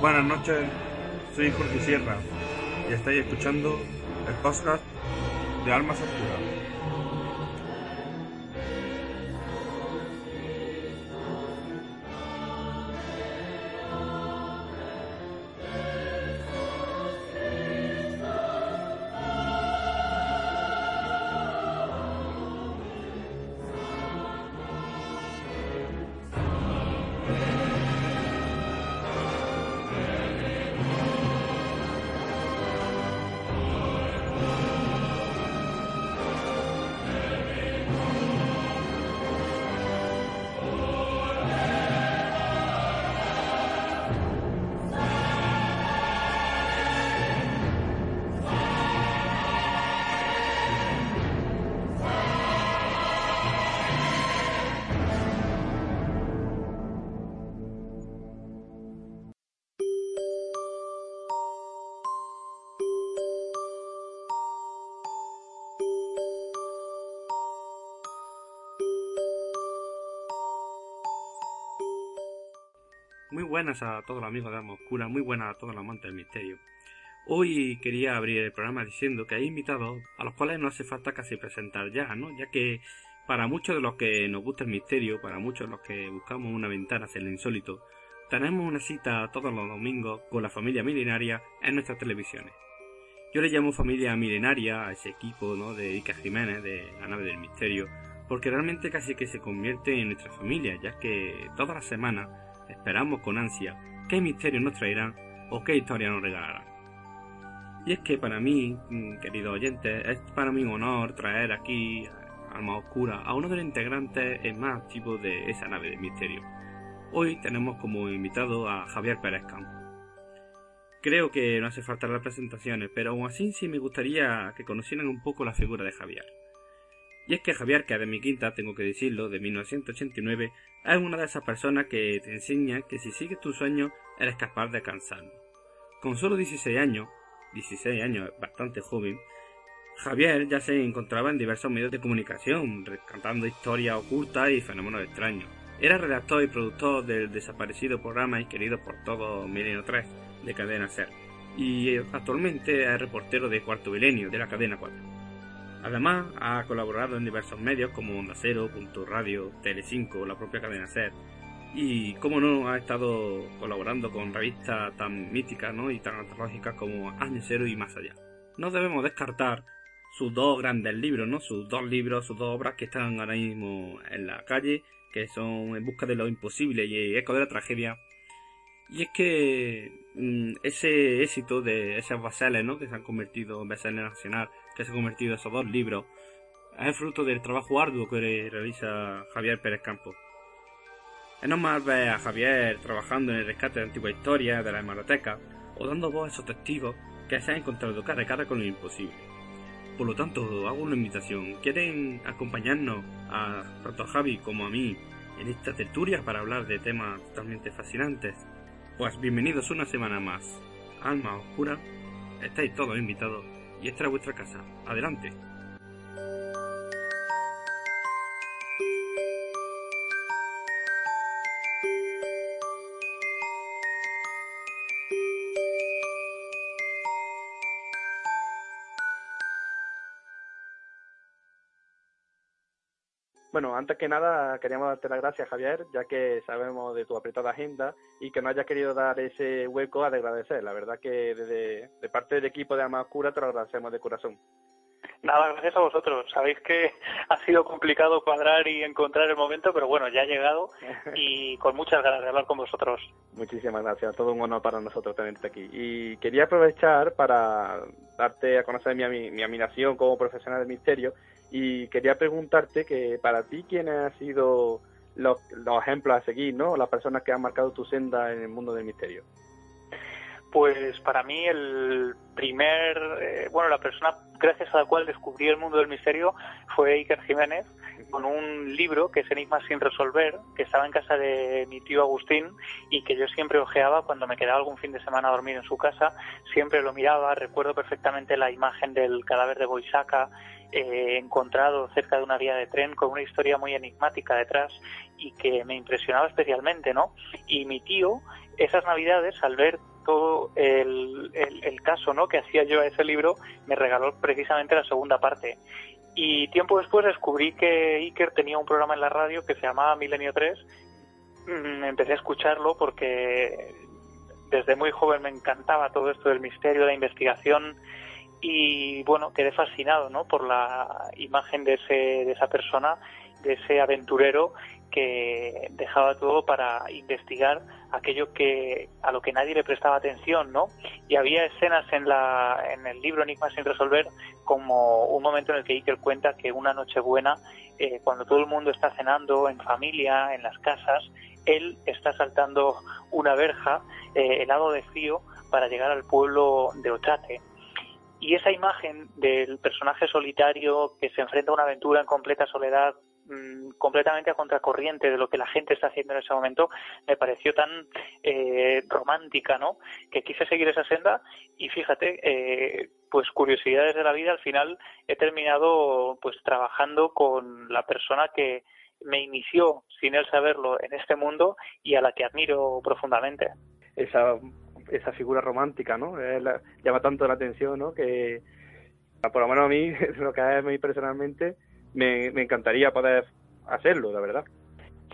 Buenas noches, soy Jorge Sierra y estáis escuchando el podcast de Almas Oscuras. Buenas a todos los amigos de Alma Oscura, muy buenas a todos los amantes del misterio. Hoy quería abrir el programa diciendo que hay invitados a los cuales no hace falta casi presentar ya, ¿no? Ya que para muchos de los que nos gusta el misterio, para muchos de los que buscamos una ventana hacia el insólito, tenemos una cita todos los domingos con la familia milenaria en nuestras televisiones. Yo le llamo familia milenaria a ese equipo, ¿no? De Ica Jiménez, de la nave del misterio, porque realmente casi que se convierte en nuestra familia, ya que todas las semanas Esperamos con ansia qué misterio nos traerán o qué historia nos regalarán. Y es que para mí, mm, queridos oyentes, es para mí un honor traer aquí, Alma Oscura, a uno de los integrantes más activos de esa nave de misterio. Hoy tenemos como invitado a Javier Pérez Campo. Creo que no hace falta las presentaciones, pero aún así sí me gustaría que conocieran un poco la figura de Javier. Y es que Javier, que de mi quinta, tengo que decirlo, de 1989, es una de esas personas que te enseña que si sigues tus sueños eres capaz de alcanzarlo. Con solo 16 años, 16 años, bastante joven, Javier ya se encontraba en diversos medios de comunicación, rescatando historias ocultas y fenómenos extraños. Era redactor y productor del desaparecido programa y querido por todos Milenio 3 de Cadena Ser, y actualmente es reportero de Cuarto Milenio de la Cadena 4. Además, ha colaborado en diversos medios como Onda Cero, Punto Radio, Tele5, la propia cadena SER. Y, como no, ha estado colaborando con revistas tan míticas ¿no? y tan antológicas como Año y Más Allá. No debemos descartar sus dos grandes libros, ¿no? Sus dos libros, sus dos obras que están ahora mismo en la calle, que son En busca de lo imposible y Eco de la tragedia. Y es que mm, ese éxito de esas baseles, ¿no? Que se han convertido en baseles nacional que se ha convertido en esos dos libros, es fruto del trabajo arduo que realiza Javier Pérez Campos. Es normal ver a Javier trabajando en el rescate de antigua historia de la hemeroteca o dando voz a esos testigos que se han encontrado cara a cara con lo imposible. Por lo tanto, hago una invitación. ¿Quieren acompañarnos a tanto a Javi como a mí en esta tertulia para hablar de temas totalmente fascinantes? Pues bienvenidos una semana más. Alma Oscura, estáis todos invitados y esta es vuestra casa. Adelante. Bueno, antes que nada queríamos darte las gracias, Javier, ya que sabemos de tu apretada agenda y que no hayas querido dar ese hueco a agradecer. La verdad que desde de parte del equipo de Ama Oscura te lo agradecemos de corazón. Nada, gracias a vosotros. Sabéis que ha sido complicado cuadrar y encontrar el momento, pero bueno, ya ha llegado y con muchas ganas de hablar con vosotros. Muchísimas gracias, todo un honor para nosotros tenerte aquí. Y quería aprovechar para darte a conocer mi, mi admiración como profesional del misterio y quería preguntarte que para ti, ¿quiénes han sido los, ejemplos a seguir, ¿no? Las personas que han marcado tu senda en el mundo del misterio. Pues para mí el primer, eh, bueno, la persona gracias a la cual descubrí el mundo del misterio fue Iker Jiménez con un libro que es Enigmas sin resolver, que estaba en casa de mi tío Agustín y que yo siempre ojeaba cuando me quedaba algún fin de semana a dormir en su casa, siempre lo miraba, recuerdo perfectamente la imagen del cadáver de Boisaca eh, encontrado cerca de una vía de tren con una historia muy enigmática detrás y que me impresionaba especialmente, ¿no? Y mi tío, esas navidades, al ver todo el, el, caso ¿no? que hacía yo a ese libro, me regaló precisamente la segunda parte. Y tiempo después descubrí que Iker tenía un programa en la radio que se llamaba Milenio 3. Mm, empecé a escucharlo porque desde muy joven me encantaba todo esto del misterio, de la investigación y bueno, quedé fascinado ¿no? por la imagen de, ese, de esa persona, de ese aventurero que dejaba todo para investigar aquello que a lo que nadie le prestaba atención, ¿no? Y había escenas en la en el libro Enigmas sin resolver como un momento en el que Iker cuenta que una noche buena, eh, cuando todo el mundo está cenando en familia, en las casas, él está saltando una verja eh, helado de frío para llegar al pueblo de Ochate. Y esa imagen del personaje solitario que se enfrenta a una aventura en completa soledad Mm, completamente a contracorriente de lo que la gente está haciendo en ese momento, me pareció tan eh, romántica, ¿no? Que quise seguir esa senda y fíjate, eh, pues curiosidades de la vida, al final he terminado pues trabajando con la persona que me inició sin él saberlo en este mundo y a la que admiro profundamente. Esa, esa figura romántica, ¿no? llama tanto la atención, ¿no? Que por lo menos a mí, lo que a mí personalmente, me, encantaría poder hacerlo, la verdad.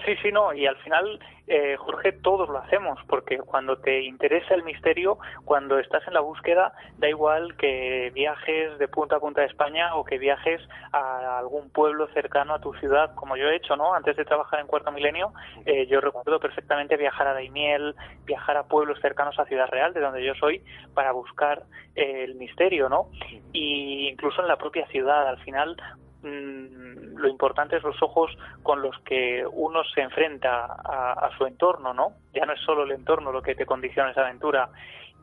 Sí, sí, no, y al final, eh, Jorge, todos lo hacemos, porque cuando te interesa el misterio, cuando estás en la búsqueda, da igual que viajes de punta a punta de España o que viajes a algún pueblo cercano a tu ciudad, como yo he hecho, ¿no? Antes de trabajar en Cuarto Milenio, eh, yo recuerdo perfectamente viajar a Daimiel, viajar a pueblos cercanos a Ciudad Real, de donde yo soy, para buscar eh, el misterio, ¿no? Y incluso en la propia ciudad, al final, lo importante es los ojos con los que uno se enfrenta a, su entorno, ¿no? Ya no es solo el entorno lo que te condiciona esa aventura.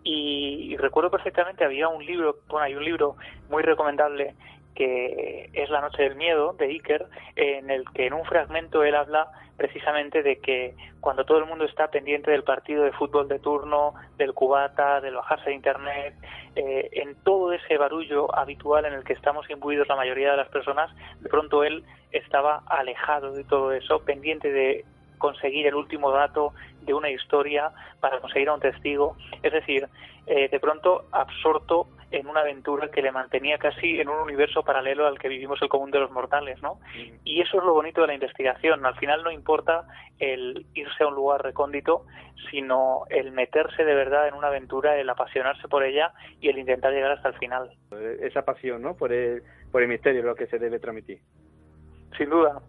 Y, recuerdo perfectamente, había un libro, bueno, hay un libro muy recomendable que es La Noche del Miedo de Iker, en el que en un fragmento él habla precisamente de que cuando todo el mundo está pendiente del partido de fútbol de turno, del cubata, del bajarse de internet, eh, en todo ese barullo habitual en el que estamos imbuidos la mayoría de las personas, de pronto él estaba alejado de todo eso, pendiente de conseguir el último dato de una historia para conseguir a un testigo, es decir, eh, de pronto absorto en una aventura que le mantenía casi en un universo paralelo al que vivimos el común de los mortales, ¿no? Y eso es lo bonito de la investigación. Al final no importa el irse a un lugar recóndito, sino el meterse de verdad en una aventura, el apasionarse por ella y el intentar llegar hasta el final. Esa pasión, ¿no? Por el, por el misterio lo que se debe transmitir. Sin duda.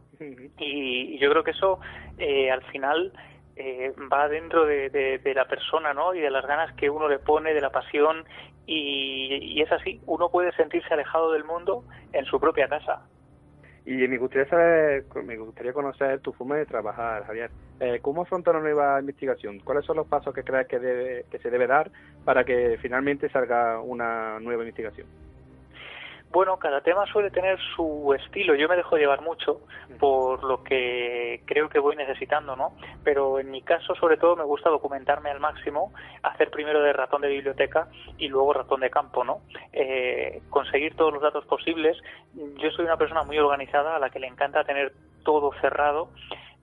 Y yo creo que eso, eh, al final, eh, va dentro de, la persona, ¿no? Y de las ganas que uno le pone, de la pasión, y, es así, uno puede sentirse alejado del mundo en su propia casa. Y me gustaría saber, me gustaría conocer tu forma de trabajar, Javier. Eh, ¿Cómo afrontar una nueva investigación? ¿Cuáles son los pasos que crees que, debe, que se debe dar para que finalmente salga una nueva investigación? Bueno, cada tema suele tener su estilo. Yo me dejo llevar mucho por lo que creo que voy necesitando, ¿no? Pero en mi caso, sobre todo, me gusta documentarme al máximo, hacer primero de ratón de biblioteca y luego ratón de campo, ¿no? Eh, conseguir todos los datos posibles. Yo soy una persona muy organizada a la que le encanta tener todo cerrado.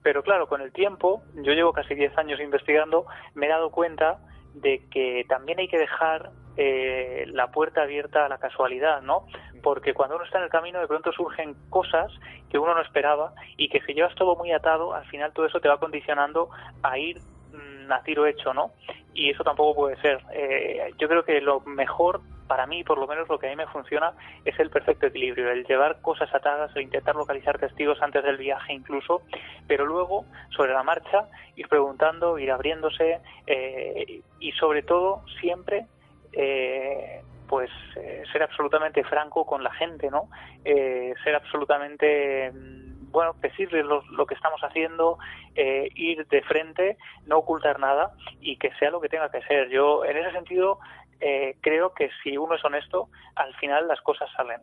Pero claro, con el tiempo, yo llevo casi 10 años investigando, me he dado cuenta de que también hay que dejar eh, la puerta abierta a la casualidad, ¿no? Porque cuando uno está en el camino de pronto surgen cosas que uno no esperaba y que si llevas todo muy atado, al final todo eso te va condicionando a ir mm, a tiro hecho, ¿no? Y eso tampoco puede ser. Eh, yo creo que lo mejor para mí, por lo menos lo que a mí me funciona, es el perfecto equilibrio, el llevar cosas atadas, el intentar localizar testigos antes del viaje incluso, pero luego, sobre la marcha, ir preguntando, ir abriéndose eh, y sobre todo siempre eh, pues eh, ser absolutamente franco con la gente, ¿no? Eh, ser absolutamente mm, bueno, decirles lo, lo que estamos haciendo, eh, ir de frente, no ocultar nada y que sea lo que tenga que ser. Yo, en ese sentido, eh, creo que si uno es honesto, al final las cosas salen.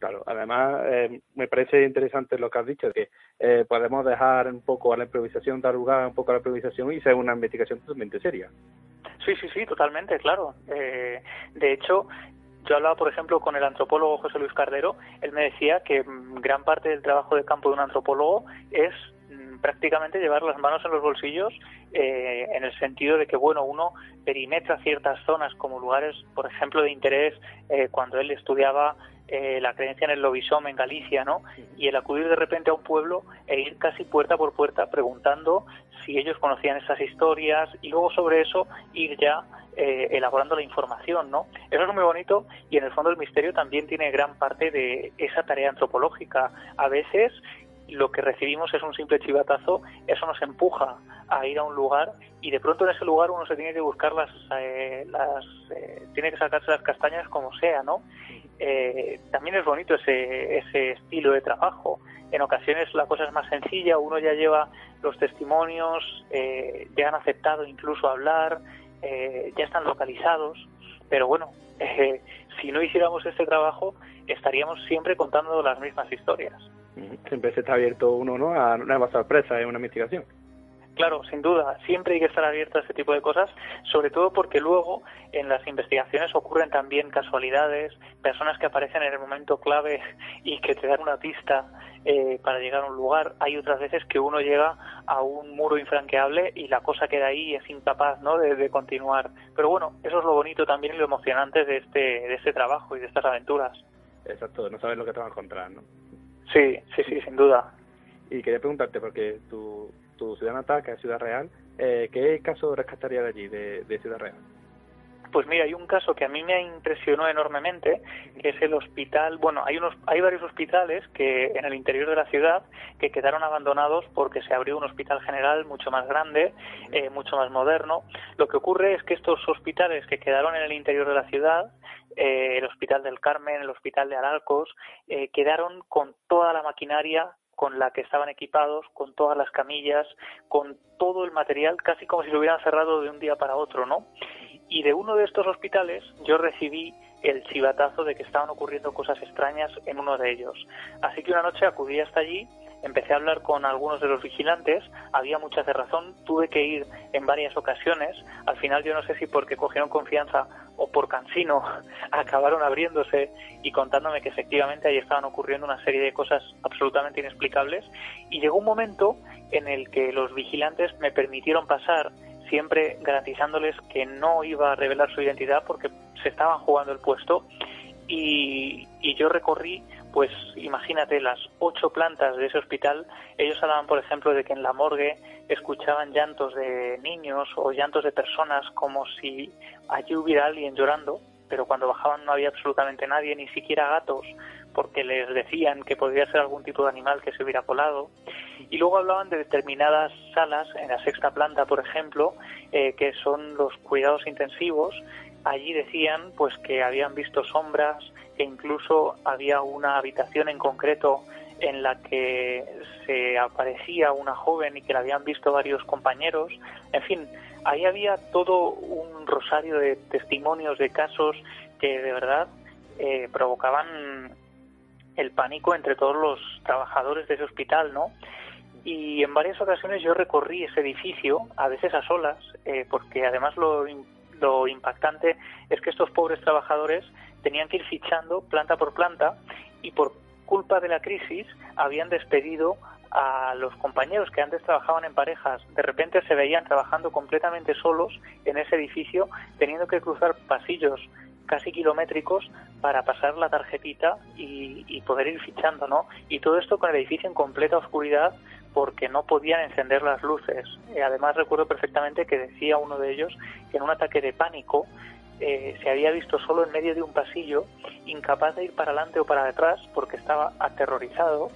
Claro, además eh, me parece interesante lo que has dicho, que eh, podemos dejar un poco a la improvisación, dar lugar un poco a la improvisación y ser una investigación totalmente seria. Sí, sí, sí, totalmente, claro. Eh, de hecho, yo hablaba, por ejemplo, con el antropólogo José Luis Cardero, él me decía que mm, gran parte del trabajo de campo de un antropólogo es prácticamente llevar las manos en los bolsillos eh, en el sentido de que bueno uno perimetra ciertas zonas como lugares por ejemplo de interés eh, cuando él estudiaba eh, la creencia en el lobisome en Galicia, ¿no? Y el acudir de repente a un pueblo e ir casi puerta por puerta preguntando si ellos conocían esas historias y luego sobre eso ir ya eh, elaborando la información, ¿no? Eso es muy bonito y en el fondo el misterio también tiene gran parte de esa tarea antropológica. A veces lo que recibimos es un simple chivatazo, eso nos empuja a ir a un lugar y de pronto en ese lugar uno se tiene que buscar las, eh, las eh, tiene que sacarse las castañas como sea, ¿no? Eh, también es bonito ese, ese estilo de trabajo. En ocasiones la cosa es más sencilla, uno ya lleva los testimonios, eh, ya han aceptado incluso hablar, eh, ya están localizados, pero bueno, eh, si no hiciéramos este trabajo estaríamos siempre contando las mismas historias. Siempre se está abierto uno ¿no? a nuevas sorpresas en una investigación. Claro, sin duda, siempre hay que estar abierto a este tipo de cosas, sobre todo porque luego en las investigaciones ocurren también casualidades, personas que aparecen en el momento clave y que te dan una pista eh, para llegar a un lugar. Hay otras veces que uno llega a un muro infranqueable y la cosa queda ahí y es incapaz ¿no? de, de continuar. Pero bueno, eso es lo bonito también y lo emocionante de este, de este trabajo y de estas aventuras. Exacto, no sabes lo que te vas a encontrar, ¿no? Sí, sí, sí, sin duda. Y quería preguntarte, porque tu, tu ciudad natal, que es Ciudad Real, eh, ¿qué caso rescataría de allí, de, de Ciudad Real? Pues mira, hay un caso que a mí me impresionó enormemente, que es el hospital, bueno, hay unos hay varios hospitales que en el interior de la ciudad que quedaron abandonados porque se abrió un hospital general mucho más grande, eh, mucho más moderno. Lo que ocurre es que estos hospitales que quedaron en el interior de la ciudad, eh, el Hospital del Carmen, el Hospital de Aralcos, eh, quedaron con toda la maquinaria con la que estaban equipados, con todas las camillas, con todo el material, casi como si lo hubieran cerrado de un día para otro, ¿no? Y de uno de estos hospitales yo recibí el chivatazo de que estaban ocurriendo cosas extrañas en uno de ellos. Así que una noche acudí hasta allí, empecé a hablar con algunos de los vigilantes, había mucha cerrazón, tuve que ir en varias ocasiones, al final yo no sé si porque cogieron confianza o por cansino acabaron abriéndose y contándome que efectivamente ahí estaban ocurriendo una serie de cosas absolutamente inexplicables. Y llegó un momento en el que los vigilantes me permitieron pasar siempre garantizándoles que no iba a revelar su identidad porque se estaban jugando el puesto. Y yo recorrí pues imagínate las ocho plantas de ese hospital, ellos hablaban, por ejemplo, de que en la morgue escuchaban llantos de niños o llantos de personas como si allí hubiera alguien llorando, pero cuando bajaban no había absolutamente nadie, ni siquiera gatos, porque les decían que podría ser algún tipo de animal que se hubiera colado. Y luego hablaban de determinadas salas, en la sexta planta, por ejemplo, eh, que son los cuidados intensivos. Allí decían pues que habían visto sombras, que incluso había una habitación en concreto en la que se aparecía una joven y que la habían visto varios compañeros. En fin, ahí había todo un rosario de testimonios de casos que de verdad eh, provocaban el pánico entre todos los trabajadores de ese hospital, ¿no? Y en varias ocasiones yo recorrí ese edificio, a veces a solas, eh, porque además lo, lo impactante es que estos pobres trabajadores tenían que ir fichando planta por planta y por culpa de la crisis habían despedido a los compañeros que antes trabajaban en parejas. De repente se veían trabajando completamente solos en ese edificio, teniendo que cruzar pasillos casi kilométricos para pasar la tarjetita y, y, poder ir fichando, ¿no? Y todo esto con el edificio en completa oscuridad porque no podían encender las luces. Y además recuerdo perfectamente que decía uno de ellos que en un ataque de pánico eh, se había visto solo en medio de un pasillo, incapaz de ir para adelante o para detrás porque estaba aterrorizado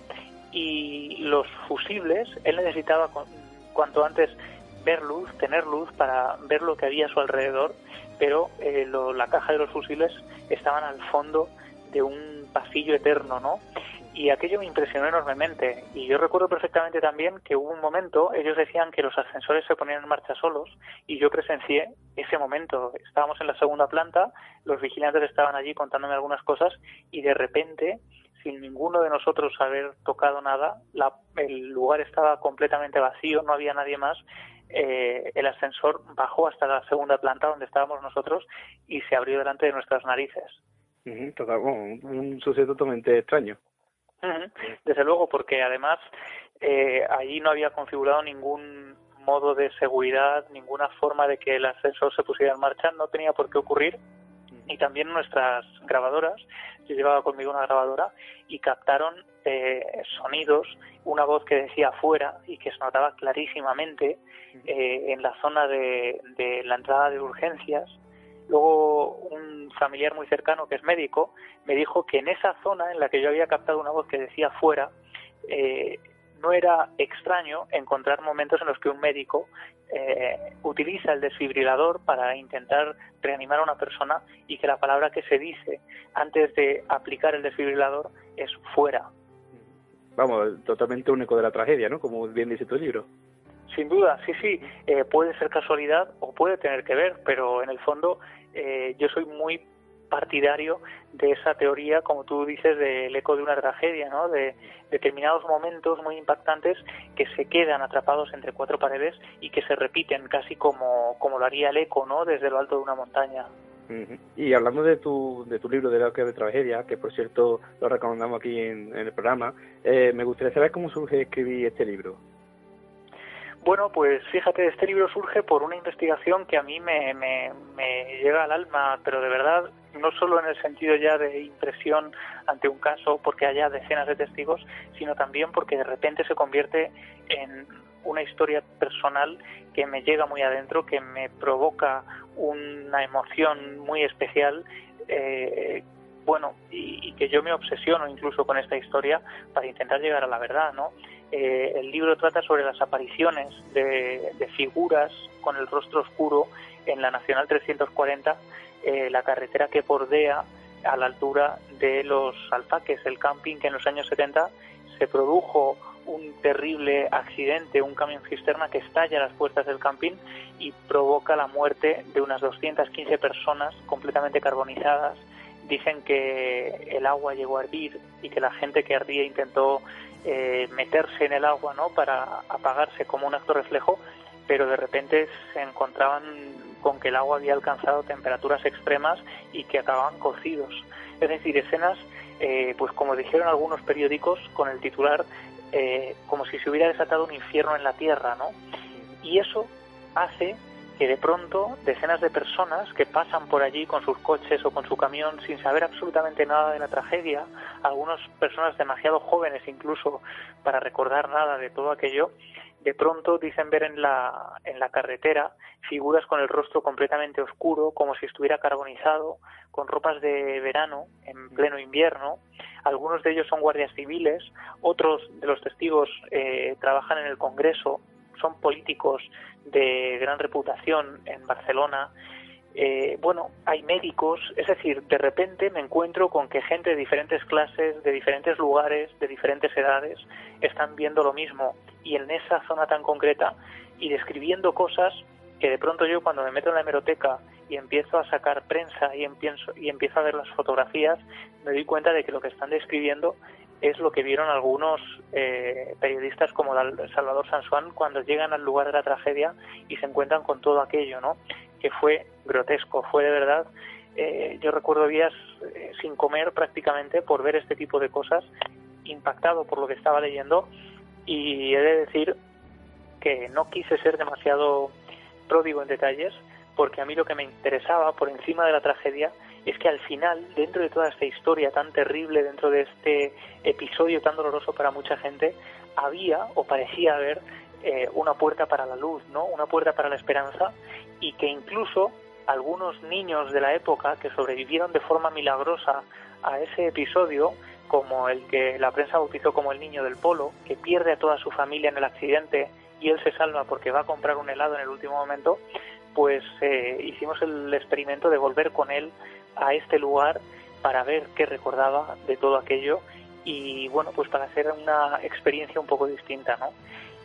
y los fusibles, él necesitaba cuanto antes ver luz, tener luz para ver lo que había a su alrededor, pero eh, lo, la caja de los fusibles estaban al fondo de un pasillo eterno, ¿no? Y aquello me impresionó enormemente. Y yo recuerdo perfectamente también que hubo un momento, ellos decían que los ascensores se ponían en marcha solos y yo presencié ese momento. Estábamos en la segunda planta, los vigilantes estaban allí contándome algunas cosas y de repente, sin ninguno de nosotros haber tocado nada, el lugar estaba completamente vacío, no había nadie más. Eh, el ascensor bajó hasta la segunda planta donde estábamos nosotros y se abrió delante de nuestras narices. un suceso totalmente extraño. Desde luego, porque además eh, allí no había configurado ningún modo de seguridad, ninguna forma de que el ascensor se pusiera en marcha, no tenía por qué ocurrir. Y también nuestras grabadoras, yo llevaba conmigo una grabadora y captaron eh, sonidos, una voz que decía afuera y que se notaba clarísimamente eh, en la zona de, de la entrada de urgencias Luego un familiar muy cercano que es médico me dijo que en esa zona en la que yo había captado una voz que decía fuera, eh, no era extraño encontrar momentos en los que un médico eh, utiliza el desfibrilador para intentar reanimar a una persona y que la palabra que se dice antes de aplicar el desfibrilador es fuera. Vamos, totalmente único de la tragedia, ¿no? Como bien dice tu libro. Sin duda, sí, sí, eh, puede ser casualidad o puede tener que ver, pero en el fondo eh, yo soy muy partidario de esa teoría, como tú dices, del eco de una tragedia, ¿no? De determinados momentos muy impactantes que se quedan atrapados entre cuatro paredes y que se repiten casi como, como lo haría el eco, ¿no? Desde lo alto de una montaña. Y hablando de tu, de tu libro de la de tragedia, que por cierto lo recomendamos aquí en, el programa, eh, me gustaría saber cómo surge escribir este libro. Bueno, pues fíjate, este libro surge por una investigación que a mí me, me, llega al alma, pero de verdad, no solo en el sentido ya de impresión ante un caso, porque haya decenas de testigos, sino también porque de repente se convierte en una historia personal que me llega muy adentro, que me provoca una emoción muy especial. Eh, bueno, y, que yo me obsesiono incluso con esta historia para intentar llegar a la verdad, ¿no? Eh, el libro trata sobre las apariciones de, figuras con el rostro oscuro en la Nacional 340, eh, la carretera que bordea a la altura de los Alfaques, el camping que en los años 70 se produjo un terrible accidente, un camión cisterna que estalla a las puertas del camping y provoca la muerte de unas 215 personas completamente carbonizadas dicen que el agua llegó a hervir y que la gente que ardía intentó eh, meterse en el agua ¿no? para apagarse como un acto reflejo, pero de repente se encontraban con que el agua había alcanzado temperaturas extremas y que acababan cocidos. Es decir, escenas, eh, pues como dijeron algunos periódicos con el titular, eh, como si se hubiera desatado un infierno en la tierra, ¿no? Y eso hace que de pronto decenas de personas que pasan por allí con sus coches o con su camión sin saber absolutamente nada de la tragedia, algunas personas demasiado jóvenes incluso para recordar nada de todo aquello, de pronto dicen ver en la, en la carretera figuras con el rostro completamente oscuro, como si estuviera carbonizado, con ropas de verano en pleno invierno. Algunos de ellos son guardias civiles, otros de los testigos eh, trabajan en el Congreso son políticos de gran reputación en Barcelona. Eh, bueno, hay médicos, es decir, de repente me encuentro con que gente de diferentes clases, de diferentes lugares, de diferentes edades, están viendo lo mismo y en esa zona tan concreta y describiendo cosas que de pronto yo cuando me meto en la hemeroteca y empiezo a sacar prensa y empiezo, y empiezo a ver las fotografías, me doy cuenta de que lo que están describiendo es lo que vieron algunos eh, periodistas como Salvador Sansuán cuando llegan al lugar de la tragedia y se encuentran con todo aquello, ¿no? Que fue grotesco, fue de verdad. Eh, yo recuerdo días eh, sin comer prácticamente por ver este tipo de cosas, impactado por lo que estaba leyendo y he de decir que no quise ser demasiado pródigo en detalles porque a mí lo que me interesaba por encima de la tragedia es que al final, dentro de toda esta historia tan terrible, dentro de este episodio tan doloroso para mucha gente, había o parecía haber eh, una puerta para la luz, ¿no? Una puerta para la esperanza y que incluso algunos niños de la época que sobrevivieron de forma milagrosa a ese episodio, como el que la prensa bautizó como el niño del polo, que pierde a toda su familia en el accidente y él se salva porque va a comprar un helado en el último momento, pues eh, hicimos el experimento de volver con él a este lugar para ver qué recordaba de todo aquello y bueno, pues para hacer una experiencia un poco distinta, ¿no?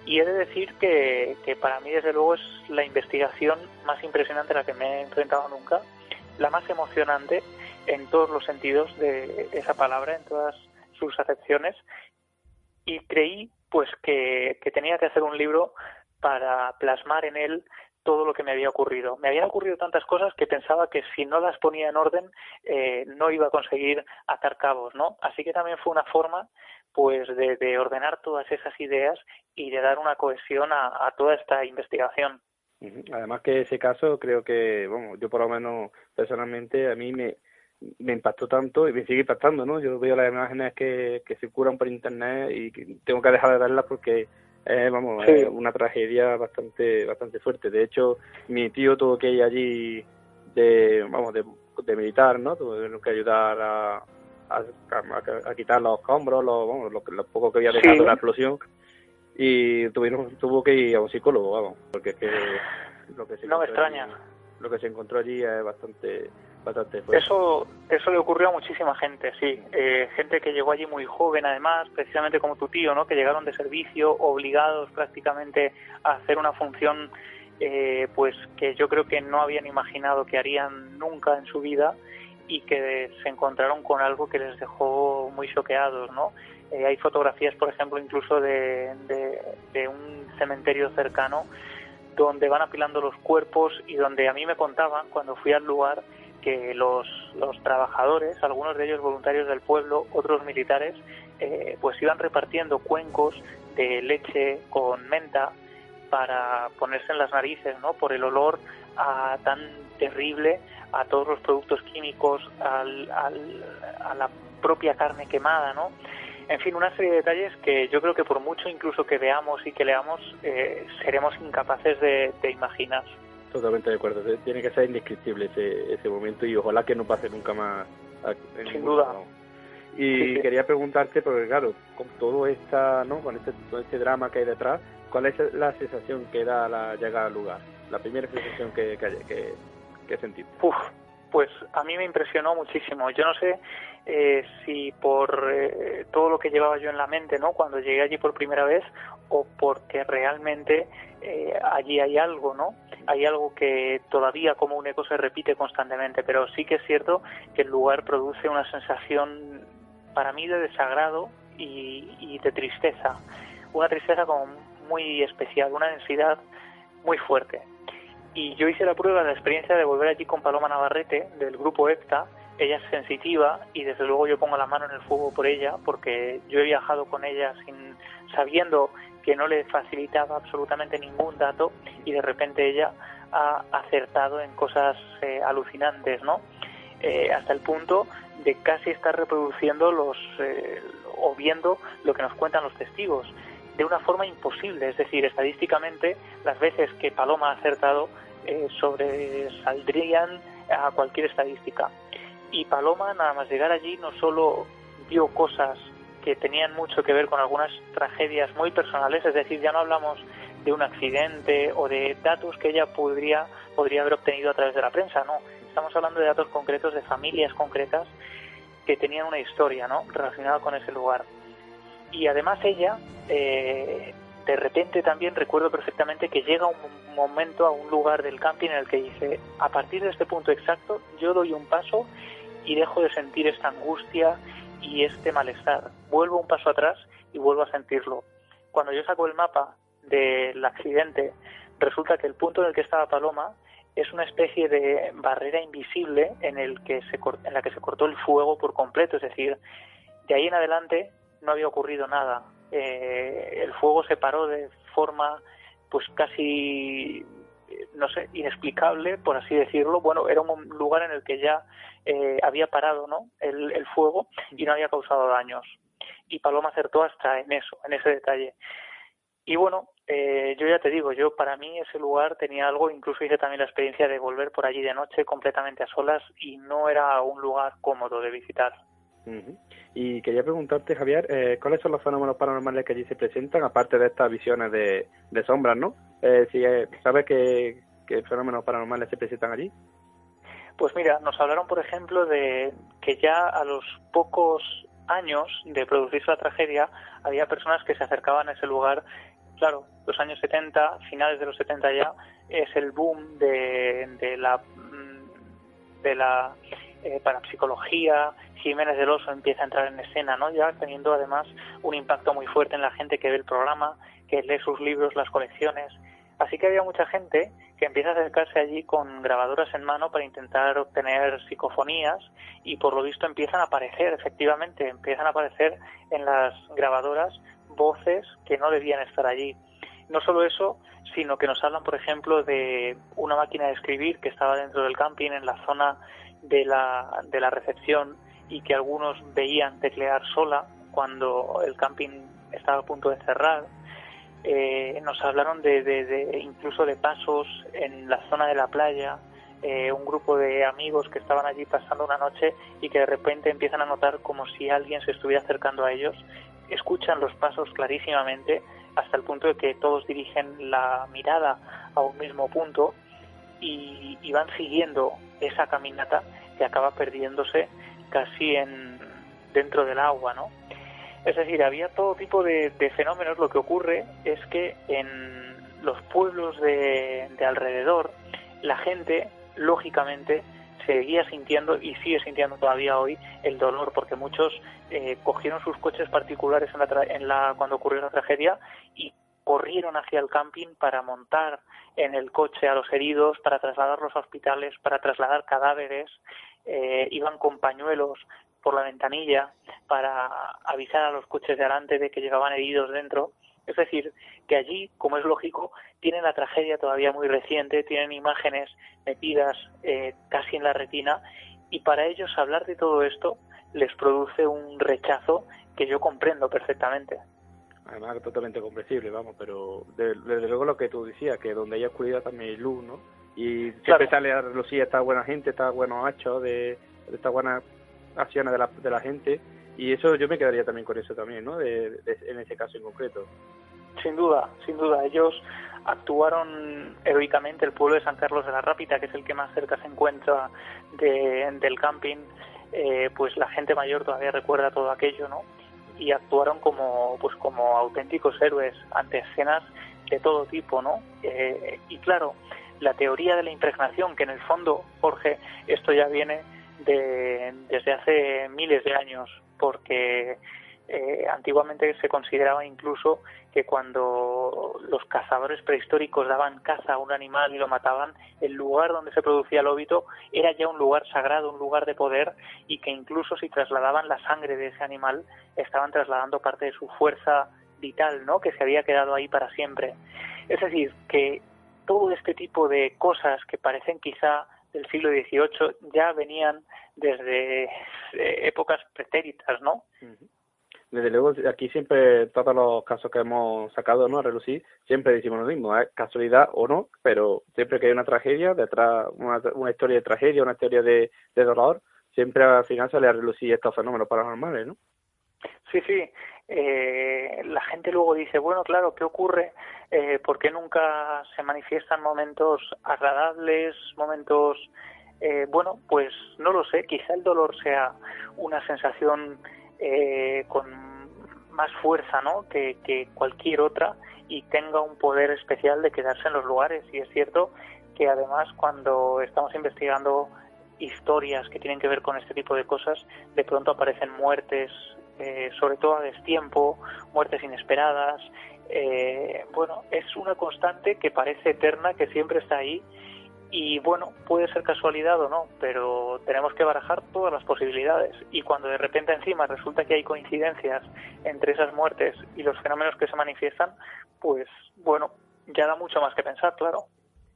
Y he de decir que, que para mí desde luego es la investigación más impresionante a la que me he enfrentado nunca, la más emocionante en todos los sentidos de esa palabra, en todas sus acepciones, y creí pues que, que tenía que hacer un libro para plasmar en él todo lo que me había ocurrido. Me habían ocurrido tantas cosas que pensaba que si no las ponía en orden eh, no iba a conseguir atar cabos, ¿no? Así que también fue una forma pues de, ordenar todas esas ideas y de dar una cohesión a, toda esta investigación. Además que ese caso creo que, bueno, yo por lo menos personalmente a mí me, impactó tanto y me sigue impactando, ¿no? Yo veo las imágenes que, que circulan por internet y tengo que dejar de verlas porque es, vamos, una tragedia bastante bastante fuerte. De hecho, mi tío tuvo que ir allí de, vamos, de, de militar, ¿no? Tuvo que ayudar a, a, a, quitar los escombros, los, vamos, lo, poco que había dejado la explosión y tuvieron, tuvo que ir a un psicólogo, vamos, porque es que lo que se no me extraña. lo que se encontró allí es bastante eso, eso le ocurrió a muchísima gente, sí. Eh, gente que llegó allí muy joven, además, precisamente como tu tío, ¿no? Que llegaron de servicio, obligados prácticamente a hacer una función, eh, pues que yo creo que no habían imaginado que harían nunca en su vida y que se encontraron con algo que les dejó muy choqueados, ¿no? Eh, hay fotografías, por ejemplo, incluso de, de un cementerio cercano donde van apilando los cuerpos y donde a mí me contaban cuando fui al lugar que los, los trabajadores, algunos de ellos voluntarios del pueblo, otros militares, eh, pues iban repartiendo cuencos de leche con menta para ponerse en las narices, ¿no? Por el olor a, tan terrible a todos los productos químicos, al, a la propia carne quemada, ¿no? En fin, una serie de detalles que yo creo que por mucho incluso que veamos y que leamos, eh, seremos incapaces de imaginar. Totalmente de acuerdo. Tiene que ser indescriptible ese, ese momento y ojalá que no pase nunca más. Sin duda. Y quería preguntarte, porque claro, con todo esta, ¿no? Con este, todo este drama que hay detrás, ¿cuál es la sensación que da la llegada al lugar? La primera sensación que, que, que, sentiste. pues a mí me impresionó muchísimo. Yo no sé eh, si por eh, todo lo que llevaba yo en la mente, ¿no? Cuando llegué allí por primera vez, o porque realmente eh, allí hay algo, ¿no? Hay algo que todavía como un eco se repite constantemente, pero sí que es cierto que el lugar produce una sensación para mí de desagrado y, de tristeza, una tristeza como muy especial, una densidad muy fuerte. Y yo hice la prueba la experiencia de volver allí con Paloma Navarrete del grupo EPTA, ella es sensitiva y desde luego yo pongo la mano en el fuego por ella porque yo he viajado con ella sin sabiendo que no le facilitaba absolutamente ningún dato y de repente ella ha acertado en cosas eh, alucinantes, ¿no? Eh, hasta el punto de casi estar reproduciendo los eh, o viendo lo que nos cuentan los testigos de una forma imposible, es decir, estadísticamente las veces que Paloma ha acertado sobresaldrían a cualquier estadística. Y Paloma, nada más llegar allí, no solo vio cosas que tenían mucho que ver con algunas tragedias muy personales, es decir, ya no hablamos de un accidente o de datos que ella podría, podría haber obtenido a través de la prensa, no. Estamos hablando de datos concretos de familias concretas que tenían una historia ¿no? relacionada con ese lugar. Y además ella, eh, de repente también recuerdo perfectamente que llega un momento a un lugar del camping en el que dice, a partir de este punto exacto, yo doy un paso y dejo de sentir esta angustia y este malestar. Vuelvo un paso atrás y vuelvo a sentirlo. Cuando yo saco el mapa del accidente, resulta que el punto en el que estaba Paloma es una especie de barrera invisible en, el que se, en la que se cortó el fuego por completo. Es decir, de ahí en adelante no había ocurrido nada. Eh, el fuego se paró de forma pues casi no sé, inexplicable, por así decirlo. Bueno, era un lugar en el que ya eh, había parado ¿no? El, fuego y no había causado daños. Y Paloma acertó hasta en eso, en ese detalle. Y bueno, eh, yo ya te digo, yo para mí ese lugar tenía algo, incluso hice también la experiencia de volver por allí de noche completamente a solas y no era un lugar cómodo de visitar. Y quería preguntarte, Javier, eh, ¿cuáles son los fenómenos paranormales que allí se presentan, aparte de estas visiones de, sombras, ¿no? Eh, si, eh, ¿Sabes qué, qué fenómenos paranormales se presentan allí? Pues mira, nos hablaron, por ejemplo, de que ya a los pocos años de producirse la tragedia, había personas que se acercaban a ese lugar. Claro, los años 70, finales de los 70 ya, es el boom de, la mm, de la eh, parapsicología, Jiménez del Oso empieza a entrar en escena, ¿no? Ya teniendo además un impacto muy fuerte en la gente que ve el programa, que lee sus libros, las colecciones. Así que había mucha gente que empieza a acercarse allí con grabadoras en mano para intentar obtener psicofonías y por lo visto empiezan a aparecer, efectivamente, empiezan a aparecer en las grabadoras voces que no debían estar allí. No solo eso, sino que nos hablan, por ejemplo, de una máquina de escribir que estaba dentro del camping en la zona de la, de la recepción y que algunos veían teclear sola cuando el camping estaba a punto de cerrar. Eh, nos hablaron de, incluso de pasos en la zona de la playa, eh, un grupo de amigos que estaban allí pasando una noche y que de repente empiezan a notar como si alguien se estuviera acercando a ellos, escuchan los pasos clarísimamente hasta el punto de que todos dirigen la mirada a un mismo punto y, y van siguiendo esa caminata que acaba perdiéndose casi en dentro del agua, ¿no? Es decir, había todo tipo de, fenómenos. Lo que ocurre es que en los pueblos de, alrededor, la gente, lógicamente, seguía sintiendo y sigue sintiendo todavía hoy el dolor, porque muchos eh, cogieron sus coches particulares en la, en la, cuando ocurrió la tragedia y corrieron hacia el camping para montar en el coche a los heridos, para trasladarlos a hospitales, para trasladar cadáveres, eh, iban con pañuelos por la ventanilla para avisar a los coches de adelante de que llevaban heridos dentro. Es decir, que allí, como es lógico, tienen la tragedia todavía muy reciente, tienen imágenes metidas eh, casi en la retina y para ellos hablar de todo esto les produce un rechazo que yo comprendo perfectamente. Además, totalmente comprensible, vamos, pero desde luego lo que tú decías, que donde hay oscuridad también hay luz, ¿no? Y siempre sale a relucir esta buena gente, esta buenos hechos, de, de estas buenas acciones de la, de la gente. Y eso yo me quedaría también con eso también, ¿no? De, en ese caso en concreto. Sin duda, sin duda. Ellos actuaron heroicamente. El pueblo de San Carlos de la Rápita, que es el que más cerca se encuentra de, del camping, eh, pues la gente mayor todavía recuerda todo aquello, ¿no? Y actuaron como, pues como auténticos héroes ante escenas de todo tipo, ¿no? Eh, y claro, la teoría de la impregnación, que en el fondo, Jorge, esto ya viene de, desde hace miles de años, porque eh, antiguamente se consideraba incluso que cuando los cazadores prehistóricos daban caza a un animal y lo mataban, el lugar donde se producía el óbito era ya un lugar sagrado, un lugar de poder y que incluso si trasladaban la sangre de ese animal estaban trasladando parte de su fuerza vital, ¿no? Que se había quedado ahí para siempre. Es decir, que todo este tipo de cosas que parecen quizá del siglo XVIII ya venían desde eh, épocas pretéritas, ¿no? Desde luego, aquí siempre, todos los casos que hemos sacado, ¿no? A relucir, siempre decimos lo mismo, es casualidad o no, pero siempre que hay una tragedia, detrás, una, una historia de tragedia, una historia de, de dolor, siempre al final sale a relucir estos fenómenos paranormales, ¿no? Sí, sí. Eh, la gente luego dice, bueno, claro, ¿qué ocurre? Eh, ¿Por qué nunca se manifiestan momentos agradables, momentos... Eh, bueno, pues no lo sé, quizá el dolor sea una sensación eh, con más fuerza ¿no? que, que cualquier otra y tenga un poder especial de quedarse en los lugares. Y es cierto que además cuando estamos investigando historias que tienen que ver con este tipo de cosas, de pronto aparecen muertes eh, sobre todo a destiempo, muertes inesperadas. Eh, bueno, es una constante que parece eterna, que siempre está ahí. Y bueno, puede ser casualidad o no, pero tenemos que barajar todas las posibilidades. Y cuando de repente encima resulta que hay coincidencias entre esas muertes y los fenómenos que se manifiestan, pues bueno, ya da mucho más que pensar, claro.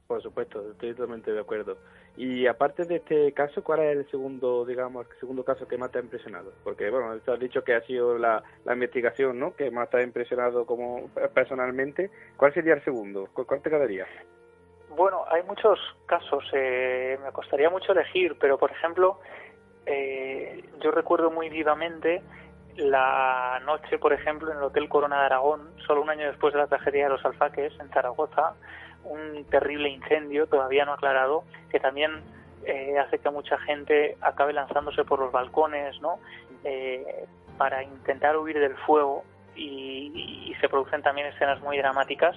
Por supuesto, estoy totalmente de acuerdo. Y aparte de este caso, ¿cuál es el segundo, digamos, el segundo caso que más te ha impresionado? Porque, bueno, has dicho que ha sido la, la investigación, ¿no? Que más te ha impresionado como personalmente. ¿Cuál sería el segundo? ¿Cuál te quedaría? Bueno, hay muchos casos. Eh, me costaría mucho elegir, pero, por ejemplo, eh, yo recuerdo muy vivamente la noche, por ejemplo, en el Hotel Corona de Aragón, solo un año después de la tragedia de los alfaques en Zaragoza, un terrible incendio todavía no aclarado que también eh, hace que mucha gente acabe lanzándose por los balcones, ¿no? Eh, para intentar huir del fuego y, se producen también escenas muy dramáticas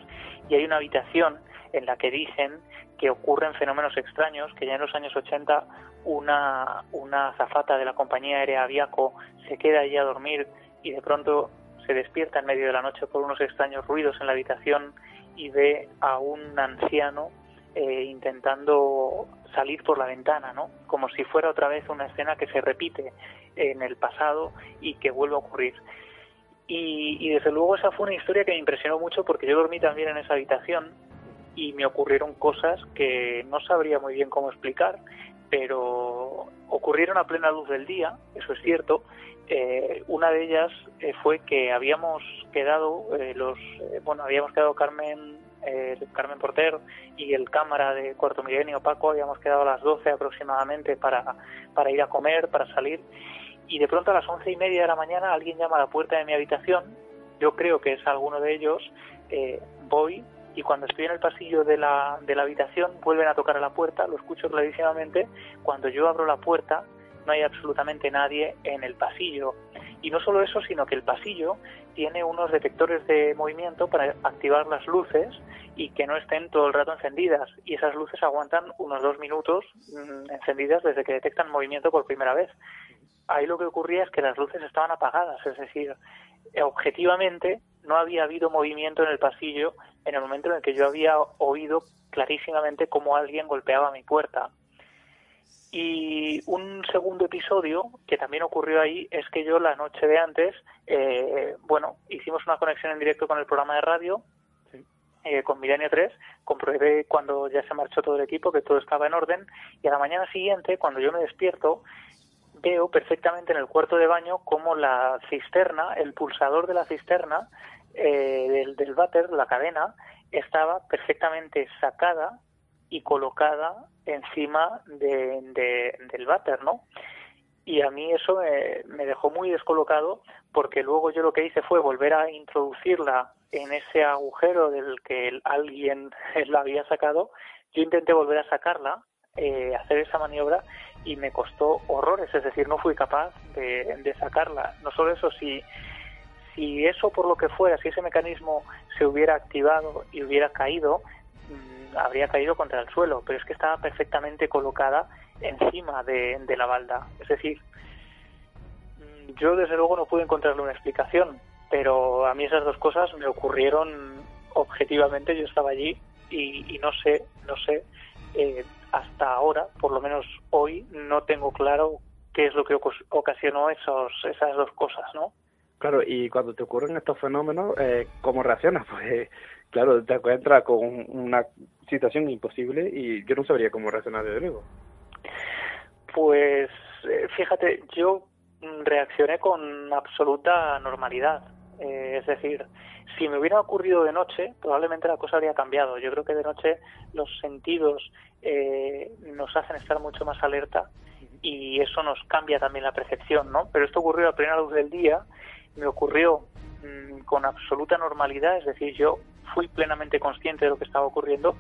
y hay una habitación en la que dicen que ocurren fenómenos extraños, que ya en los años 80 una, una azafata de la compañía aérea Aviaco se queda allí a dormir y de pronto se despierta en medio de la noche por unos extraños ruidos en la habitación y ve a un anciano eh, intentando salir por la ventana, ¿no? Como si fuera otra vez una escena que se repite en el pasado y que vuelve a ocurrir. Y, desde luego esa fue una historia que me impresionó mucho porque yo dormí también en esa habitación y me ocurrieron cosas que no sabría muy bien cómo explicar, pero ocurrieron a plena luz del día, eso es cierto. Eh, una de ellas eh, fue que habíamos quedado eh, los, bueno, habíamos quedado Carmen, Carmen Porter y el cámara de Cuarto Milenio Paco, habíamos quedado a las 12 aproximadamente para, para ir a comer, para salir. Y de pronto a las once y media de la mañana alguien llama a la puerta de mi habitación, yo creo que es alguno de ellos, eh, voy y cuando estoy en el pasillo de la, de la habitación vuelven a tocar a la puerta, lo escucho clarísimamente, cuando yo abro la puerta no hay absolutamente nadie en el pasillo. Y no solo eso, sino que el pasillo tiene unos detectores de movimiento para activar las luces y que no estén todo el rato encendidas. Y esas luces aguantan unos dos minutos mm, encendidas desde que detectan movimiento por primera vez ahí lo que ocurría es que las luces estaban apagadas, es decir, objetivamente no había habido movimiento en el pasillo en el momento en el que yo había oído clarísimamente cómo alguien golpeaba mi puerta. Y un segundo episodio que también ocurrió ahí es que yo la noche de antes, eh, bueno, hicimos una conexión en directo con el programa de radio, eh, con Milenio 3, comprobé cuando ya se marchó todo el equipo que todo estaba en orden. Y a la mañana siguiente, cuando yo me despierto, veo perfectamente en el cuarto de baño como la cisterna, el pulsador de la cisterna eh, del, del váter, la cadena, estaba perfectamente sacada y colocada encima de, del váter, ¿no? Y a mí eso me, dejó muy descolocado porque luego yo lo que hice fue volver a introducirla en ese agujero del que alguien la había sacado. Yo intenté volver a sacarla, eh, hacer esa maniobra y me costó horrores, es decir, no fui capaz de, sacarla. No solo eso, si, si eso por lo que fuera, si ese mecanismo se hubiera activado y hubiera caído, habría caído contra el suelo, pero es que estaba perfectamente colocada encima de, de la balda. Es decir, mm, yo desde luego no pude encontrarle una explicación, pero a mí esas dos cosas me ocurrieron objetivamente, yo estaba allí y, y no sé, no sé eh, hasta ahora, por lo menos hoy, no tengo claro qué es lo que ocasionó esos, esas dos cosas, ¿no? Claro, y cuando te ocurren estos fenómenos, eh, ¿cómo reaccionas? Pues claro, te encuentras con una situación imposible y yo no sabría cómo reaccionar de luego. Pues eh, fíjate, yo reaccioné con absoluta normalidad. Eh, es decir, si me hubiera ocurrido de noche, probablemente la cosa habría cambiado. Yo creo que de noche los sentidos eh, nos hacen estar mucho más alerta y eso nos cambia también la percepción, ¿no? Pero esto ocurrió a plena luz del día, me ocurrió mm, con absoluta normalidad, es decir, yo fui plenamente consciente de lo que estaba ocurriendo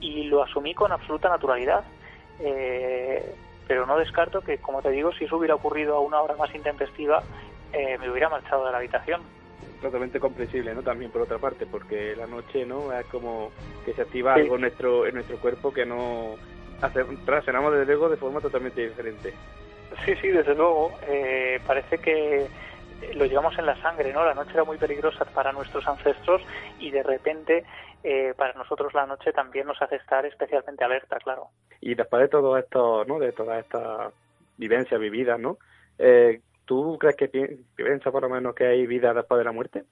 y lo asumí con absoluta naturalidad. Eh, pero no descarto que, como te digo, si eso hubiera ocurrido a una hora más intempestiva, me hubiera marchado de la habitación totalmente comprensible, ¿no? También por otra parte, porque la noche, ¿no? Es como que se activa algo en nuestro, en nuestro cuerpo que no hace, reaccionamos desde luego de forma totalmente diferente. Sí, sí, desde luego. Eh, parece que lo llevamos en la sangre, ¿no? La noche era muy peligrosa para nuestros ancestros y de repente eh, para nosotros la noche también nos hace estar especialmente alerta, claro. Y después de todo esto, ¿no? De toda esta vivencia vivida, ¿no? Eh, ¿Tú crees que piensa por lo menos que hay vida después de la muerte?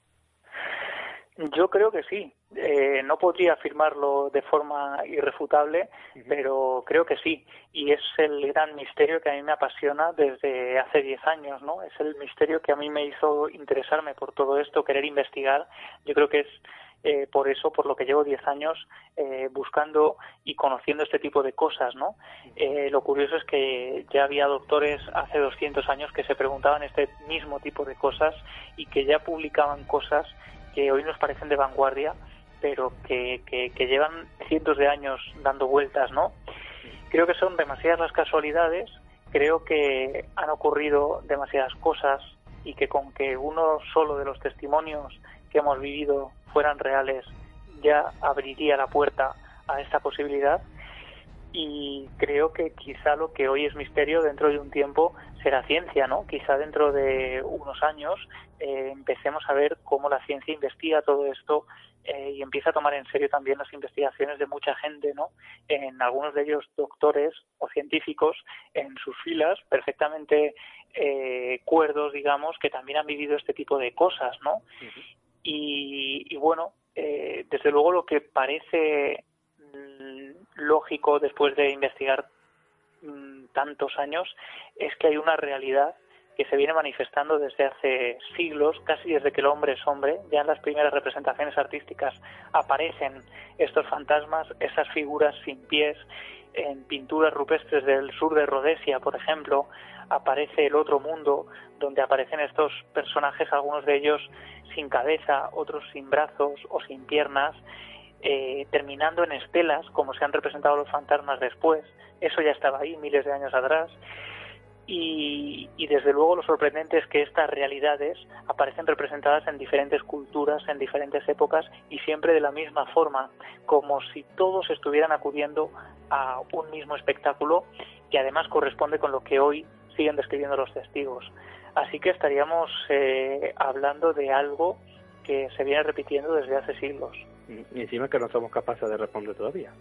Yo creo que sí. Eh, no podría afirmarlo de forma irrefutable, pero creo que sí. Y es el gran misterio que a mí me apasiona desde hace 10 años, ¿no? Es el misterio que a mí me hizo interesarme por todo esto, querer investigar. Yo creo que es eh, por eso, por lo que llevo 10 años eh, buscando y conociendo este tipo de cosas, ¿no? Eh, lo curioso es que ya había doctores hace 200 años que se preguntaban este mismo tipo de cosas y que ya publicaban cosas que hoy nos parecen de vanguardia, pero que, que, llevan cientos de años dando vueltas, ¿no? Creo que son demasiadas las casualidades, creo que han ocurrido demasiadas cosas y que con que uno solo de los testimonios que hemos vivido fueran reales ya abriría la puerta a esta posibilidad y creo que quizá lo que hoy es misterio dentro de un tiempo será ciencia, ¿no? Quizá dentro de unos años eh, empecemos a ver cómo la ciencia investiga todo esto eh, y empieza a tomar en serio también las investigaciones de mucha gente, ¿no? En algunos de ellos doctores o científicos en sus filas, perfectamente eh, cuerdos, digamos, que también han vivido este tipo de cosas, ¿no? y, y, bueno, eh, desde luego lo que parece lógico después de investigar mm, tantos años es que hay una realidad que se viene manifestando desde hace siglos, casi desde que el hombre es hombre. Ya en las primeras representaciones artísticas aparecen estos fantasmas, esas figuras sin pies. En pinturas rupestres del sur de Rhodesia, por ejemplo, aparece el otro mundo, donde aparecen estos personajes, algunos de ellos sin cabeza, otros sin brazos o sin piernas, eh, terminando en estelas, como se han representado los fantasmas después. Eso ya estaba ahí miles de años atrás. Y, y, desde luego lo sorprendente es que estas realidades aparecen representadas en diferentes culturas, en diferentes épocas y siempre de la misma forma, como si todos estuvieran acudiendo a un mismo espectáculo que además corresponde con lo que hoy siguen describiendo los testigos. Así que estaríamos eh, hablando de algo que se viene repitiendo desde hace siglos. Y encima que no somos capaces de responder todavía.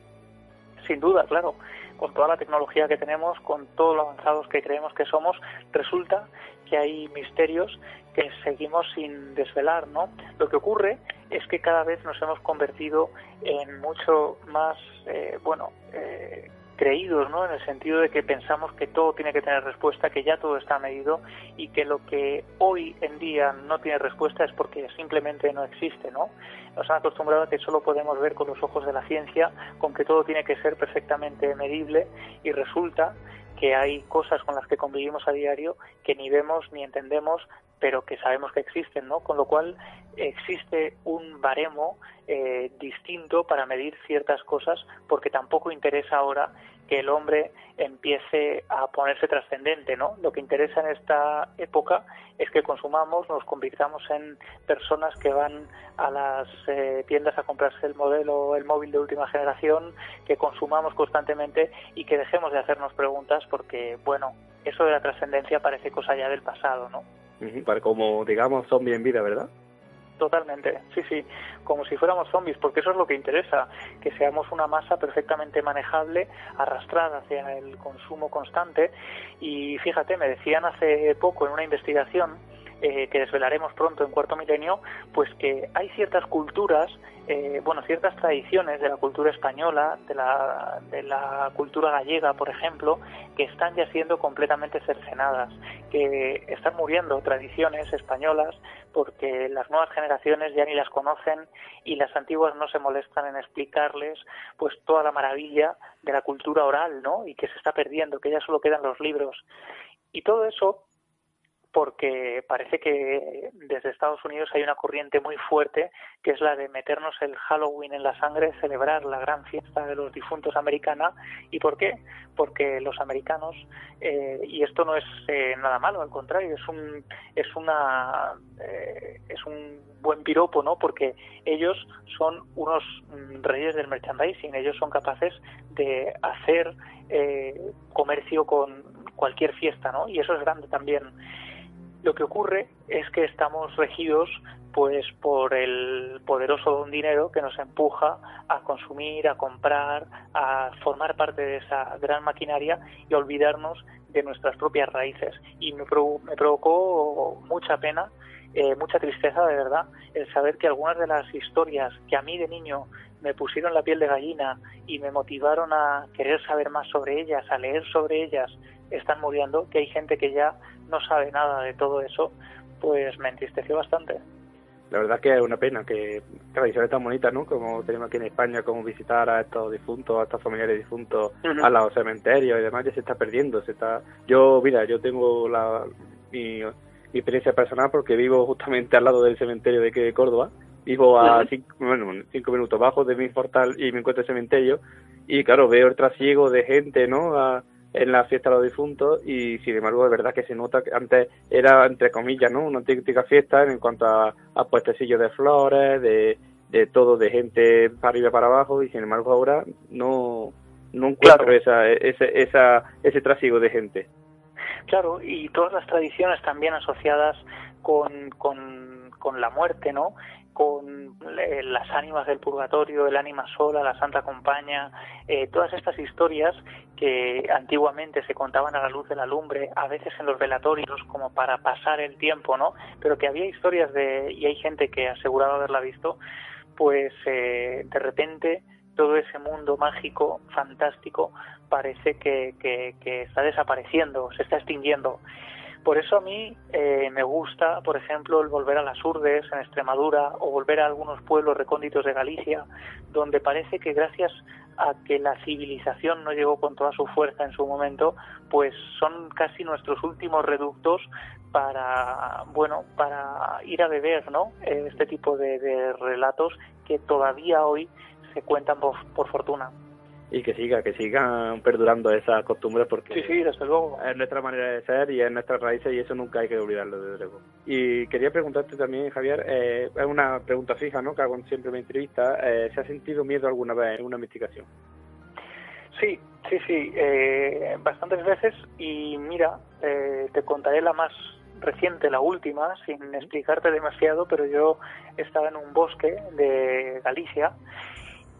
Sin duda, claro. Con toda la tecnología que tenemos, con todos lo avanzados que creemos que somos, resulta que hay misterios que seguimos sin desvelar, ¿no? Lo que ocurre es que cada vez nos hemos convertido en mucho más, eh, bueno, eh, creídos, ¿no? En el sentido de que pensamos que todo tiene que tener respuesta, que ya todo está medido y que lo que hoy en día no tiene respuesta es porque simplemente no existe, ¿no? Nos han acostumbrado a que solo podemos ver con los ojos de la ciencia, con que todo tiene que ser perfectamente medible y resulta que hay cosas con las que convivimos a diario que ni vemos ni entendemos, pero que sabemos que existen, ¿no? Con lo cual existe un baremo eh, distinto para medir ciertas cosas, porque tampoco interesa ahora que el hombre empiece a ponerse trascendente, ¿no? Lo que interesa en esta época es que consumamos, nos convirtamos en personas que van a las eh, tiendas a comprarse el modelo, el móvil de última generación, que consumamos constantemente y que dejemos de hacernos preguntas porque, bueno, eso de la trascendencia parece cosa ya del pasado, ¿no? Para como, digamos, zombie en vida, ¿verdad? Totalmente, sí, sí, como si fuéramos zombies, porque eso es lo que interesa, que seamos una masa perfectamente manejable, arrastrada hacia el consumo constante. Y fíjate, me decían hace poco en una investigación eh, que desvelaremos pronto en Cuarto Milenio, pues que hay ciertas culturas, eh, bueno, ciertas tradiciones de la cultura española, de la, de la cultura gallega, por ejemplo, que están ya siendo completamente cercenadas, que están muriendo tradiciones españolas porque las nuevas generaciones ya ni las conocen y las antiguas no se molestan en explicarles pues toda la maravilla de la cultura oral, ¿no? Y que se está perdiendo, que ya solo quedan los libros. Y todo eso porque parece que desde Estados Unidos hay una corriente muy fuerte que es la de meternos el Halloween en la sangre, celebrar la gran fiesta de los difuntos americana. ¿Y por qué? Porque los americanos, eh, y esto no es eh, nada malo, al contrario, es un, es una, eh, es un buen piropo, ¿no? Porque ellos son unos mm, reyes del merchandising, ellos son capaces de hacer comercio con cualquier fiesta, ¿no? Y eso es grande también. Lo que ocurre es que estamos regidos pues por el poderoso don dinero que nos empuja a consumir, a comprar, a formar parte de esa gran maquinaria y olvidarnos de nuestras propias raíces. Y me, provocó mucha pena, eh, mucha tristeza de verdad, el saber que algunas de las historias que a mí de niño me pusieron la piel de gallina y me motivaron a querer saber más sobre ellas, a leer sobre ellas, están muriendo, que hay gente que ya no sabe nada de todo eso, pues me entristeció bastante. La verdad que es una pena que tradiciones tan bonitas, ¿no? Como tenemos aquí en España, como visitar a estos difuntos, a estos familiares difuntos, a los cementerios y demás, ya se está perdiendo. se está Yo, mira, yo tengo la mi, experiencia personal porque vivo justamente al lado del cementerio de, de Córdoba. Vivo a cinco, bueno, cinco minutos bajo de mi portal y me encuentro el cementerio. Y claro, veo el trasiego de gente, ¿no? A, en la fiesta de los difuntos y sin embargo es verdad que se nota que antes era entre comillas no una típica fiesta en cuanto a, a puestecillos de flores de, de todo de gente para arriba y para abajo y sin embargo ahora no no encuentro esa, ese, esa, ese trasiego de gente. Claro y todas las tradiciones también asociadas con, con, con la muerte no con eh, las ánimas del purgatorio, el ánima sola, la Santa Compaña, eh, todas estas historias que antiguamente se contaban a la luz de la lumbre, a veces en los velatorios como para pasar el tiempo, ¿no? Pero que había historias de, y hay gente que aseguraba haberla visto, pues eh, de repente todo ese mundo mágico, fantástico, parece que, que, que está desapareciendo, se está extinguiendo. Por eso a mí eh, me gusta, por ejemplo, el volver a las Urdes en Extremadura o volver a algunos pueblos recónditos de Galicia, donde parece que gracias a que la civilización no llegó con toda su fuerza en su momento, pues son casi nuestros últimos reductos para, bueno, para ir a beber, ¿no? Este tipo de, relatos que todavía hoy se cuentan por fortuna y que siga, que sigan perdurando esas costumbres porque sí, sí, desde luego. es nuestra manera de ser y es nuestras raíces y eso nunca hay que olvidarlo, desde luego. Y quería preguntarte también, Javier, eh, es una pregunta fija, ¿no? Que hago siempre en mi entrevista, eh, ¿se ha sentido miedo alguna vez en una investigación? Sí, sí, sí, eh, bastantes veces y mira, te contaré la más reciente, la última, sin explicarte demasiado, pero yo estaba en un bosque de Galicia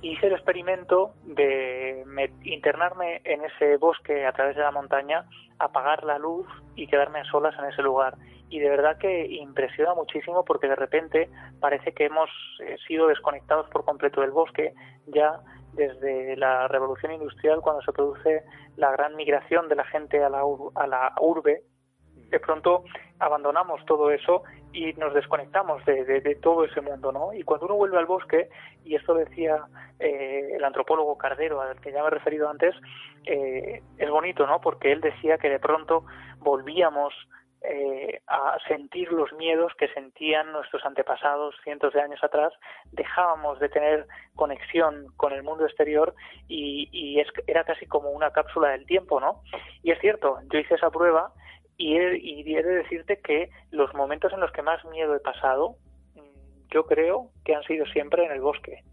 hice el experimento de internarme en ese bosque a través de la montaña, apagar la luz y quedarme a solas en ese lugar. Y de verdad que impresiona muchísimo porque de repente parece que hemos eh, sido desconectados por completo del bosque ya desde la revolución industrial cuando se produce la gran migración de la gente a la, a la urbe. De pronto abandonamos todo eso y nos desconectamos de, de, todo ese mundo, ¿no? Y cuando uno vuelve al bosque, y esto decía eh, el antropólogo Cardero, al que ya me he referido antes, eh, es bonito, ¿no? Porque él decía que de pronto volvíamos eh, a sentir los miedos que sentían nuestros antepasados cientos de años atrás, dejábamos de tener conexión con el mundo exterior y, y es, era casi como una cápsula del tiempo, ¿no? Y es cierto, yo hice esa prueba y he, y de decirte que los momentos en los que más miedo he pasado, mm, yo creo que han sido siempre en el bosque.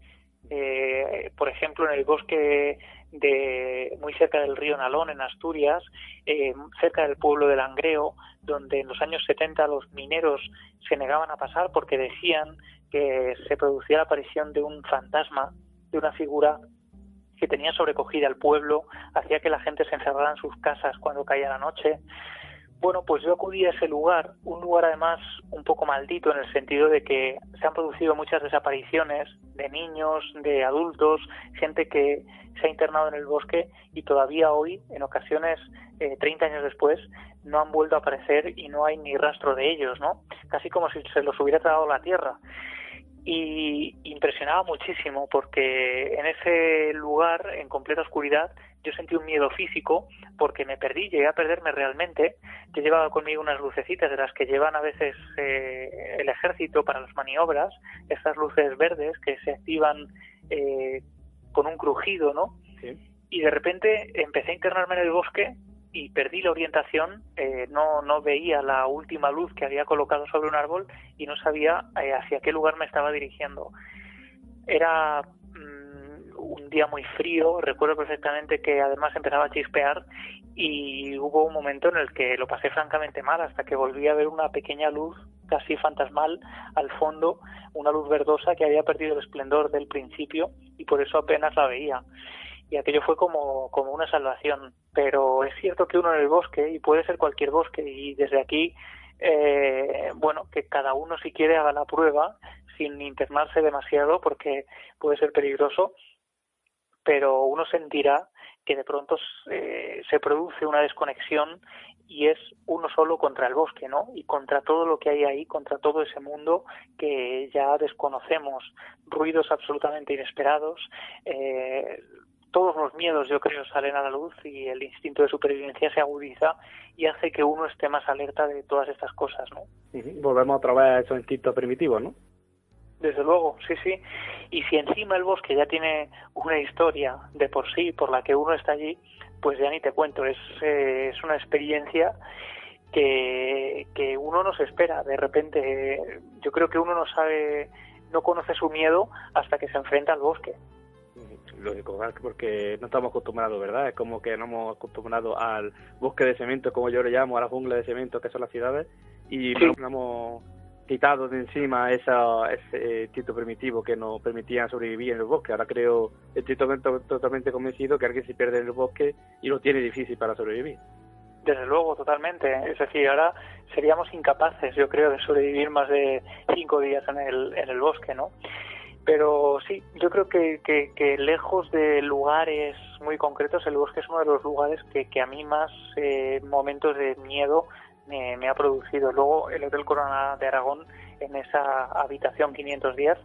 Eh, por ejemplo, en el bosque de muy cerca del río Nalón, en Asturias, eh, cerca del pueblo de Langreo, donde en los años 70 los mineros se negaban a pasar porque decían que se producía la aparición de un fantasma, de una figura que tenía sobrecogida al pueblo, hacía que la gente se encerrara en sus casas cuando caía la noche. Bueno, pues yo acudí a ese lugar, un lugar además un poco maldito en el sentido de que se han producido muchas desapariciones de niños, de adultos, gente que se ha internado en el bosque y todavía hoy, en ocasiones, eh, 30 años después, no han vuelto a aparecer y no hay ni rastro de ellos, ¿no? Casi como si se los hubiera tragado la tierra y impresionaba muchísimo porque en ese lugar en completa oscuridad yo sentí un miedo físico porque me perdí, llegué a perderme realmente. Yo llevaba conmigo unas lucecitas de las que llevan a veces eh, el ejército para las maniobras, estas luces verdes que se activan eh, con un crujido, ¿no? Y de repente empecé a internarme en el bosque y perdí la orientación, eh, no, no veía la última luz que había colocado sobre un árbol y no sabía eh, hacia qué lugar me estaba dirigiendo. Era mm, un día muy frío, recuerdo perfectamente que además empezaba a chispear y hubo un momento en el que lo pasé francamente mal hasta que volví a ver una pequeña luz casi fantasmal al fondo, una luz verdosa que había perdido el esplendor del principio y por eso apenas la veía y aquello fue como, como una salvación. Pero es cierto que uno en el bosque, y puede ser cualquier bosque, y desde aquí, eh, bueno, que cada uno si quiere haga la prueba sin internarse demasiado porque puede ser peligroso, pero uno sentirá que de pronto eh, se produce una desconexión y es uno solo contra el bosque, ¿no? Y contra todo lo que hay ahí, contra todo ese mundo que ya desconocemos, ruidos absolutamente inesperados, eh, todos los miedos, yo creo, salen a la luz y el instinto de supervivencia se agudiza y hace que uno esté más alerta de todas estas cosas, ¿no? Volvemos otra vez a esos instintos primitivos, ¿no? Desde luego, sí, sí. Y si encima el bosque ya tiene una historia de por sí por la que uno está allí, pues ya ni te cuento, es, eh, es una experiencia que, que uno no se espera. De repente, yo creo que uno no sabe, no conoce su miedo hasta que se enfrenta al bosque. Lógico, porque no estamos acostumbrados, ¿verdad? Es como que no hemos acostumbrado al bosque de cemento, como yo le llamo, a la jungla de cemento que son las ciudades, y no hemos quitado de encima esa, ese instinto primitivo que nos permitía sobrevivir en el bosque. Ahora creo, estoy totalmente convencido que alguien se pierde en el bosque y lo tiene difícil para sobrevivir. Desde luego, totalmente. Es decir, ahora seríamos incapaces, yo creo, de sobrevivir más de cinco días en el, en el bosque, ¿no? Pero sí, yo creo que, que, lejos de lugares muy concretos, el bosque es uno de los lugares que, que a mí más eh, momentos de miedo me, me, ha producido. Luego el Hotel Corona de Aragón, en esa habitación 500 días,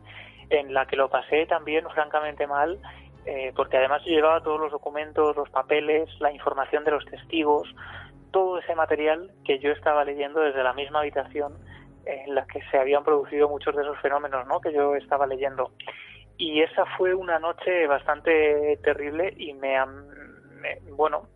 en la que lo pasé también francamente mal, eh, porque además yo llevaba todos los documentos, los papeles, la información de los testigos, todo ese material que yo estaba leyendo desde la misma habitación en la que se habían producido muchos de esos fenómenos ¿no? que yo estaba leyendo. Y esa fue una noche bastante terrible y me, bueno,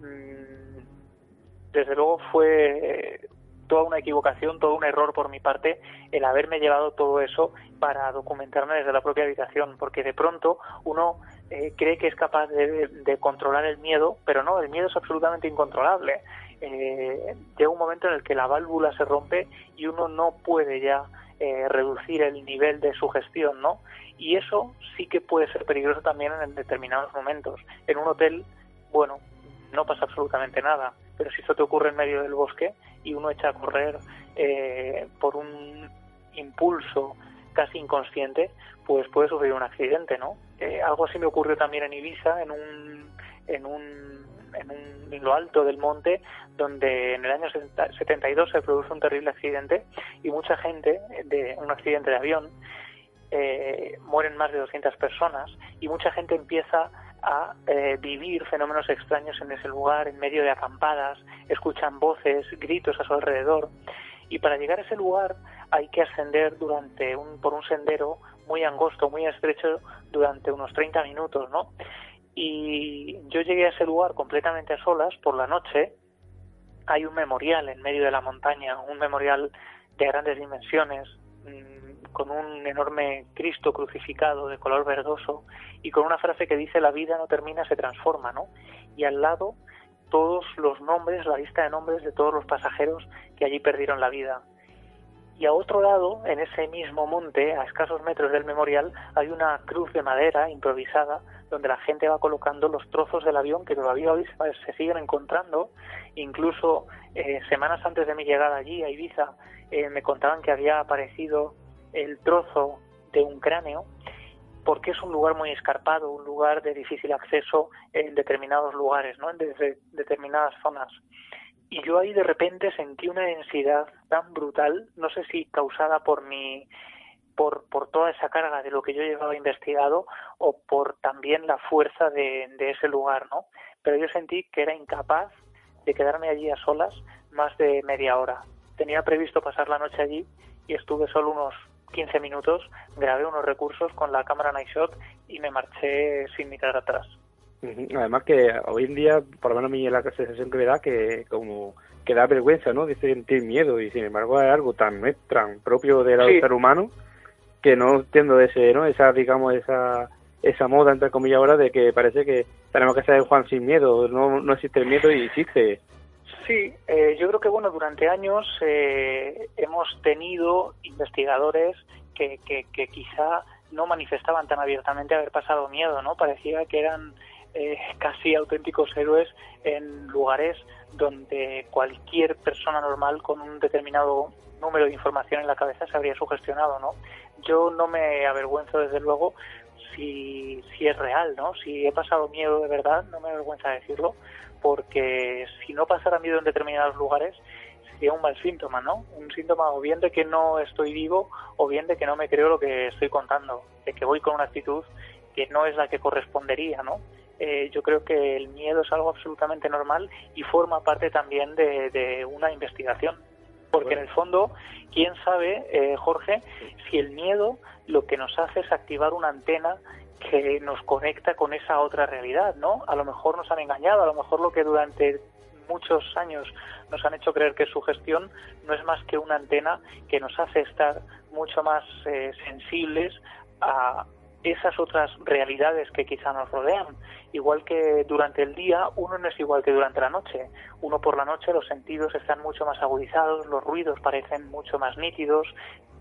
mm, desde luego fue toda una equivocación, todo un error por mi parte el haberme llevado todo eso para documentarme desde la propia habitación, porque de pronto uno eh, cree que es capaz de, controlar el miedo, pero no, el miedo es absolutamente incontrolable. Eh, llega un momento en el que la válvula se rompe y uno no puede ya eh, reducir el nivel de sugestión, ¿no? Y eso sí que puede ser peligroso también en determinados momentos. En un hotel, bueno, no pasa absolutamente nada, pero si eso te ocurre en medio del bosque y uno echa a correr por un impulso casi inconsciente, pues puede sufrir un accidente, ¿no? Eh, algo así me ocurrió también en Ibiza, en un, en un, en un en lo alto del monte, donde en el año 72 se produce un terrible accidente y mucha gente, de un accidente de avión, eh, mueren más de 200 personas y mucha gente empieza a eh, vivir fenómenos extraños en ese lugar, en medio de acampadas, escuchan voces, gritos a su alrededor. Y para llegar a ese lugar hay que ascender durante un, por un sendero muy angosto, muy estrecho, durante unos 30 minutos, ¿no? Y yo llegué a ese lugar completamente a solas por la noche. Hay un memorial en medio de la montaña, un memorial de grandes dimensiones, mm, con un enorme Cristo crucificado de color verdoso y con una frase que dice la vida no termina, se transforma, ¿no? Y al lado todos los nombres, la lista de nombres de todos los pasajeros que allí perdieron la vida. Y a otro lado, en ese mismo monte, a escasos metros del memorial, hay una cruz de madera improvisada donde la gente va colocando los trozos del avión que todavía hoy se siguen encontrando. Incluso eh, semanas antes de mi llegada allí a Ibiza eh, me contaban que había aparecido el trozo de un cráneo porque es un lugar muy escarpado, un lugar de difícil acceso en determinados lugares, ¿no? en determinadas zonas. Y yo ahí de repente sentí una densidad tan brutal, no sé si causada por mi por, por toda esa carga de lo que yo llevaba investigado o por también la fuerza de, de ese lugar, ¿no? Pero yo sentí que era incapaz de quedarme allí a solas más de media hora. Tenía previsto pasar la noche allí y estuve solo unos 15 minutos, grabé unos recursos con la cámara Night Shot y me marché sin mirar atrás. Además que hoy en día, por lo menos a mí la sensación que me da que como que da vergüenza, ¿no? De sentir miedo y sin embargo es algo tan, tan propio del ser humano que no entiendo ese, ¿no? Esa, digamos, esa esa moda, entre comillas, ahora de que parece que tenemos que ser Juan sin miedo, no, no existe el miedo y existe. Sí, eh, yo creo que bueno, durante años eh, hemos tenido investigadores que, que, que, quizá no manifestaban tan abiertamente haber pasado miedo, ¿no? Parecía que eran eh, casi auténticos héroes en lugares donde cualquier persona normal con un determinado número de información en la cabeza se habría sugestionado, ¿no? Yo no me avergüenzo desde luego si, si es real, ¿no? Si he pasado miedo de verdad, no me avergüenza decirlo, porque si no pasara miedo en determinados lugares sería un mal síntoma, ¿no? Un síntoma o bien de que no estoy vivo o bien de que no me creo lo que estoy contando, de que voy con una actitud que no es la que correspondería, ¿no? Eh, yo creo que el miedo es algo absolutamente normal y forma parte también de, una investigación. Porque en el fondo, quién sabe, eh, Jorge, si el miedo lo que nos hace es activar una antena que nos conecta con esa otra realidad, ¿no? A lo mejor nos han engañado, a lo mejor lo que durante muchos años nos han hecho creer que su gestión no es más que una antena que nos hace estar mucho más eh, sensibles a esas otras realidades que quizá nos rodean. Igual que durante el día, uno no es igual que durante la noche. Uno por la noche los sentidos están mucho más agudizados, los ruidos parecen mucho más nítidos,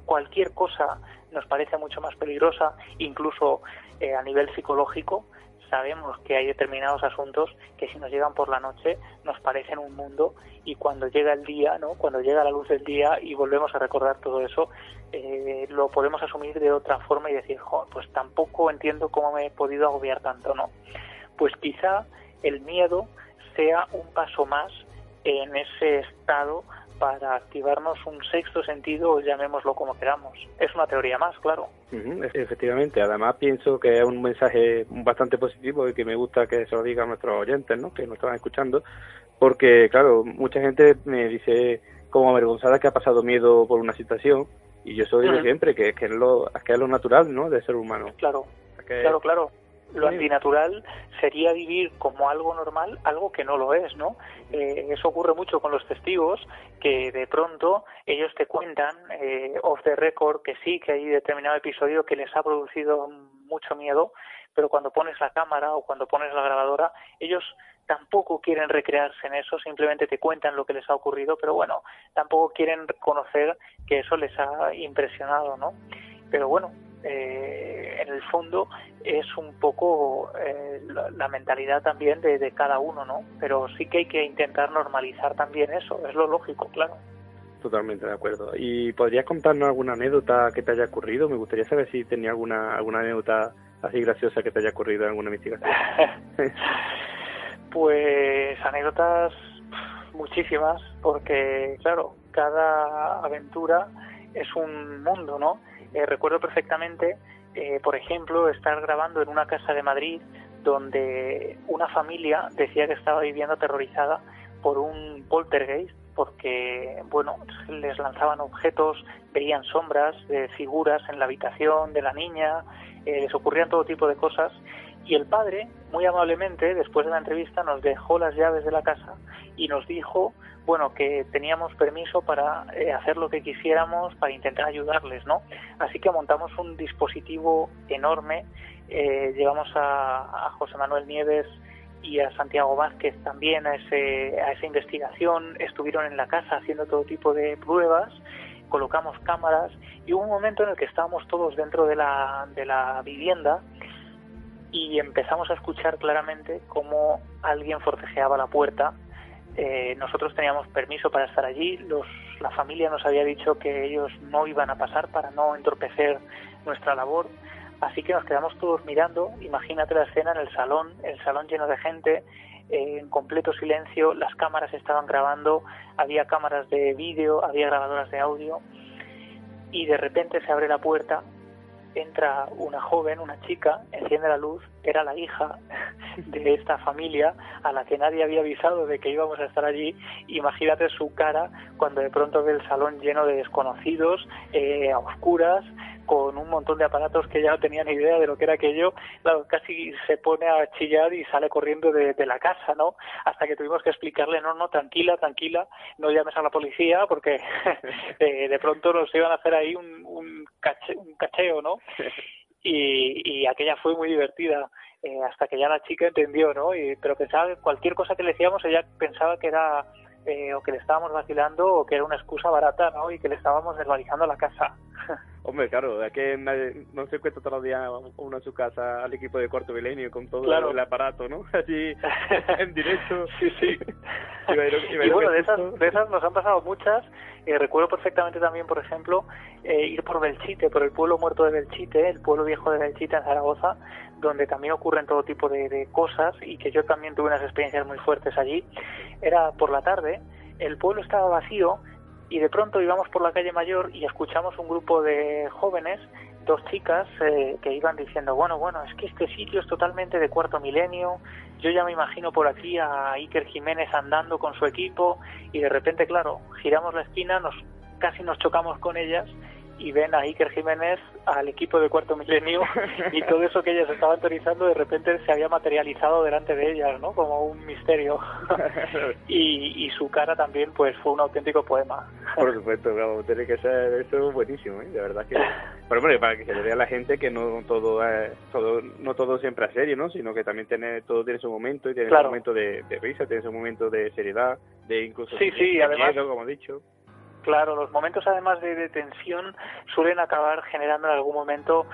cualquier cosa nos parece mucho más peligrosa, incluso eh, a nivel psicológico, sabemos que hay determinados asuntos que si nos llegan por la noche nos parecen un mundo y cuando llega el día, ¿no? Cuando llega la luz del día y volvemos a recordar todo eso, eh, lo podemos asumir de otra forma y decir, pues tampoco entiendo cómo me he podido agobiar tanto, ¿no? Pues quizá el miedo sea un paso más en ese estado para activarnos un sexto sentido, llamémoslo como queramos. Es una teoría más, claro. efectivamente, además pienso que es un mensaje bastante positivo y que me gusta que se lo diga a nuestros oyentes, ¿no? que nos están escuchando, porque, claro, mucha gente me dice como avergonzada que ha pasado miedo por una situación y yo eso digo siempre, que, que, es lo, que es lo natural ¿no? de ser humano. Claro, claro, claro lo antinatural sería vivir como algo normal, algo que no lo es, ¿no? Eh, eso ocurre mucho con los testigos, que de pronto ellos te cuentan, eh, off the record, que sí, que hay determinado episodio que les ha producido mucho miedo, pero cuando pones la cámara o cuando pones la grabadora, ellos tampoco quieren recrearse en eso, simplemente te cuentan lo que les ha ocurrido, pero bueno, tampoco quieren reconocer que eso les ha impresionado, ¿no? Pero bueno, eh, en el fondo es un poco eh, la, mentalidad también de, cada uno, ¿no? Pero sí que hay que intentar normalizar también eso, es lo lógico, claro. Totalmente de acuerdo. ¿Y podrías contarnos alguna anécdota que te haya ocurrido? Me gustaría saber si tenía alguna alguna anécdota así graciosa que te haya ocurrido en alguna investigación. pues anécdotas muchísimas, porque claro, cada aventura es un mundo, ¿no? Eh, recuerdo perfectamente, eh, por ejemplo, estar grabando en una casa de Madrid donde una familia decía que estaba viviendo aterrorizada por un poltergeist porque, bueno, les lanzaban objetos, veían sombras de figuras en la habitación de la niña, eh, les ocurrían todo tipo de cosas. Y el padre, muy amablemente, después de la entrevista, nos dejó las llaves de la casa y nos dijo bueno, que teníamos permiso para eh, hacer lo que quisiéramos para intentar ayudarles, ¿no? Así que montamos un dispositivo enorme, eh, llevamos a, José Manuel Nieves y a Santiago Vázquez también a, esa investigación, estuvieron en la casa haciendo todo tipo de pruebas, colocamos cámaras y hubo un momento en el que estábamos todos dentro de la vivienda y empezamos a escuchar claramente cómo alguien forcejeaba la puerta eh, nosotros teníamos permiso para estar allí, los, la familia nos había dicho que ellos no iban a pasar para no entorpecer nuestra labor, así que nos quedamos todos mirando, imagínate la escena en el salón, el salón lleno de gente, eh, en completo silencio, las cámaras estaban grabando, había cámaras de vídeo, había grabadoras de audio, y de repente se abre la puerta entra una joven, una chica, enciende la luz, era la hija de esta familia a la que nadie había avisado de que íbamos a estar allí. Imagínate su cara cuando de pronto ve el salón lleno de desconocidos, eh, a oscuras, con un montón de aparatos que ya no tenían ni idea de lo que era aquello, claro, casi se pone a chillar y sale corriendo de, la casa, ¿no? Hasta que tuvimos que explicarle, no, no, tranquila, tranquila, no llames a la policía porque eh, de pronto nos iban a hacer ahí un, un, un cacheo, ¿no? Y, y aquella fue muy divertida. Eh, hasta que ya la chica entendió, ¿no? Y, pero pensaba que cualquier cosa que le decíamos ella pensaba que era eh, o que le estábamos vacilando o que era una excusa barata, ¿no? Y que le estábamos desvalijando la casa. Hombre, claro, es que no se cuenta todos los días uno en su casa al equipo de cuarto milenio con todo el aparato, ¿no? Allí en directo. sí, sí. y, bueno, de esas, de esas nos han pasado muchas. Eh, recuerdo perfectamente también, por ejemplo, eh, ir por Belchite, por el pueblo muerto de Belchite, el pueblo viejo de Belchite en Zaragoza, donde también ocurren todo tipo de, de cosas y que yo también tuve unas experiencias muy fuertes allí. Era por la tarde, el pueblo estaba vacío y de pronto íbamos por la calle mayor y escuchamos un grupo de jóvenes dos chicas eh, que iban diciendo, bueno, bueno, es que este sitio es totalmente de cuarto milenio, yo ya me imagino por aquí a Iker Jiménez andando con su equipo y de repente, claro, giramos la esquina, nos casi nos chocamos con ellas y ven a Iker Jiménez, al equipo de Cuarto Milenio, y todo eso que ellas estaban teorizando de repente se había materializado delante de ellas, ¿no? Como un misterio. y, y su cara también, pues, fue un auténtico poema. Por supuesto, claro, tiene que ser eso buenísimo, ¿eh? De verdad que... Pero bueno, para que se le vea a la gente que no todo, es, todo no todo siempre es serio, ¿no? Sino que también tiene, todo tiene su momento, y tiene su momento de, risa, tiene su momento de seriedad, de incluso... Sí, sí, además... como he dicho. Claro, los momentos además de, tensión suelen acabar generando en algún momento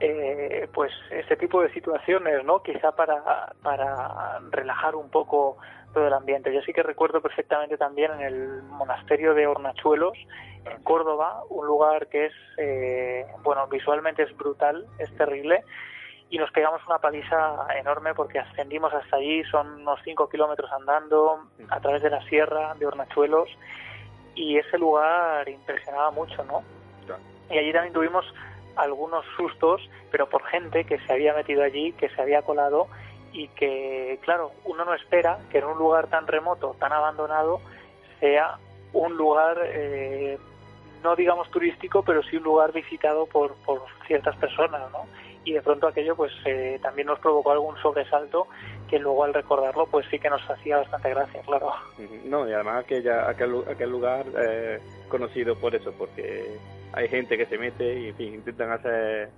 eh, pues este tipo de situaciones, ¿no? Quizá para, para relajar un poco todo el ambiente. Yo sí que recuerdo perfectamente también en el monasterio de Hornachuelos, en Córdoba, un lugar que es, eh, bueno, visualmente es brutal, es terrible, y nos pegamos una paliza enorme porque ascendimos hasta allí, son unos 5 kilómetros andando a través de la sierra de Hornachuelos y ese lugar impresionaba mucho, ¿no? Y allí también tuvimos algunos sustos, pero por gente que se había metido allí, que se había colado y que, claro, uno no espera que en un lugar tan remoto, tan abandonado, sea un lugar, eh, no digamos turístico, pero sí un lugar visitado por, por ciertas personas, ¿no? Y de pronto aquello pues eh, también nos provocó algún sobresalto que luego al recordarlo pues sí que nos hacía bastante gracia, claro. No, y además aquella, aquel, aquel lugar eh, conocido por eso, porque hay gente que se mete y en fin, intentan hacer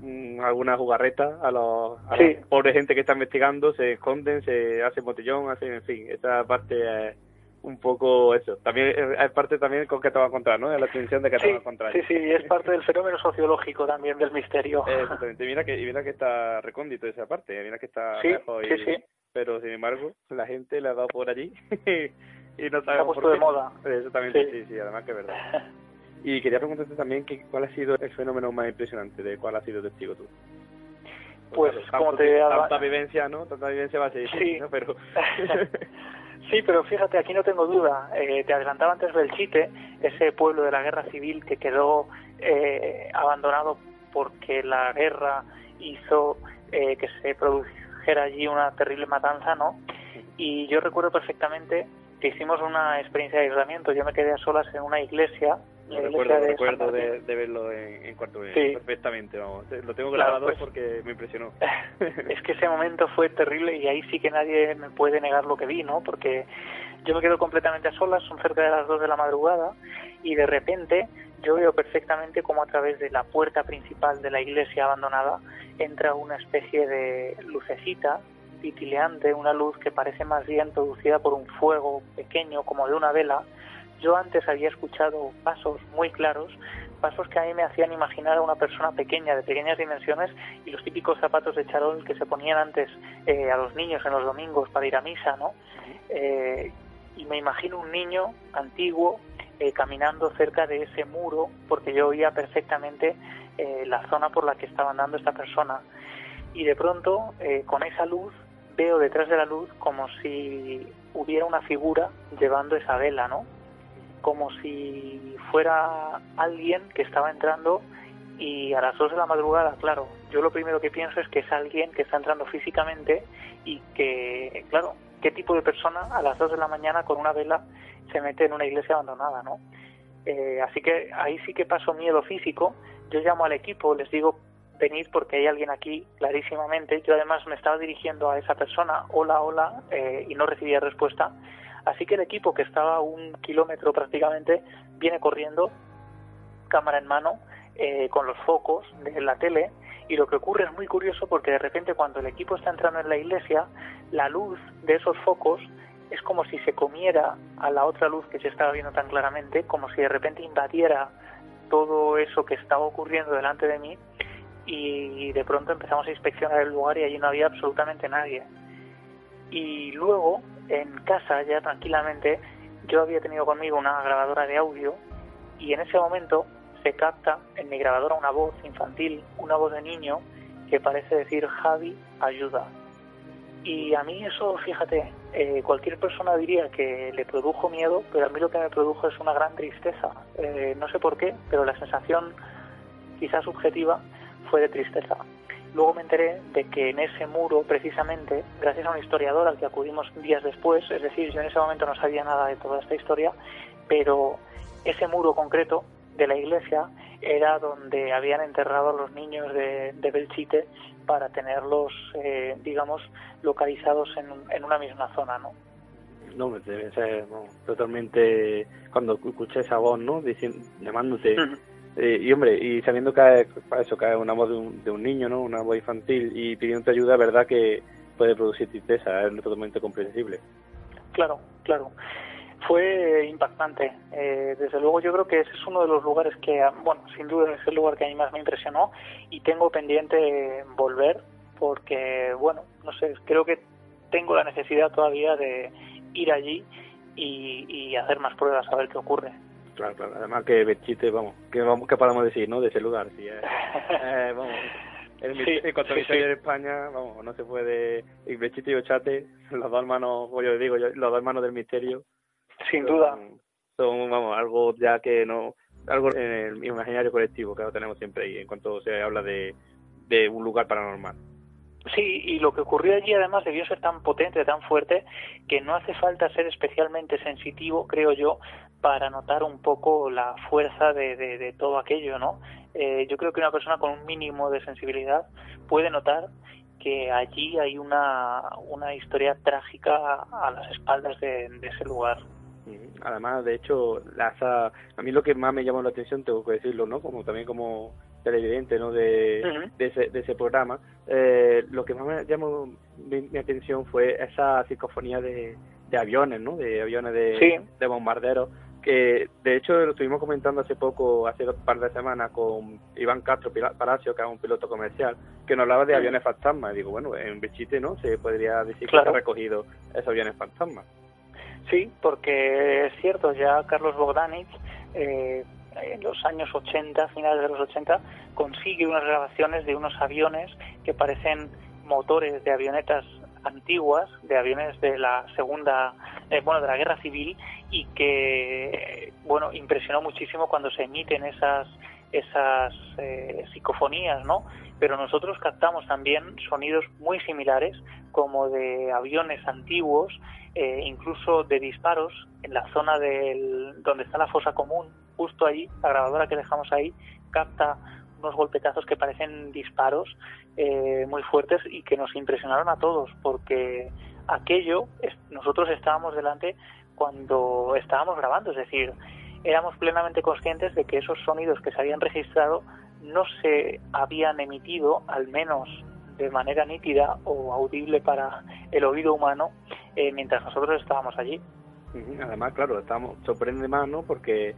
mm, alguna jugarreta a los, a pobres gente que está investigando, se esconden, se hacen botellón, hacen, en fin, esa parte un poco eso. También es parte también con que te va a encontrar, ¿no? La atención de que te va a encontrar. Sí, sí, es parte del fenómeno sociológico también del misterio. exactamente. Mira que, mira que está recóndito esa parte, mira que está lejos. Y, sí, Pero sin embargo, la gente le ha dado por allí y no sabe por qué. de moda. Exactamente, sí. sí, además que es verdad. Y quería preguntarte también que, cuál ha sido el fenómeno más impresionante, de cuál ha sido testigo tú. Pues, como te... Tanta vivencia, ¿no? Tanta vivencia va a ser sí. ¿no? Pero... Sí, pero fíjate, aquí no tengo duda. Eh, te adelantaba antes Belchite, ese pueblo de la guerra civil que quedó eh, abandonado porque la guerra hizo eh, que se produjera allí una terrible matanza, ¿no? Y yo recuerdo perfectamente hicimos una experiencia de aislamiento. Yo me quedé a solas en una iglesia lo recuerdo, de, recuerdo de, verlo en, cuarto B, perfectamente, vamos. Lo tengo grabado pues, porque me impresionó. Es que ese momento fue terrible y ahí sí que nadie me puede negar lo que vi, ¿no? Porque yo me quedo completamente a solas, son cerca de las dos de la madrugada y de repente yo veo perfectamente como a través de la puerta principal de la iglesia abandonada entra una especie de lucecita titileante, una luz que parece más bien producida por un fuego pequeño como de una vela yo antes había escuchado pasos muy claros, pasos que a mí me hacían imaginar a una persona pequeña, de pequeñas dimensiones, y los típicos zapatos de charol que se ponían antes eh, a los niños en los domingos para ir a misa, ¿no? Eh, y me imagino un niño antiguo eh, caminando cerca de ese muro, porque yo oía perfectamente la zona por la que estaba andando esta persona. Y de pronto, con esa luz, veo detrás de la luz como si hubiera una figura llevando esa vela, ¿no? como si fuera alguien que estaba entrando y a las dos de la madrugada, claro, yo lo primero que pienso es que es alguien que está entrando físicamente y que, claro, ¿qué tipo de persona a las dos de la mañana con una vela se mete en una iglesia abandonada, no? Eh, así que ahí sí que paso miedo físico. Yo llamo al equipo, les digo venid porque hay alguien aquí clarísimamente. Yo además me estaba dirigiendo a esa persona, hola, hola, eh, y no recibía respuesta. Así que el equipo que estaba a un kilómetro prácticamente viene corriendo, cámara en mano, eh, con los focos de la tele. Y lo que ocurre es muy curioso porque de repente cuando el equipo está entrando en la iglesia, la luz de esos focos es como si se comiera a la otra luz que se estaba viendo tan claramente, como si de repente invadiera todo eso que estaba ocurriendo delante de mí y de pronto empezamos a inspeccionar el lugar y allí no había absolutamente nadie. Y luego en casa ya tranquilamente yo había tenido conmigo una grabadora de audio y en ese momento se capta en mi grabadora una voz infantil, una voz de niño que parece decir Javi, ayuda. Y a mí eso, fíjate, eh, cualquier persona diría que le produjo miedo, pero a mí lo que me produjo es una gran tristeza. Eh, no sé por qué, pero la sensación quizás subjetiva, fue de tristeza. Luego me enteré de que en ese muro, precisamente, gracias a un historiador al que acudimos días después, es decir, yo en ese momento no sabía nada de toda esta historia, pero ese muro concreto de la iglesia era donde habían enterrado a los niños de, Belchite para tenerlos, eh, digamos, localizados en, en, una misma zona, ¿no? No, debe ser totalmente... Cuando escuché esa voz, ¿no? Diciendo, llamándote... Eh, y hombre, y sabiendo que para eso cae una voz de un, de un niño, ¿no? Una voz infantil y pidiendo ayuda, verdad que puede producir tristeza, es totalmente comprensible. Claro, claro. Fue impactante. Eh, desde luego yo creo que ese es uno de los lugares que, bueno, sin duda es el lugar que a mí más me impresionó y tengo pendiente volver porque, bueno, no sé, creo que tengo la necesidad todavía de ir allí y, y hacer más pruebas a ver qué ocurre. Claro, claro. Además que Bechite, vamos, que vamos que podemos decir, ¿no? De ese lugar, sí. Eh, eh vamos. El, sí, de España, vamos, no se puede. Y Bechite y Ochate, los dos hermanos, como yo digo, los dos hermanos del misterio. Sin duda. Son, vamos, algo ya que no. Algo en el imaginario colectivo que lo tenemos siempre ahí, en cuanto se habla de, de un lugar paranormal. Sí, y lo que ocurrió allí además debió ser tan potente, tan fuerte, que no hace falta ser especialmente sensitivo, creo yo, para notar un poco la fuerza de, de, todo aquello, ¿no? Eh, yo creo que una persona con un mínimo de sensibilidad puede notar que allí hay una, una historia trágica a las espaldas de, ese lugar. Además, de hecho, a mí lo que más me llamó la atención, tengo que decirlo, ¿no? Como también como televidente, ¿no? De, de, ese, de ese programa, eh, lo que más me llamó mi, atención fue esa psicofonía de, de aviones, ¿no? De aviones de, de bombarderos que de hecho lo estuvimos comentando hace poco, hace un par de semanas, con Iván Castro Palacio, que es un piloto comercial, que nos hablaba de aviones fantasmas. Y digo, bueno, en Bechite, ¿no? Se podría decir que se ha recogido esos aviones fantasmas. Sí, porque es cierto, ya Carlos Bogdanich, eh, en los años 80, finales de los 80, consigue unas grabaciones de unos aviones que parecen motores de avionetas antiguas, de aviones de la segunda, eh, bueno, de la guerra civil y que, bueno, impresionó muchísimo cuando se emiten esas esas eh, psicofonías, ¿no? Pero nosotros captamos también sonidos muy similares, como de aviones antiguos, eh, incluso de disparos en la zona del donde está la fosa común, justo ahí, la grabadora que dejamos ahí capta unos golpetazos que parecen disparos eh, muy fuertes y que nos impresionaron a todos porque aquello nosotros estábamos delante cuando estábamos grabando, es decir, éramos plenamente conscientes de que esos sonidos que se habían registrado no se habían emitido, al menos de manera nítida o audible para el oído humano, eh, mientras nosotros estábamos allí. Además, claro, estamos sorprende más, ¿no? Porque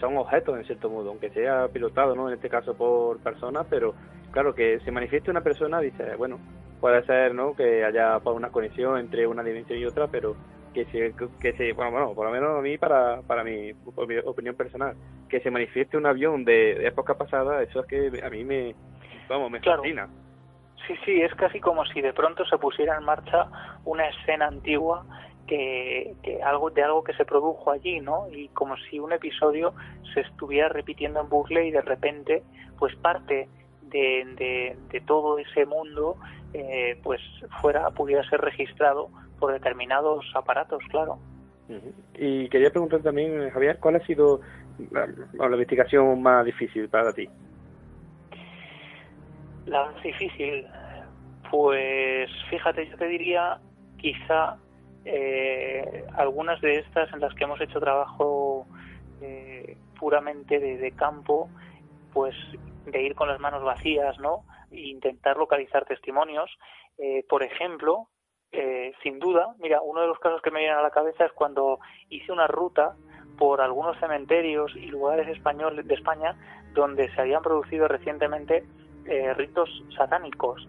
son objetos en cierto modo, aunque sea pilotado, ¿no? En este caso por personas, pero claro, que se manifieste una persona, dice, bueno, puede ser, ¿no? Que haya pues, una conexión entre una dimensión y otra, pero que se, que se bueno, por lo menos a mí, para, para mi, opinión personal, que se manifieste un avión de, época pasada, eso es que a mí me, vamos, me fascina. Sí, sí, es casi como si de pronto se pusiera en marcha una escena antigua que, algo de algo que se produjo allí, ¿no? Y como si un episodio se estuviera repitiendo en bucle y de repente, pues parte de, de, todo ese mundo, eh, pues fuera pudiera ser registrado por determinados aparatos, claro. Y quería preguntar también, Javier, ¿cuál ha sido la, la investigación más difícil para ti? La más difícil, pues fíjate, yo te diría quizá eh, algunas de estas en las que hemos hecho trabajo eh, puramente de, campo, pues de ir con las manos vacías, ¿no? E intentar localizar testimonios. Eh, por ejemplo, eh, sin duda, mira, uno de los casos que me viene a la cabeza es cuando hice una ruta por algunos cementerios y lugares españoles de España donde se habían producido recientemente ritos satánicos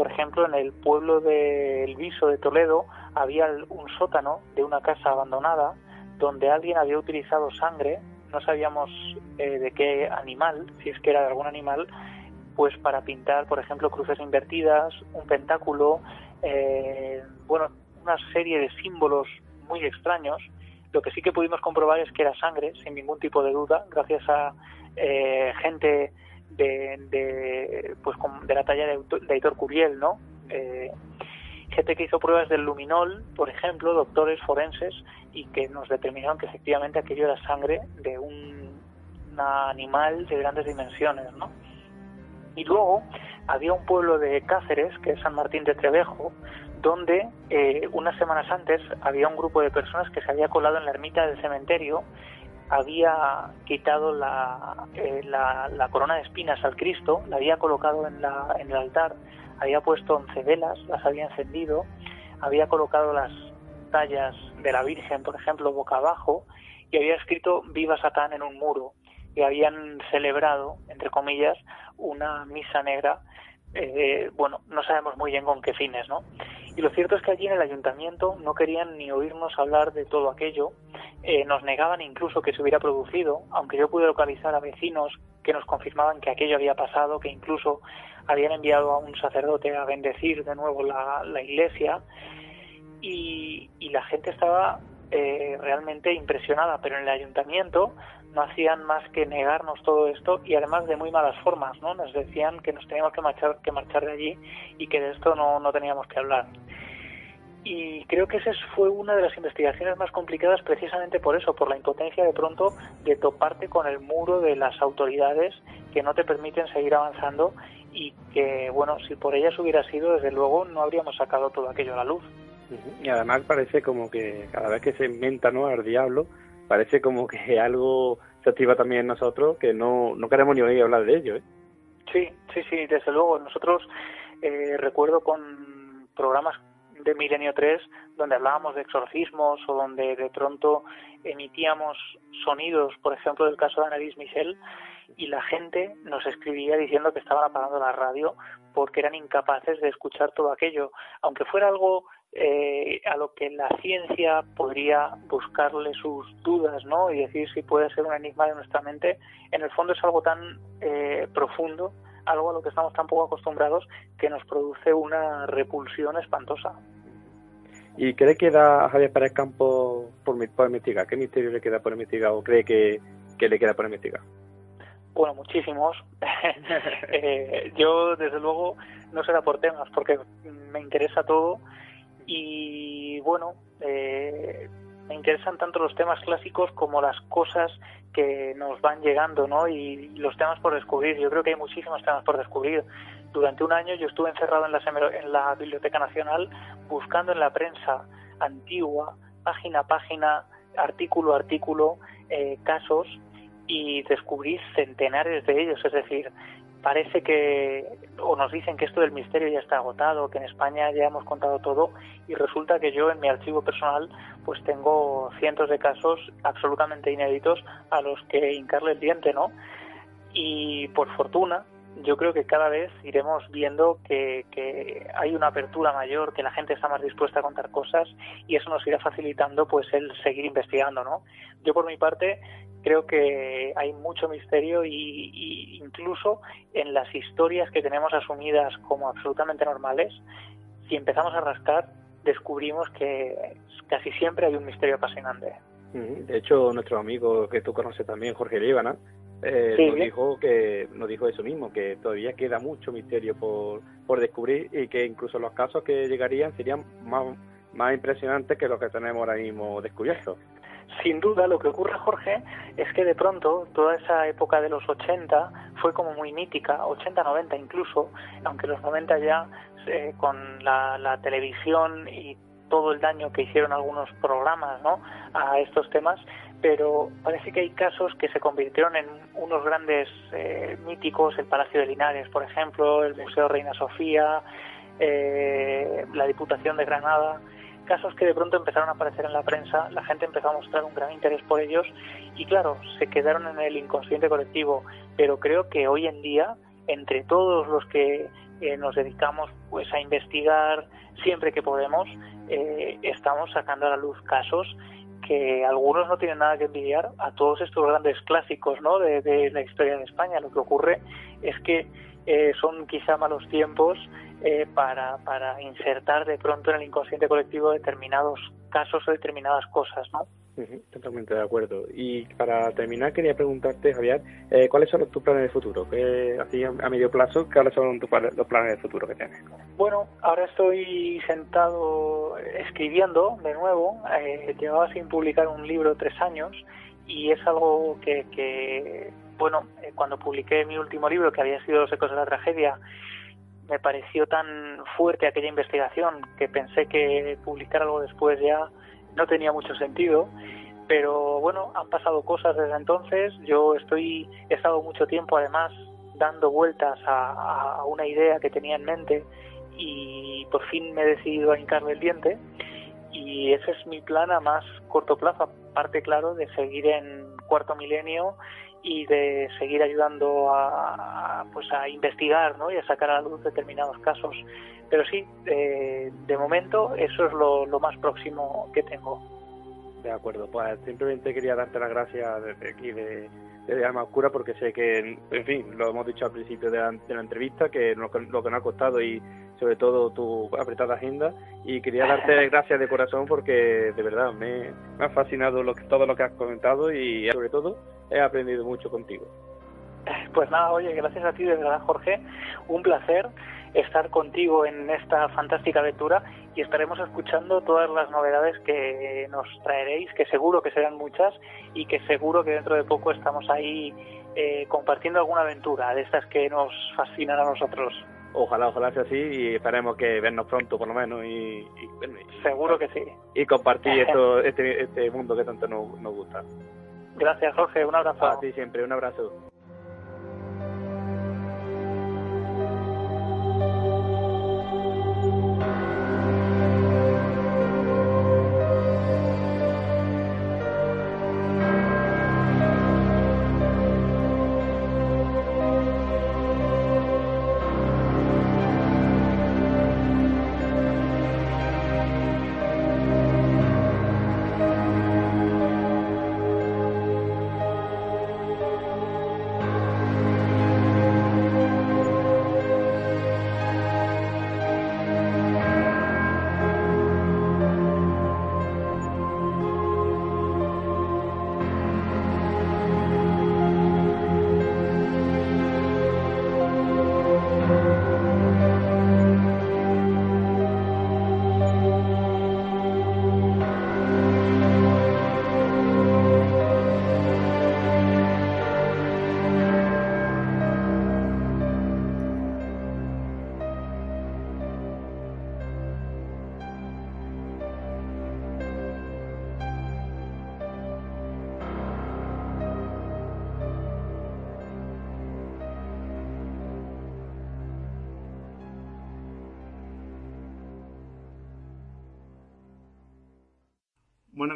por ejemplo, en el pueblo de El Viso de Toledo había un sótano de una casa abandonada donde alguien había utilizado sangre, no sabíamos eh, de qué animal, si es que era de algún animal, pues para pintar, por ejemplo, cruces invertidas, un pentáculo, eh, bueno, una serie de símbolos muy extraños. Lo que sí que pudimos comprobar es que era sangre, sin ningún tipo de duda, gracias a eh, gente de, pues de la talla de, Aitor Curiel, ¿no? Eh, gente que hizo pruebas del luminol, por ejemplo, doctores forenses, y que nos determinaron que efectivamente aquello era sangre de un, animal de grandes dimensiones, ¿no? Y luego había un pueblo de Cáceres, que es San Martín de Trevejo, donde eh, unas semanas antes había un grupo de personas que se había colado en la ermita del cementerio, había quitado la, eh, la, corona de espinas al Cristo, la había colocado en, la, en el altar, había puesto once velas, las había encendido, había colocado las tallas de la Virgen, por ejemplo, boca abajo, y había escrito Viva Satán en un muro, y habían celebrado, entre comillas, una misa negra eh, bueno, no sabemos muy bien con qué fines, ¿no? Y lo cierto es que allí en el ayuntamiento no querían ni oírnos hablar de todo aquello, eh, nos negaban incluso que se hubiera producido, aunque yo pude localizar a vecinos que nos confirmaban que aquello había pasado, que incluso habían enviado a un sacerdote a bendecir de nuevo la, iglesia, y, la gente estaba eh, realmente impresionada, pero en el ayuntamiento no hacían más que negarnos todo esto y además de muy malas formas, ¿no? Nos decían que nos teníamos que marchar, que marchar de allí y que de esto no, no teníamos que hablar. Y creo que esa fue una de las investigaciones más complicadas precisamente por eso, por la impotencia de pronto de toparte con el muro de las autoridades que no te permiten seguir avanzando y que, bueno, si por ellas hubiera sido, desde luego no habríamos sacado todo aquello a la luz. Y además parece como que cada vez que se inventa ¿no? al diablo, parece como que algo se activa también en nosotros que no, no queremos ni oír hablar de ello. ¿eh? Sí, sí, sí, desde luego. Nosotros eh, recuerdo con programas de Milenio 3 donde hablábamos de exorcismos o donde de pronto emitíamos sonidos, por ejemplo, del caso de Annalise Michel, y la gente nos escribía diciendo que estaban apagando la radio porque eran incapaces de escuchar todo aquello. Aunque fuera algo eh, a lo que la ciencia podría buscarle sus dudas, ¿no? Y decir si puede ser un enigma de nuestra mente. En el fondo es algo tan eh, profundo, algo a lo que estamos tan poco acostumbrados, que nos produce una repulsión espantosa. ¿Y cree que da a Javier Pérez Campo por, por investigar? ¿Qué misterio le queda por investigar o cree que, le queda por investigar? Bueno, muchísimos. Eh, yo, desde luego, no será por temas, porque me interesa todo y bueno, eh, me interesan tanto los temas clásicos como las cosas que nos van llegando, ¿no? Y los temas por descubrir. Yo creo que hay muchísimos temas por descubrir. Durante un año yo estuve encerrado en la, en la Biblioteca Nacional buscando en la prensa antigua, página a página, artículo a artículo, eh, casos y descubrí centenares de ellos. Es decir, parece que o nos dicen que esto del misterio ya está agotado, que en España ya hemos contado todo y resulta que yo en mi archivo personal pues tengo cientos de casos absolutamente inéditos a los que hincarle el diente, ¿no? Y por fortuna yo creo que cada vez iremos viendo que, que, hay una apertura mayor, que la gente está más dispuesta a contar cosas y eso nos irá facilitando pues el seguir investigando, ¿no? Yo por mi parte creo que hay mucho misterio y, incluso en las historias que tenemos asumidas como absolutamente normales, si empezamos a rascar descubrimos que casi siempre hay un misterio apasionante. De hecho, nuestro amigo que tú conoces también, Jorge Líbana, eh, nos dijo que nos dijo eso mismo, que todavía queda mucho misterio por, por descubrir y que incluso los casos que llegarían serían más, más impresionantes que los que tenemos ahora mismo descubiertos. Sin duda, lo que ocurre, Jorge, es que de pronto toda esa época de los 80 fue como muy mítica, 80, 90 incluso, aunque los 90 ya eh, con la, la televisión y todo el daño que hicieron algunos programas ¿no? a estos temas, pero parece que hay casos que se convirtieron en unos grandes eh, míticos, el Palacio de Linares, por ejemplo, el Museo Reina Sofía, eh, la Diputación de Granada, casos que de pronto empezaron a aparecer en la prensa, la gente empezó a mostrar un gran interés por ellos y claro, se quedaron en el inconsciente colectivo, pero creo que hoy en día, entre todos los que eh, nos dedicamos pues a investigar siempre que podemos, estamos sacando a la luz casos que algunos no tienen nada que envidiar a todos estos grandes clásicos ¿no? de, la historia de España. Lo que ocurre es que eh, son quizá malos tiempos eh, para, para insertar de pronto en el inconsciente colectivo determinados casos o determinadas cosas, ¿no? totalmente de acuerdo. Y para terminar, quería preguntarte, Javier, eh, ¿cuáles son tus planes de futuro? ¿Qué, así a medio plazo, ¿cuáles son tus, los planes de futuro que tienes? Bueno, ahora estoy sentado escribiendo de nuevo. Eh, llevaba sin publicar un libro tres años y es algo que, que bueno, eh, cuando publiqué mi último libro, que había sido Los ecos de la tragedia, me pareció tan fuerte aquella investigación que pensé que publicar algo después ya no tenía mucho sentido. Pero bueno, han pasado cosas desde entonces. Yo estoy, he estado mucho tiempo además dando vueltas a, una idea que tenía en mente y por fin me he decidido a hincarme el diente y ese es mi plan a más corto plazo, aparte claro de seguir en cuarto milenio y de seguir ayudando a, pues a investigar ¿no? y a sacar a la luz determinados casos. Pero sí, de, de momento eso es lo, lo, más próximo que tengo. De acuerdo, pues simplemente quería darte las gracias desde aquí de, de Alma Oscura porque sé que, en fin, lo hemos dicho al principio de la, de la entrevista, que lo, lo, que nos ha costado y sobre todo tu apretada agenda y quería darte gracias de corazón porque de verdad me, me ha fascinado lo que, todo lo que has comentado y sobre todo he aprendido mucho contigo. Pues nada, oye, gracias a ti de verdad, Jorge. Un placer estar contigo en esta fantástica aventura y estaremos escuchando todas las novedades que nos traeréis, que seguro que serán muchas y que seguro que dentro de poco estamos ahí eh, compartiendo alguna aventura de estas que nos fascinan a nosotros. Ojalá, ojalá sea así y esperemos que vernos pronto por lo menos y, seguro que sí y compartir esto, este, este mundo que tanto nos, nos gusta. Gracias, Jorge. Un abrazo. A ti siempre. Un abrazo.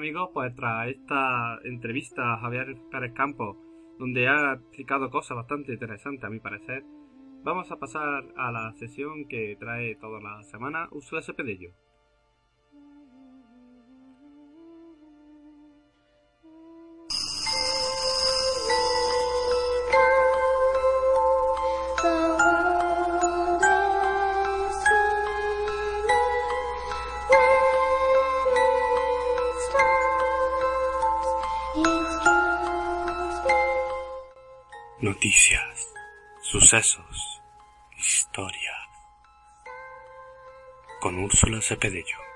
Amigos, pues tras esta entrevista a Javier Pérez Campos, donde ha explicado cosas bastante interesantes a mi parecer, vamos a pasar a la sesión que trae toda la semana Ursula Cepedillo. Noticias, sucesos, historias. Con Úrsula Cepedillo.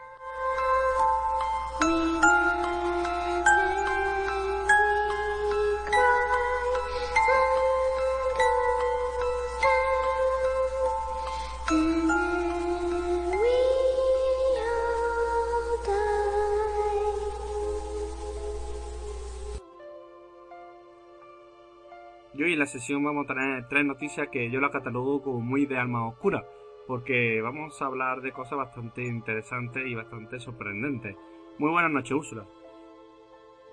Vamos a tener tres noticias que yo la catalogo como muy de alma oscura, porque vamos a hablar de cosas bastante interesantes y bastante sorprendentes. Muy buenas noches, Úrsula.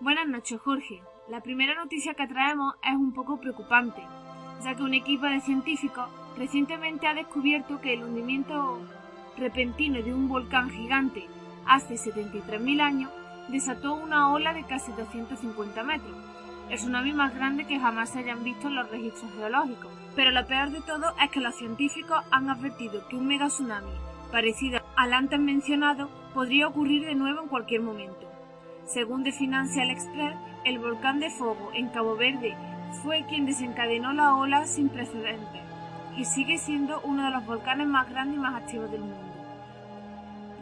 Buenas noches, Jorge. La primera noticia que traemos es un poco preocupante, ya que un equipo de científicos recientemente ha descubierto que el hundimiento repentino de un volcán gigante hace 73.000 años desató una ola de casi 250 metros tsunami más grande que jamás se hayan visto en los registros geológicos. Pero lo peor de todo es que los científicos han advertido que un mega tsunami parecido al antes mencionado podría ocurrir de nuevo en cualquier momento. Según The Financial Express, el volcán de Fogo en Cabo Verde fue quien desencadenó la ola sin precedentes y sigue siendo uno de los volcanes más grandes y más activos del mundo.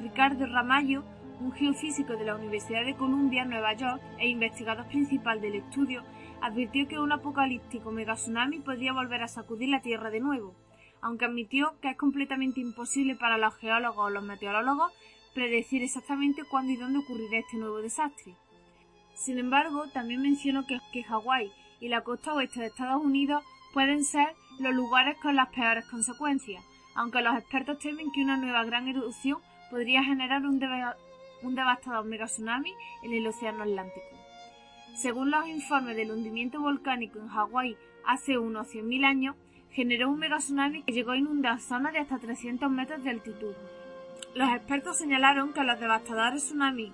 Ricardo Ramallo, un geofísico de la Universidad de Columbia, Nueva York, e investigador principal del estudio, advirtió que un apocalíptico megatsunami podría volver a sacudir la Tierra de nuevo, aunque admitió que es completamente imposible para los geólogos o los meteorólogos predecir exactamente cuándo y dónde ocurrirá este nuevo desastre. Sin embargo, también mencionó que, Hawái y la costa oeste de Estados Unidos pueden ser los lugares con las peores consecuencias, aunque los expertos temen que una nueva gran erupción podría generar un, un devastador megatsunami en el Océano Atlántico. Según los informes del hundimiento volcánico en Hawái hace unos 100.000 años, generó un megatsunami que llegó a inundar zonas de hasta 300 metros de altitud. Los expertos señalaron que los devastadores tsunamis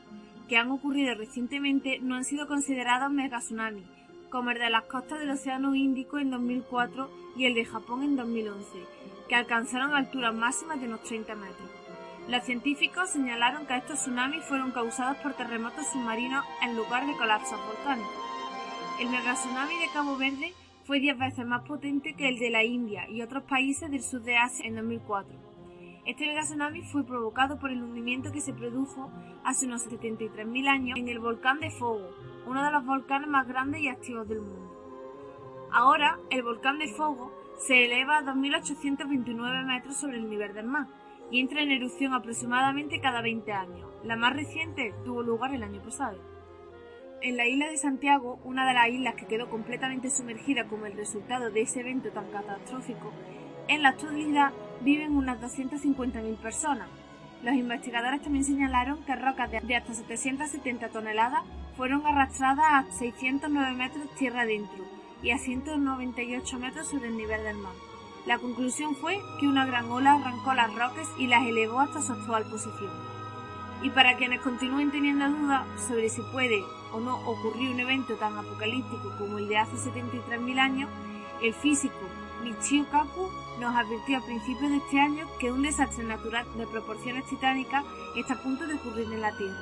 que han ocurrido recientemente no han sido considerados megatsunamis, como el de las costas del Océano Índico en 2004 y el de Japón en 2011, que alcanzaron alturas máximas de unos 30 metros. Los científicos señalaron que estos tsunamis fueron causados por terremotos submarinos en lugar de colapsos volcánicos. El megatsunami de Cabo Verde fue 10 veces más potente que el de la India y otros países del sur de Asia en 2004. Este megatsunami fue provocado por el hundimiento que se produjo hace unos 73.000 años en el volcán de Fogo, uno de los volcanes más grandes y activos del mundo. Ahora, el volcán de Fogo se eleva a 2.829 metros sobre el nivel del mar y entra en erupción aproximadamente cada 20 años. La más reciente tuvo lugar el año pasado. En la isla de Santiago, una de las islas que quedó completamente sumergida como el resultado de ese evento tan catastrófico, en la actualidad viven unas 250.000 personas. Los investigadores también señalaron que rocas de hasta 770 toneladas fueron arrastradas a 609 metros tierra adentro y a 198 metros sobre el nivel del mar. La conclusión fue que una gran ola arrancó las rocas y las elevó hasta su actual posición. Y para quienes continúen teniendo dudas sobre si puede o no ocurrir un evento tan apocalíptico como el de hace 73.000 años, el físico Michio Kaku nos advirtió a principios de este año que un desastre natural de proporciones titánicas está a punto de ocurrir en la Tierra.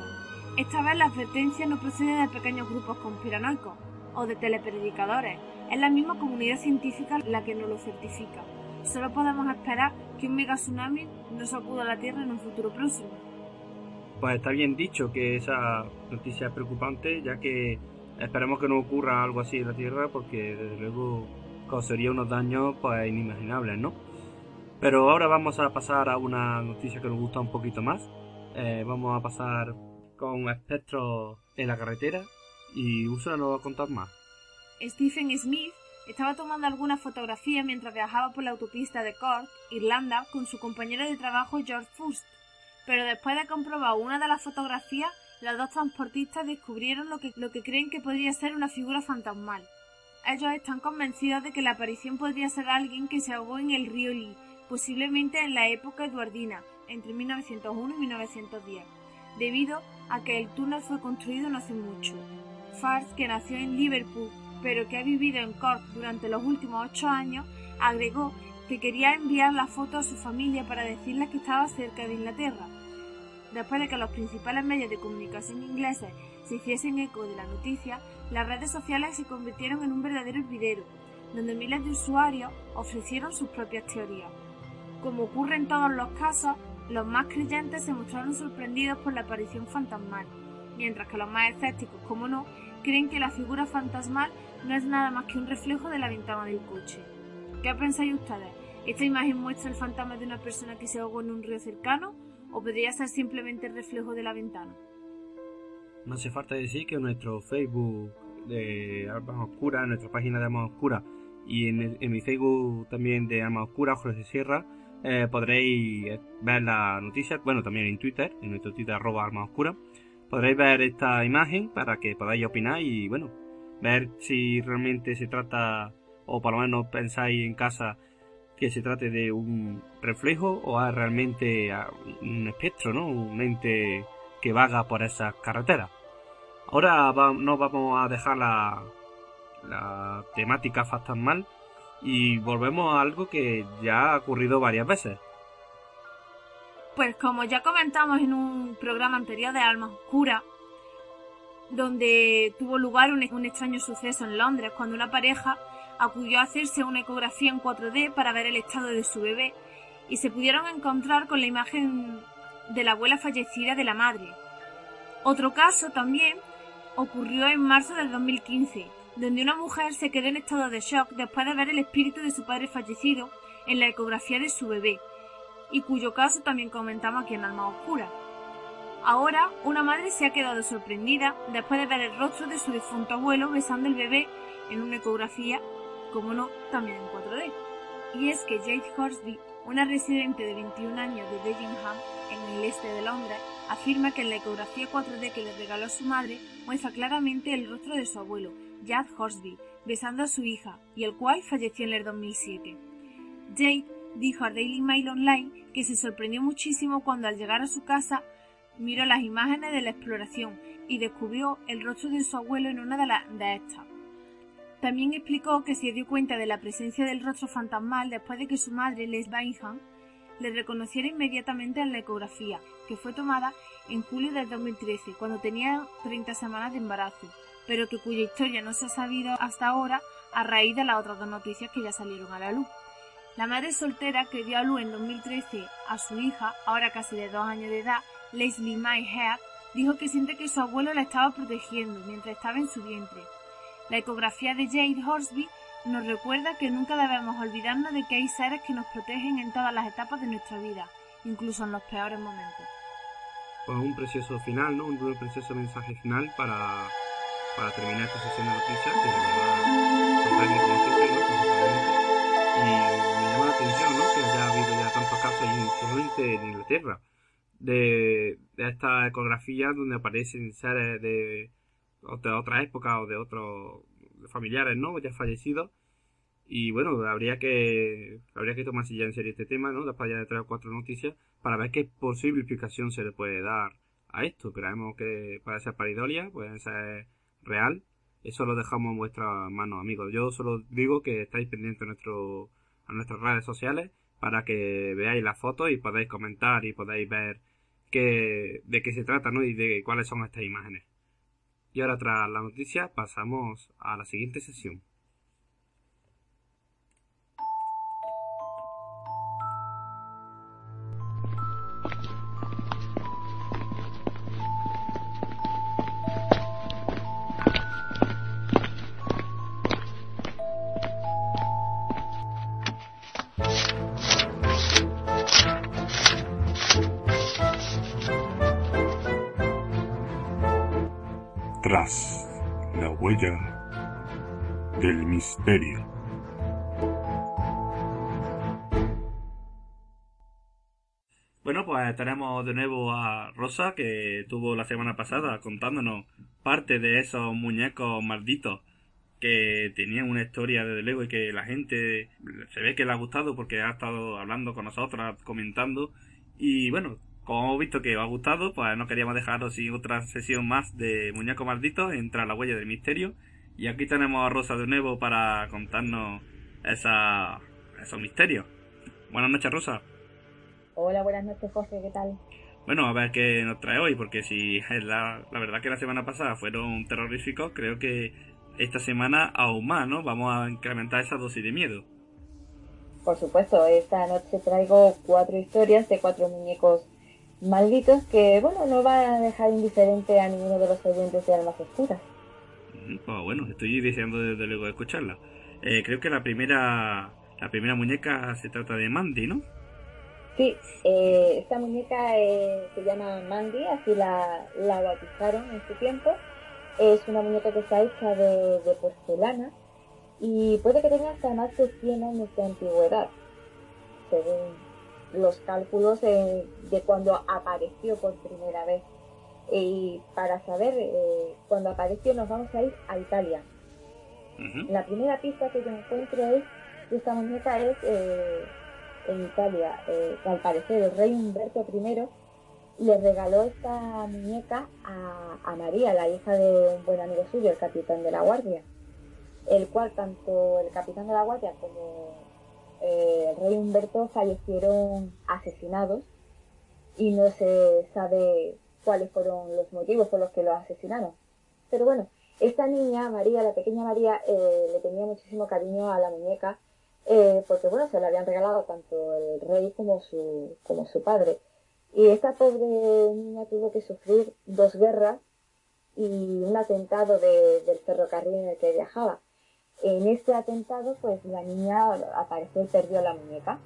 Esta vez la advertencia no procede de pequeños grupos conspiranoicos o de telepredicadores, es la misma comunidad científica la que nos lo certifica. Solo podemos esperar que un mega tsunami no sacuda a la Tierra en un futuro próximo. Pues está bien dicho que esa noticia es preocupante, ya que esperemos que no ocurra algo así en la Tierra, porque desde luego causaría unos daños pues inimaginables, ¿no? Pero ahora vamos a pasar a una noticia que nos gusta un poquito más. Eh, vamos a pasar con espectros en la carretera y Úrsula nos va a contar más. Stephen Smith estaba tomando algunas fotografías mientras viajaba por la autopista de Cork, Irlanda, con su compañero de trabajo George Fust, pero después de comprobar una de las fotografías, los dos transportistas descubrieron lo que, creen que podría ser una figura fantasmal. Ellos están convencidos de que la aparición podría ser alguien que se ahogó en el río Lee, posiblemente en la época eduardina, entre 1901 y 1910, debido a que el túnel fue construido no hace mucho. Fars, que nació en Liverpool, pero que ha vivido en Cork durante los últimos ocho años, agregó que quería enviar la foto a su familia para decirles que estaba cerca de Inglaterra. Después de que los principales medios de comunicación ingleses se hiciesen eco de la noticia, las redes sociales se convirtieron en un verdadero hervidero, donde miles de usuarios ofrecieron sus propias teorías. Como ocurre en todos los casos, los más creyentes se mostraron sorprendidos por la aparición fantasmal, mientras que los más escépticos, como no, creen que la figura fantasmal no es nada más que un reflejo de la ventana del coche. ¿Qué pensáis ustedes? ¿Esta imagen muestra el fantasma de una persona que se ahogó en un río cercano o podría ser simplemente el reflejo de la ventana? No hace falta decir que en nuestro Facebook de Armas Oscuras, en nuestra página de Armas Oscuras y en, mi Facebook también de Armas Oscuras, Jorge Sierra, eh, podréis ver la noticia, bueno, también en Twitter, en nuestro Twitter arroba Armas Oscuras, podréis ver esta imagen para que podáis opinar y bueno, ver si realmente se trata, o por lo menos pensáis en casa que se trate de un reflejo o es realmente un espectro, ¿no? Un ente que vaga por esas carreteras. Ahora no vamos a dejar la, la temática fantasmal y volvemos a algo que ya ha ocurrido varias veces. Pues como ya comentamos en un programa anterior de Almas Oscuras, donde tuvo lugar un, extraño suceso en Londres cuando una pareja acudió a hacerse una ecografía en 4D para ver el estado de su bebé y se pudieron encontrar con la imagen de la abuela fallecida de la madre. Otro caso también ocurrió en marzo del 2015, donde una mujer se quedó en estado de shock después de ver el espíritu de su padre fallecido en la ecografía de su bebé, y cuyo caso también comentamos aquí en Alma Oscura. Ahora, una madre se ha quedado sorprendida después de ver el rostro de su difunto abuelo besando el bebé en una ecografía, como no, también en 4D. Y es que Jade Horsby, una residente de 21 años de Dagenham, en el este de Londres, afirma que en la ecografía 4D que le regaló a su madre muestra claramente el rostro de su abuelo, Jad Horsby, besando a su hija, y el cual falleció en el 2007. Jade dijo a Daily Mail Online que se sorprendió muchísimo cuando al llegar a su casa miró las imágenes de la exploración y descubrió el rostro de su abuelo en una de, de estas. También explicó que se dio cuenta de la presencia del rostro fantasmal después de que su madre, Les Bainham, le reconociera inmediatamente en la ecografía, que fue tomada en julio del 2013, cuando tenía 30 semanas de embarazo, pero que cuya historia no se ha sabido hasta ahora a raíz de las otras dos noticias que ya salieron a la luz. La madre soltera que dio a luz en 2013 a su hija, ahora casi de dos años de edad, Leslie May dijo que siente que su abuelo la estaba protegiendo mientras estaba en su vientre. La ecografía de Jade Horsby nos recuerda que nunca debemos olvidarnos de que hay seres que nos protegen en todas las etapas de nuestra vida, incluso en los peores momentos. Pues un precioso final, ¿no? Un precioso mensaje final para, para terminar esta sesión de noticias, que de verdad sorprende como siempre, ¿no? Y me llama la atención, ¿no? Que haya habido ya tantos casos, incluso en Inglaterra, de, de esta ecografía donde aparecen seres de, de otra época o de otros familiares, ¿no? Ya fallecidos. Y bueno, habría que habría que tomarse ya en serio este tema, ¿no? Después ya de tres o cuatro noticias, para ver qué posible explicación se le puede dar a esto. Creemos que puede ser paridolia, puede ser real. Eso lo dejamos en vuestras manos, amigos. Yo solo digo que estáis pendientes a, nuestro, a nuestras redes sociales para que veáis las fotos y podáis comentar y podáis ver qué, de qué se trata, ¿no? Y de cuáles son estas imágenes. Y ahora tras la noticia pasamos a la siguiente sesión. Del misterio. Bueno, pues tenemos de nuevo a Rosa, que tuvo la semana pasada contándonos parte de esos muñecos malditos que tenían una historia desde luego y que la gente se ve que le ha gustado porque ha estado hablando con nosotros, comentando. Y bueno, como hemos visto que os ha gustado, pues no queríamos dejaros sin otra sesión más de Muñeco Maldito, entra la huella del misterio. Y aquí tenemos a Rosa de nuevo para contarnos esa, esos misterios. Buenas noches, Rosa. Hola, buenas noches, Jorge, ¿qué tal? Bueno, a ver qué nos trae hoy, porque si la, la verdad que la semana pasada fueron terroríficos, creo que esta semana aún más, ¿no? Vamos a incrementar esa dosis de miedo. Por supuesto, esta noche traigo cuatro historias de cuatro muñecos malditos que, bueno, no va a dejar indiferente a ninguno de los oyentes de Almas Oscuras. Oh, bueno, estoy deseando desde luego escucharla. Eh, creo que la primera la primera muñeca se trata de Mandy, ¿no? Sí, eh, esta muñeca eh, se llama Mandy, así la, la bautizaron en su tiempo. Es una muñeca que está hecha de, de porcelana y puede que tenga hasta más de 100 años de antigüedad, según los cálculos de cuando apareció por primera vez. Y para saber eh, cuando apareció nos vamos a ir a Italia. La primera pista que yo encuentro es que esta muñeca es eh, en Italia. Eh, al parecer el rey Humberto I le regaló esta muñeca a, a, María, la hija de un buen amigo suyo, el capitán de la guardia, el cual tanto el capitán de la guardia como eh, el rey Humberto fallecieron asesinados y no se sabe cuáles fueron los motivos por los que lo asesinaron. Pero bueno, esta niña, María, la pequeña María, eh, le tenía muchísimo cariño a la muñeca, eh, porque bueno, se la habían regalado tanto el rey como su, como su padre. Y esta pobre niña tuvo que sufrir dos guerras y un atentado del ferrocarril en el que viajaba. En este atentado, pues la niña apareció y perdió la muñeca.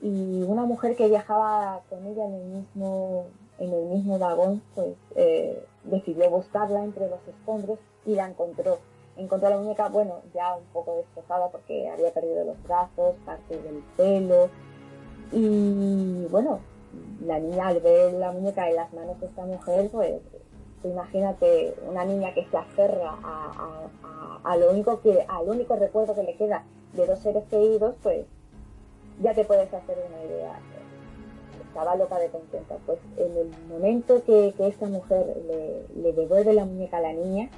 Y una mujer que viajaba con ella en el mismo, en el mismo vagón, pues eh, decidió buscarla entre los escombros y la encontró. Encontró la muñeca, bueno, ya un poco destrozada porque había perdido los brazos, parte del pelo. Y bueno, la niña al ver la muñeca en las manos de esta mujer, pues imagínate una niña que se aferra a, lo único que, al único recuerdo que le queda de dos seres queridos, pues ya te puedes hacer una idea. Estaba loca de contenta. Pues en el momento que, esta mujer le, devuelve la muñeca a la niña,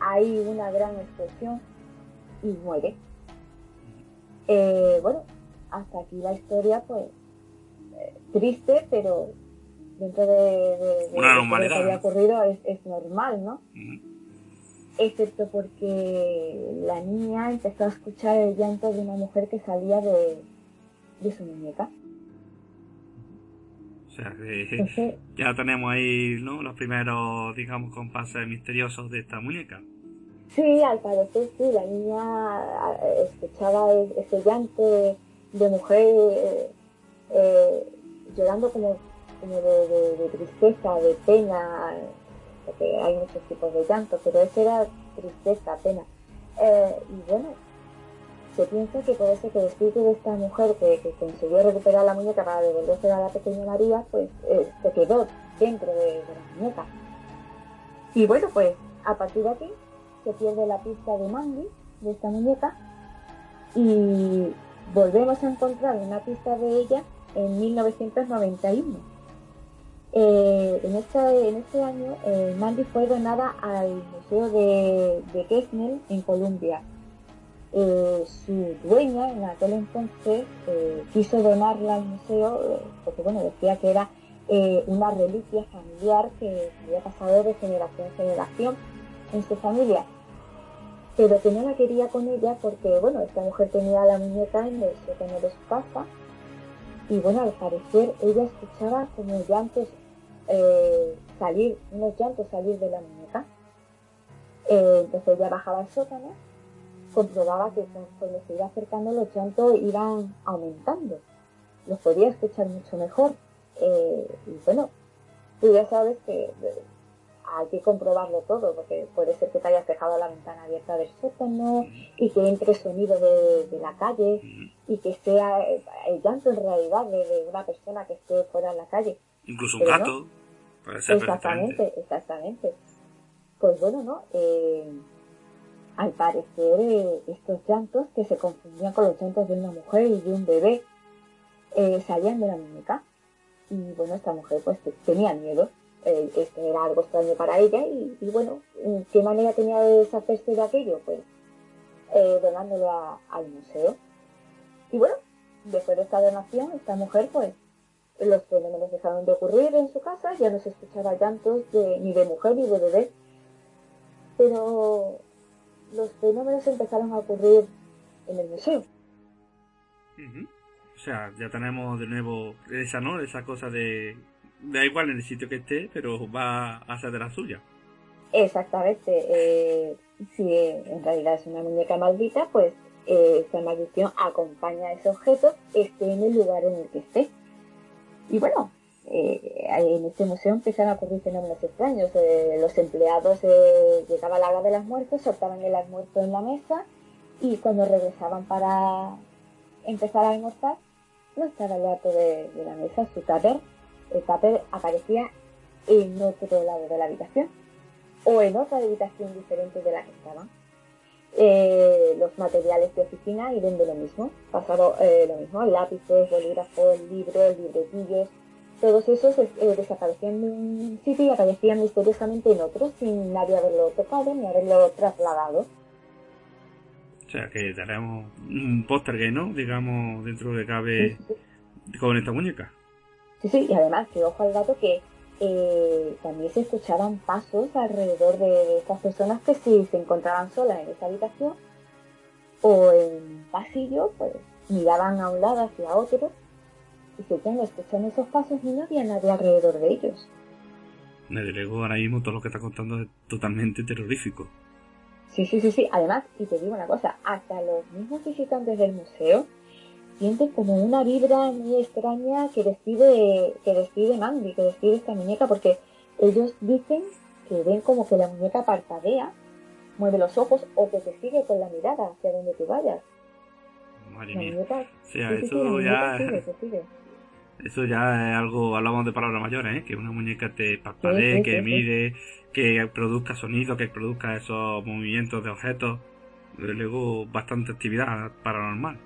hay una gran explosión y muere. Eh, bueno, hasta aquí la historia, pues eh, triste, pero dentro de, lo que había ocurrido es, normal, ¿no? Excepto porque la niña empezó a escuchar el llanto de una mujer que salía de, su muñeca. O sea que ya tenemos ahí ¿no? los primeros, digamos, compases misteriosos de esta muñeca. Sí, al parecer sí, la niña escuchaba ese llanto de, mujer eh, eh, llorando como de, tristeza, de pena, porque hay muchos tipos de llanto, pero ese era tristeza, pena. Eh, y bueno, se piensa que por eso que el espíritu de esta mujer que, consiguió recuperar la muñeca para devolverse a la pequeña María, pues eh, se quedó dentro de, la muñeca. Y bueno, pues a partir de aquí se pierde la pista de Mandy, de esta muñeca, y volvemos a encontrar una pista de ella en 1991 eh, en, este, en este año, eh, Mandy fue donada al Museo de, de en Colombia. Eh, su dueña en aquel entonces quiso donarla al museo porque bueno decía que era una reliquia familiar que había pasado de generación en generación en su familia pero que no la quería con ella porque bueno esta mujer tenía la muñeca en el sótano de su casa y bueno al parecer ella escuchaba como llantos eh, salir, unos llantos salir de la muñeca. Eh, entonces ella bajaba al sótano, comprobaba que conforme se iba acercando los llantos iban aumentando. Los podía escuchar mucho mejor. Eh, y bueno, tú ya sabes que hay que comprobarlo todo, porque puede ser que te hayas dejado la ventana abierta del sótano y que entre sonido de, la calle y que sea el llanto en realidad de, una persona que esté fuera en la calle. Incluso un gato. Exactamente, exactamente. Pues bueno, ¿no? Eh, al parecer eh, estos llantos que se confundían con los llantos de una mujer y de un bebé eh, salían de la muñeca. Y bueno, esta mujer pues tenía miedo. esto era algo extraño para ella y, bueno, ¿qué manera tenía de deshacerse de aquello? Pues donándolo al museo. Y bueno, después de esta donación, esta mujer pues los fenómenos dejaron de ocurrir en su casa, ya no se escuchaba llantos de, ni de mujer ni de bebé. Pero los fenómenos empezaron a ocurrir en el museo. O sea, ya tenemos de nuevo esa, ¿no? Esa cosa de... Da igual en el sitio que esté, pero va a ser de la suya. Exactamente. Eh, si en realidad es una muñeca maldita, pues eh, esa maldición acompaña a ese objeto, esté en el lugar en el que esté. Y bueno, eh, en este museo empezaron a ocurrir fenómenos extraños. Eh, los empleados eh, llegaba la hora de las muertes, soltaban el almuerzo en la mesa y cuando regresaban para empezar a almorzar, no estaba el plato de, la mesa, su tupper. El tupper aparecía en otro lado de la habitación o en otra habitación diferente de la que estaban. Eh, los materiales de oficina y de lo mismo. Pasaron eh, lo mismo, lápices, bolígrafos, libros, libretillos, todos esos eh, desaparecían de un sitio y aparecían misteriosamente en otro sin nadie haberlo tocado ni haberlo trasladado. O sea que tenemos un póster ¿no? Digamos, dentro de cabe con esta muñeca. Sí, sí, y además que ojo al gato que eh, también se escuchaban pasos alrededor de estas personas que si se encontraban solas en esa habitación o en un pasillo, pues miraban a un lado hacia otro y seguían escuchando esos pasos y no había nadie alrededor de ellos. Desde luego ahora mismo todo lo que está contando es totalmente terrorífico. Sí, sí, sí, sí. Además, y te digo una cosa, hasta los mismos visitantes del museo sienten como una vibra muy extraña que despide, que despide Mandy, que despide esta muñeca, porque ellos dicen que ven como que la muñeca parpadea, mueve los ojos o que te sigue con la mirada hacia donde tú vayas. Madre mía. o sea, eso ya... Eso ya es algo, hablamos de palabras mayores, ¿eh? que una muñeca te parpadee, que mire, que produzca sonido, que produzca esos movimientos de objetos. Luego, bastante actividad paranormal.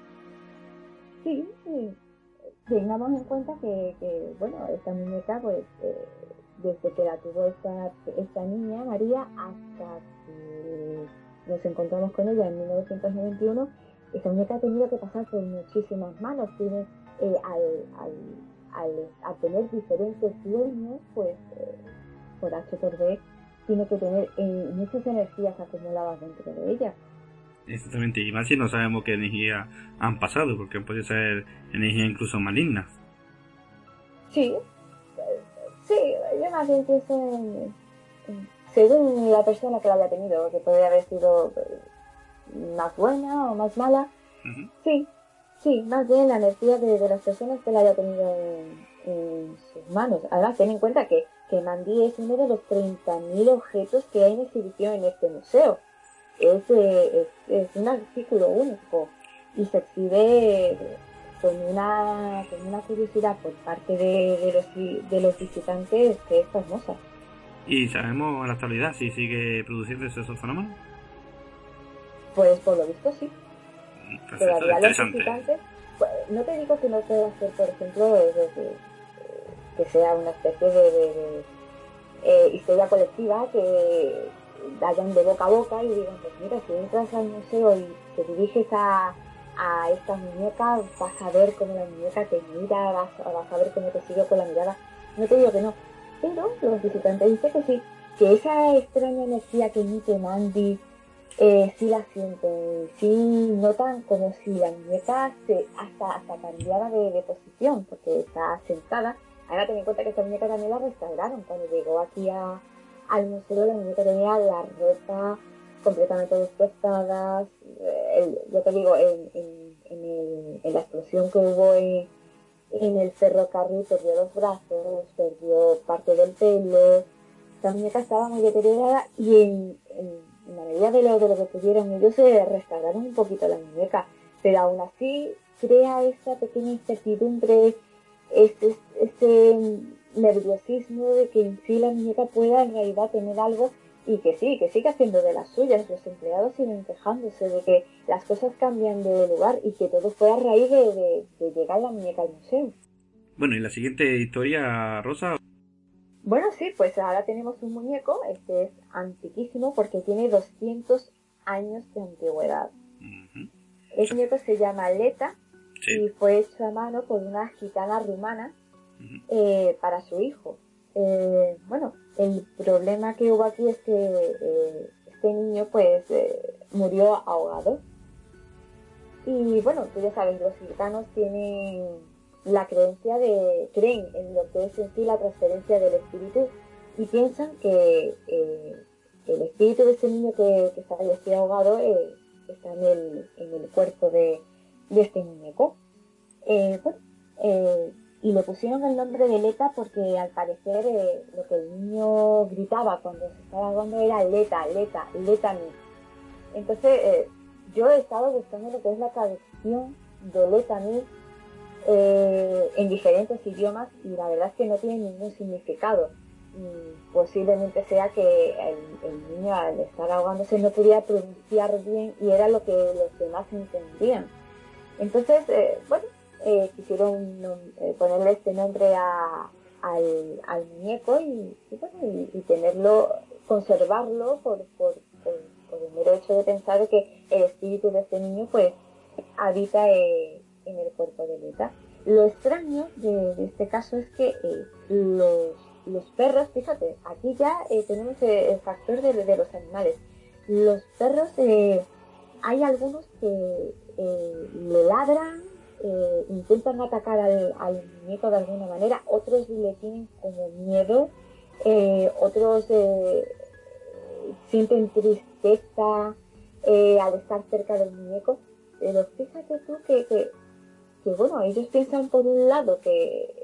Sí, tengamos en cuenta que, bueno, esta muñeca, pues, eh, desde que la tuvo esta, esta niña, María, hasta que nos encontramos con ella en 1991, esta muñeca ha tenido que pasar por muchísimas manos. Tiene, eh, al, al, al, tener diferentes dueños, pues, eh, por H por B, tiene que tener muchas energías acumuladas dentro de ella. Exactamente, y más si no sabemos qué energía han pasado, porque puede ser energía incluso maligna. Sí, sí, yo más bien pienso en, según la persona que la haya tenido, que puede haber sido más buena o más mala. Sí, sí, más bien la energía de, las personas que la haya tenido en, sus manos. Además, ten en cuenta que, que Mandy es uno de los 30.000 objetos que hay en exhibición en este museo es, es, un artículo único y se exhibe con una, con una curiosidad por parte de, los, de los visitantes que es hermosa. ¿Y sabemos en la actualidad si sigue produciéndose esos fenómenos? Pues por lo visto sí. Mm, Todavía los visitantes, pues, no te digo que no pueda ser, por ejemplo, que sea una especie de, eh, historia colectiva que, vayan de boca a boca y digan, pues mira, si entras al museo y te diriges a, a esta muñeca, vas a ver cómo la muñeca te mira, vas, a ver cómo te sigue con la mirada. No te digo que no, pero los visitantes dicen que sí, que esa extraña energía que emite Mandy, eh, sí la sienten, sí notan como si la muñeca se hasta, hasta cambiara de, posición, porque está sentada. Ahora ten en cuenta que esta muñeca también la restauraron cuando llegó aquí a, al museo la muñeca tenía la ropa completamente destrozada. Eh, yo te digo, en, la explosión que hubo en, el ferrocarril perdió los brazos, perdió parte del pelo. La muñeca estaba muy deteriorada y en, la medida de lo, de lo que pudieron ellos se restauraron un poquito la muñeca. Pero aún así crea esa pequeña incertidumbre, este, este nerviosismo de que en sí la muñeca pueda en realidad tener algo y que sí, que siga haciendo de las suyas. Los empleados siguen quejándose de que las cosas cambian de lugar y que todo fue a raíz de, llegar la muñeca al museo. Bueno, y la siguiente historia, Rosa. Bueno, sí, pues ahora tenemos un muñeco, este es antiquísimo porque tiene 200 años de antigüedad. Este muñeco se llama Leta y fue hecho a mano por una gitana rumana eh, para su hijo. Eh, bueno, el problema que hubo aquí es que eh, este niño pues murió ahogado. Y bueno, tú ya sabes, los gitanos tienen la creencia de, creen en lo que es en sí la transferencia del espíritu y piensan que el espíritu de ese niño que, que está ahogado está en el, en el cuerpo de, de este muñeco. bueno, y le pusieron el nombre de Leta porque al parecer eh, lo que el niño gritaba cuando se estaba ahogando era Leta, Leta, Leta mí. Entonces eh, yo he estado buscando lo que es la traducción de Leta mí eh, en diferentes idiomas y la verdad es que no tiene ningún significado. posiblemente sea que el, niño al estar ahogándose no podía pronunciar bien y era lo que los demás entendían. Entonces, bueno, eh, quisieron eh, ponerle este nombre al, al, muñeco y, y, tenerlo, conservarlo por, por, el mero hecho de pensar que el espíritu de este niño pues habita eh, en el cuerpo de Leta. Lo extraño de, este caso es que los, los perros, fíjate, aquí ya eh, tenemos eh, el factor de, de, los animales. Los perros, eh, hay algunos que le ladran, intentan atacar al, al, muñeco de alguna manera, otros le tienen como miedo, otros sienten tristeza al estar cerca del muñeco. Pero fíjate tú que, que, que bueno, ellos piensan por un lado que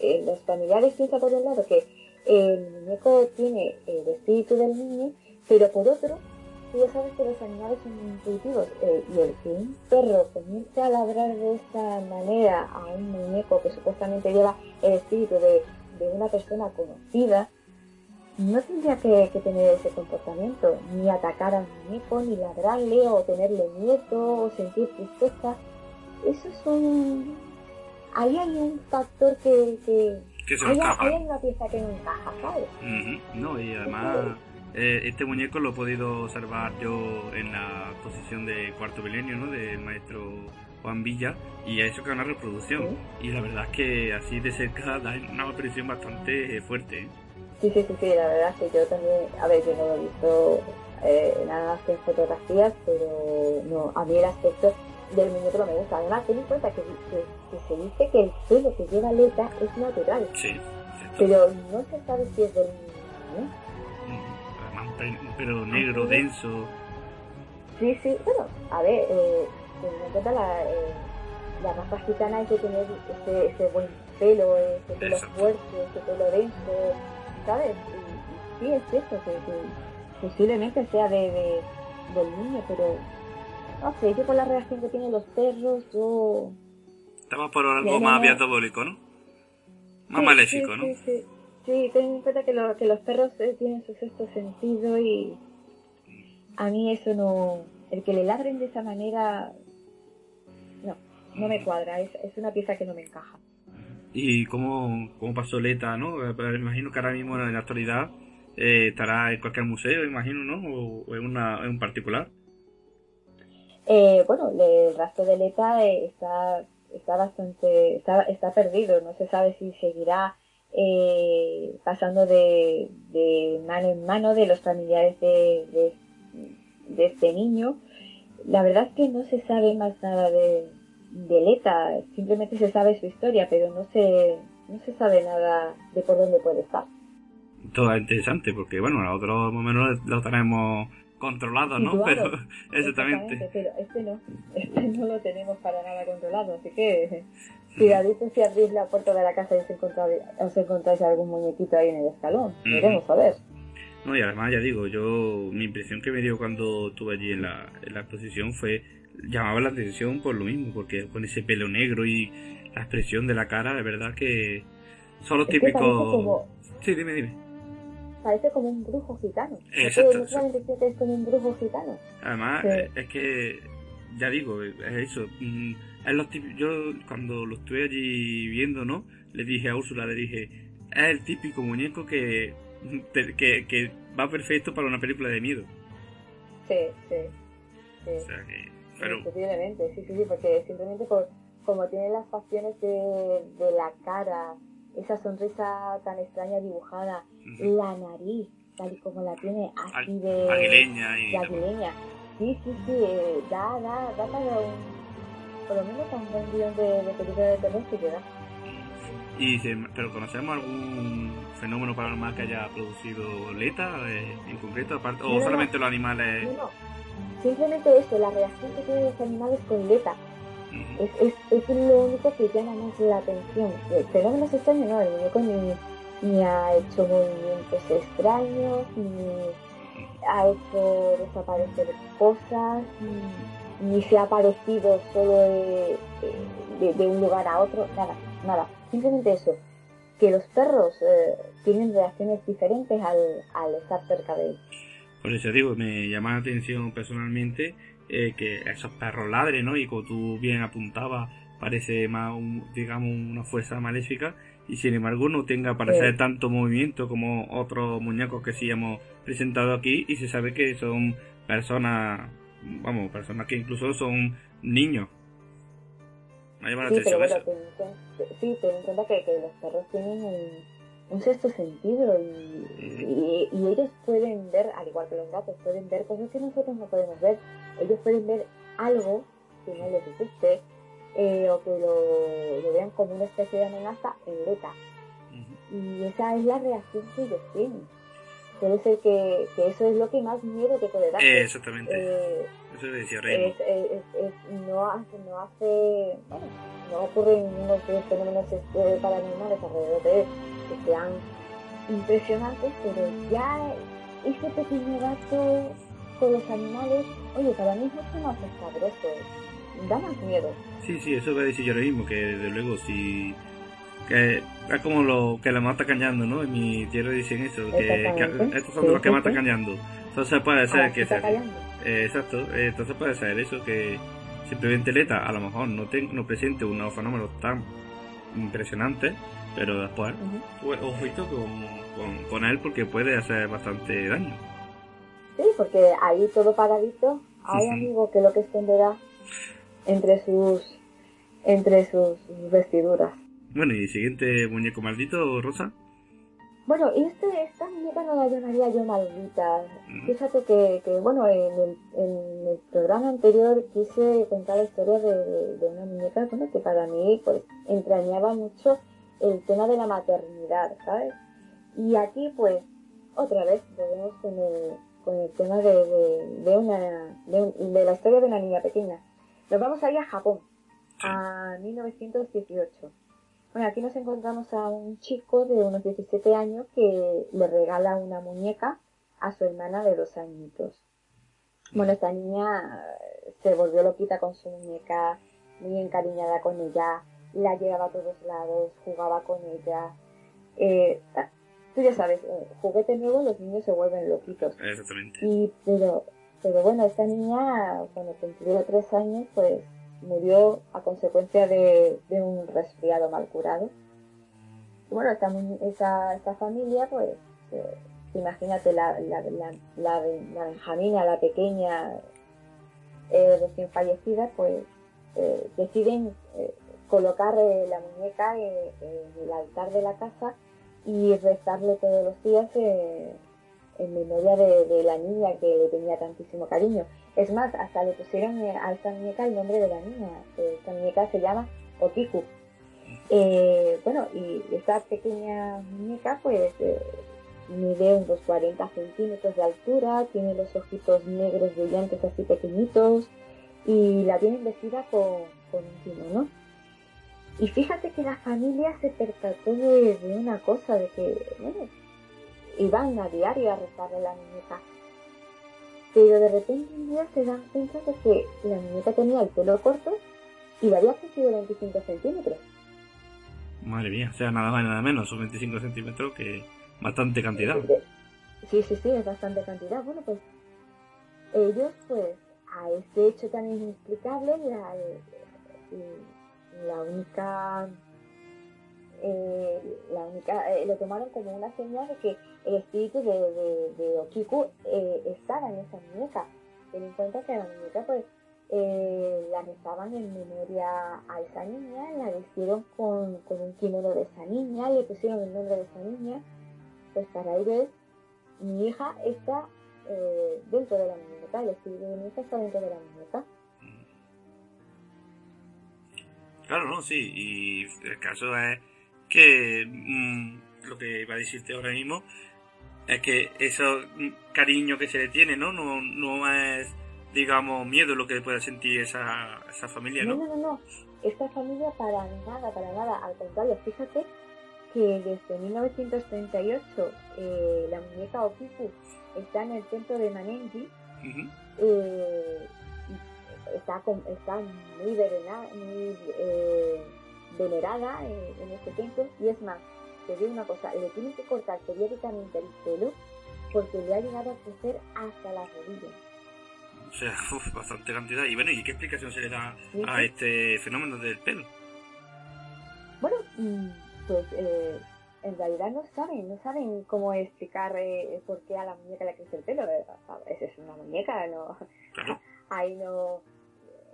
eh, los familiares piensan por un lado que el muñeco tiene el espíritu del niño, pero por otro, tú ya sabes que los animales son intuitivos eh, y el que un perro comience a ladrar de esta manera a un muñeco que supuestamente lleva el espíritu de, una persona conocida, no tendría que, tener ese comportamiento, ni atacar al muñeco, ni ladrarle, o tenerle miedo, o sentir tristeza. Eso es un, ahí hay un factor que, que, hay, una pieza que no encaja, ¿sabes? No, y además eh, este muñeco lo he podido observar yo en la exposición de Cuarto Milenio, ¿no? Del maestro Juan Villa, y ha hecho que una reproducción. Y la verdad es que así de cerca da una aparición bastante fuerte. ¿eh? Sí, sí, sí, sí, la verdad es que yo también, a ver, yo no lo he visto eh, nada más que en fotografías, pero no, a mí el aspecto del muñeco no me gusta. Además, ten en cuenta que, se dice que el pelo que lleva Leta es natural. Sí. Pero no se sabe si es del niño. Un pelo negro, denso. Sí, sí. Bueno, a ver, eh, ten en cuenta la, eh, la raza gitana hay que tener ese, ese buen pelo, ese pelo fuerte, ese pelo denso, ¿sabes? Y, sí, es cierto que, posiblemente sea de, de, del niño, pero no sé, yo por la reacción que tienen los perros, yo... Estamos por algo más diabólico, ¿no? Más maléfico, ¿no? Sí, sí. Sí, ten en cuenta que, que los perros eh, tienen su sexto sentido y a mí eso no... El que le ladren de esa manera... No, no me cuadra, es, es una pieza que no me encaja. ¿Y cómo, cómo pasó Leta, no? Me imagino que ahora mismo en la actualidad eh, estará en cualquier museo, imagino, ¿no? O, en, una, en un particular. Eh, bueno, el rastro de Leta eh, está, está bastante, está, está perdido, no se sabe si seguirá eh, pasando de, de, mano en mano de los familiares de, de, este niño. La verdad es que no se sabe más nada de, de Leta, simplemente se sabe su historia, pero no se, no se sabe nada de por dónde puede estar. Todo interesante, porque bueno, a otro momento lo tenemos controlado, ¿no? pero exactamente. Pero este no, este no lo tenemos para nada controlado, así que cuidadito si abrís la puerta de la casa y os encontráis, os encontráis algún muñequito ahí en el escalón. A ver. No, y además ya digo, yo mi impresión que me dio cuando estuve allí en la, en la exposición fue llamaba la atención por lo mismo, porque con ese pelo negro y la expresión de la cara, de verdad que son los típicos... Sí, dime, dime parece como un brujo gitano. Exacto. Es como un brujo gitano. Además, es que, ya digo, es eso. Mm, es los yo cuando lo estuve allí viendo, ¿no? Le dije a Úrsula, le dije, es el típico muñeco que, que, que va perfecto para una película de miedo. Sí, sí. sí. O sea que, pero... Posiblemente, sí, sí, sí, porque simplemente por como tiene las facciones de, de la cara, esa sonrisa tan extraña dibujada, la nariz, tal y como la tiene así de aguileña. Y... aguileña. Sí, sí, sí, eh, da, da, da para un, por lo menos un buen guion de, de película de que queda. Y, ¿Pero conocemos algún fenómeno paranormal que haya producido Leta eh, en concreto, aparte, o solamente los animales? No, no, simplemente eso, la reacción que tienen los animales con Leta es, es, es, lo único que llama más la atención. Fenómenos extraños, no, el muñeco ni, ni ha hecho movimientos extraños, ni ha hecho desaparecer cosas, ni, se ha aparecido solo de, de, un lugar a otro, nada, nada. Simplemente eso, que los perros eh, tienen reacciones diferentes al, al estar cerca de ellos. Por eso digo, me llama la atención personalmente eh, que esos perros ladren, ¿no? Y como tú bien apuntabas, parece más, un, digamos, una fuerza maléfica y sin embargo no tenga parecer tanto movimiento como otros muñecos que sí hemos presentado aquí y se sabe que son personas, vamos, personas que incluso son niños. Me llama la sí, atención pero bueno, sí, ten en cuenta que, que, los perros tienen un, un sexto sentido y, y, ellos pueden ver, al igual que los gatos, pueden ver cosas que nosotros no podemos ver. Ellos pueden ver algo que no les guste eh, o que lo, vean como una especie de amenaza en beta. Y esa es la reacción que ellos tienen. Puede ser que, que eso es lo que más miedo te puede dar. Eh, exactamente. Eh, eso decía Rey. no hace, no hace, bueno, no ocurren unos fenómenos paranormales alrededor de él que sean impresionantes, pero ya ese pequeño gato con los animales, oye, para mí es mucho más escabroso, da más miedo. Sí, sí, eso voy a decir yo ahora mismo, que desde luego si... Que es como lo que la mata cañando, ¿no? En mi tierra dicen eso, que, estos son los que mata cañando. Entonces puede ser ah, que sea... Eh, exacto, eh, entonces puede ser eso, que simplemente Leta a lo mejor no, te, no presente unos fenómenos tan impresionantes, pero después, pues, ojito con, con, él porque puede hacer bastante daño. Sí, porque ahí todo paradito, hay amigo que lo que esconderá entre sus entre sus vestiduras. Bueno, y siguiente muñeco maldito, Rosa. Bueno, este, esta muñeca no la llamaría yo maldita. Mm. Fíjate que, que bueno, en el, en el, programa anterior quise contar la historia de, de, una muñeca bueno, que para mí pues entrañaba mucho el tema de la maternidad, ¿sabes? Y aquí pues otra vez volvemos con el, con el tema de, de, una, de, la historia de una niña pequeña. Nos vamos a ir a Japón, a 1918. Bueno, aquí nos encontramos a un chico de unos 17 años que le regala una muñeca a su hermana de dos añitos. Bueno, esta niña se volvió loquita con su muñeca, muy encariñada con ella, la llevaba a todos lados, jugaba con ella. Eh, tú ya sabes, eh, juguete nuevo, los niños se vuelven loquitos. Exactamente. Y, pero, pero bueno, esta niña, cuando cumplió tres años, pues murió a consecuencia de, un resfriado mal curado. Bueno, esta, esta familia, pues, eh, imagínate la, la, la, la, Benjamina, la pequeña eh, recién fallecida, pues eh, deciden colocar la muñeca en, el altar de la casa y rezarle todos los días en memoria de, la niña que le tenía tantísimo cariño. Es más, hasta le pusieron eh, a esta muñeca el nombre de la niña. Eh, esta muñeca se llama Okiku. Eh, bueno, y esta pequeña muñeca pues mide unos 40 centímetros de altura, tiene los ojitos negros brillantes así pequeñitos y la tienen vestida con, con un kimono. Y fíjate que la familia se percató de, una cosa, de que, bueno, iban a diario a rezarle la muñeca. Pero de repente un día se dan cuenta de que la muñeca tenía el pelo corto y le había crecido 25 centímetros. Madre mía, o sea, nada más y nada menos, son 25 centímetros que bastante cantidad. Sí, sí, sí, es bastante cantidad. Bueno, pues ellos, pues, a este hecho tan inexplicable, la, la única eh, la única, eh, lo tomaron como una señal de que el espíritu de, Okiku eh, estaba en esa muñeca. Ten en cuenta que la muñeca pues eh, la rezaban en memoria a esa niña, la vistieron con, con un kimono de esa niña, le pusieron el nombre de esa niña, pues para ellos mi hija está dentro de la muñeca, el espíritu de mi hija está dentro de la muñeca. Claro, no, sí, y el caso es que mm, lo que iba a decirte ahora mismo es que ese cariño que se le tiene, ¿no? No, no es, digamos, miedo lo que pueda sentir esa, esa familia, ¿no? No, no, no, Esta familia para nada, para nada. Al contrario, fíjate que desde 1938 eh, la muñeca Okiku está en el templo de Manenji. eh, está, está muy venerada, muy... Eh, venerada en, este templo y es más, te digo una cosa, le tienen que cortar periódicamente el pelo porque le ha llegado a crecer hasta las rodillas. O sea, bastante cantidad. Y bueno, ¿y qué explicación se le da a este fenómeno del pelo? Bueno, pues eh, en realidad no saben, no saben cómo explicar eh, por qué a la muñeca le crece el pelo. Esa es una muñeca, no. Ahí no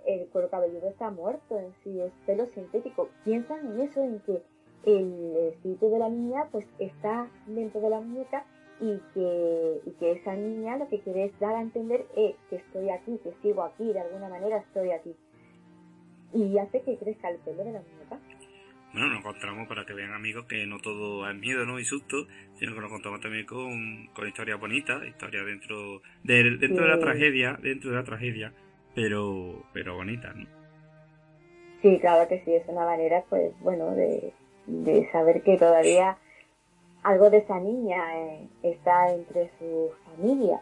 el cuero cabelludo está muerto en sí, es pelo sintético. Piensan en eso, en que el, espíritu de la niña pues está dentro de la muñeca y que, y que esa niña lo que quiere es dar a entender eh, que estoy aquí, que sigo aquí, de alguna manera estoy aquí. Y hace que crezca el pelo de la muñeca. Bueno, nos encontramos para que vean amigos que no todo es miedo ¿no? y susto, sino que nos contamos también con, con historias bonitas, historias dentro de, dentro de la tragedia, dentro de la tragedia, pero, pero bonitas, ¿no? Sí, claro que sí, es una manera, pues, bueno, de, de saber que todavía algo de esa niña eh, está entre su familia.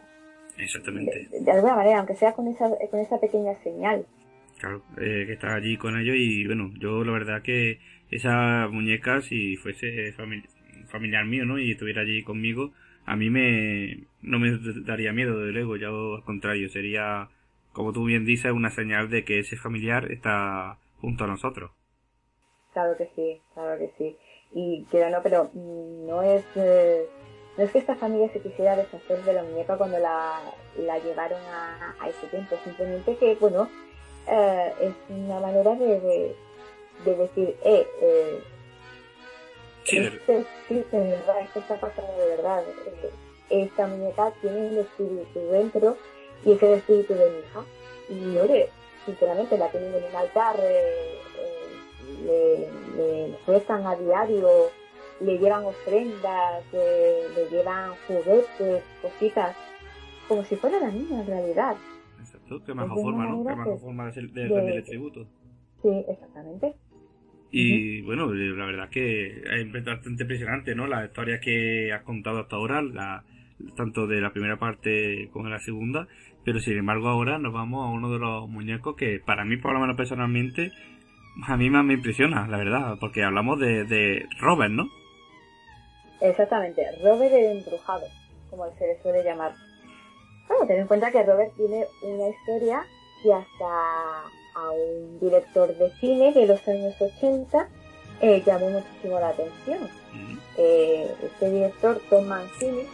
Exactamente. De, alguna manera, aunque sea con esa, con esa pequeña señal. Claro, eh, que está allí con ellos y bueno, yo la verdad que esa muñeca, si fuese familiar mío, ¿no? Y estuviera allí conmigo, a mí me no me daría miedo, de luego, ya al contrario, sería, como tú bien dices, una señal de que ese familiar está junto a nosotros. Claro que sí, claro que sí y quiero no, pero no es, eh, no es que esta familia se quisiera deshacer de la muñeca cuando la, la llevaron a, a, ese tiempo, simplemente que, bueno, eh, es una manera de, de, decir, eh, eh sí, este, sí, de verdad, esto está pasando de verdad. Eh, esta muñeca tiene el espíritu dentro y es el espíritu de mi hija. Y, oye, sinceramente la tienen en un altar. Eh, le, le a diario, le llevan ofrendas, le, llevan juguetes, cositas, como si fuera la niña en realidad. Exacto, qué mejor forma, ¿no? Qué mejor forma de, de, rendirle tributo. Sí, exactamente. Y bueno, la verdad que es bastante impresionante, ¿no? Las historias que has contado hasta ahora, la, tanto de la primera parte como de la segunda, pero sin embargo ahora nos vamos a uno de los muñecos que para mí, por lo menos personalmente, a mí más me impresiona, la verdad, porque hablamos de, de Robert, ¿no? Exactamente, Robert el embrujado, como se le suele llamar. Bueno, ten en cuenta que Robert tiene una historia que hasta a un director de cine de los años 80 eh, llamó muchísimo la atención. Eh, este director, Tom Mancini,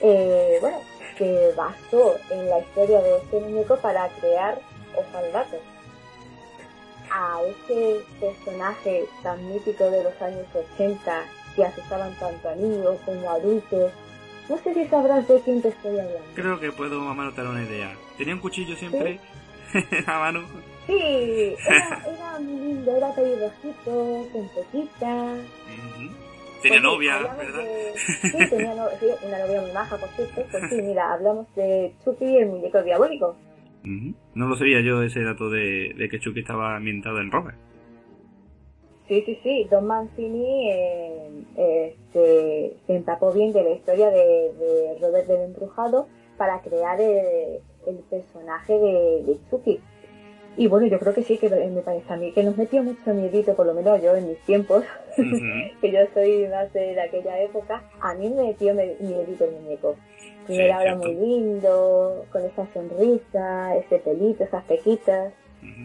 eh, bueno, se basó en la historia de este muñeco para crear Osvaldato a ese personaje tan mítico de los años 80 que asustaban tanto a niños como a adultos. No sé si sabrás de quién te estoy hablando. Creo que puedo tener una idea. Tenía un cuchillo siempre a mano. Sí, era, era, muy lindo, era pelirrojito, con poquita. Tenía novia, ¿verdad? Sí, tenía sí, una novia muy maja, por cierto. Pues sí, mira, hablamos de Chucky, el muñeco diabólico. No lo sabía yo ese dato de, de que Chucky estaba ambientado en Robert. Sí, sí, sí. Don Mancini eh, este, se empapó bien de la historia de, Robert del Embrujado para crear el, personaje de, Chucky. Y bueno, yo creo que sí, que me parece a mí que nos metió mucho miedito, por lo menos yo en mis tiempos, que yo soy más de aquella época, a mí me metió miedito el muñeco. Primero sí, era muy lindo, con esa sonrisa, ese pelito, esas pequitas.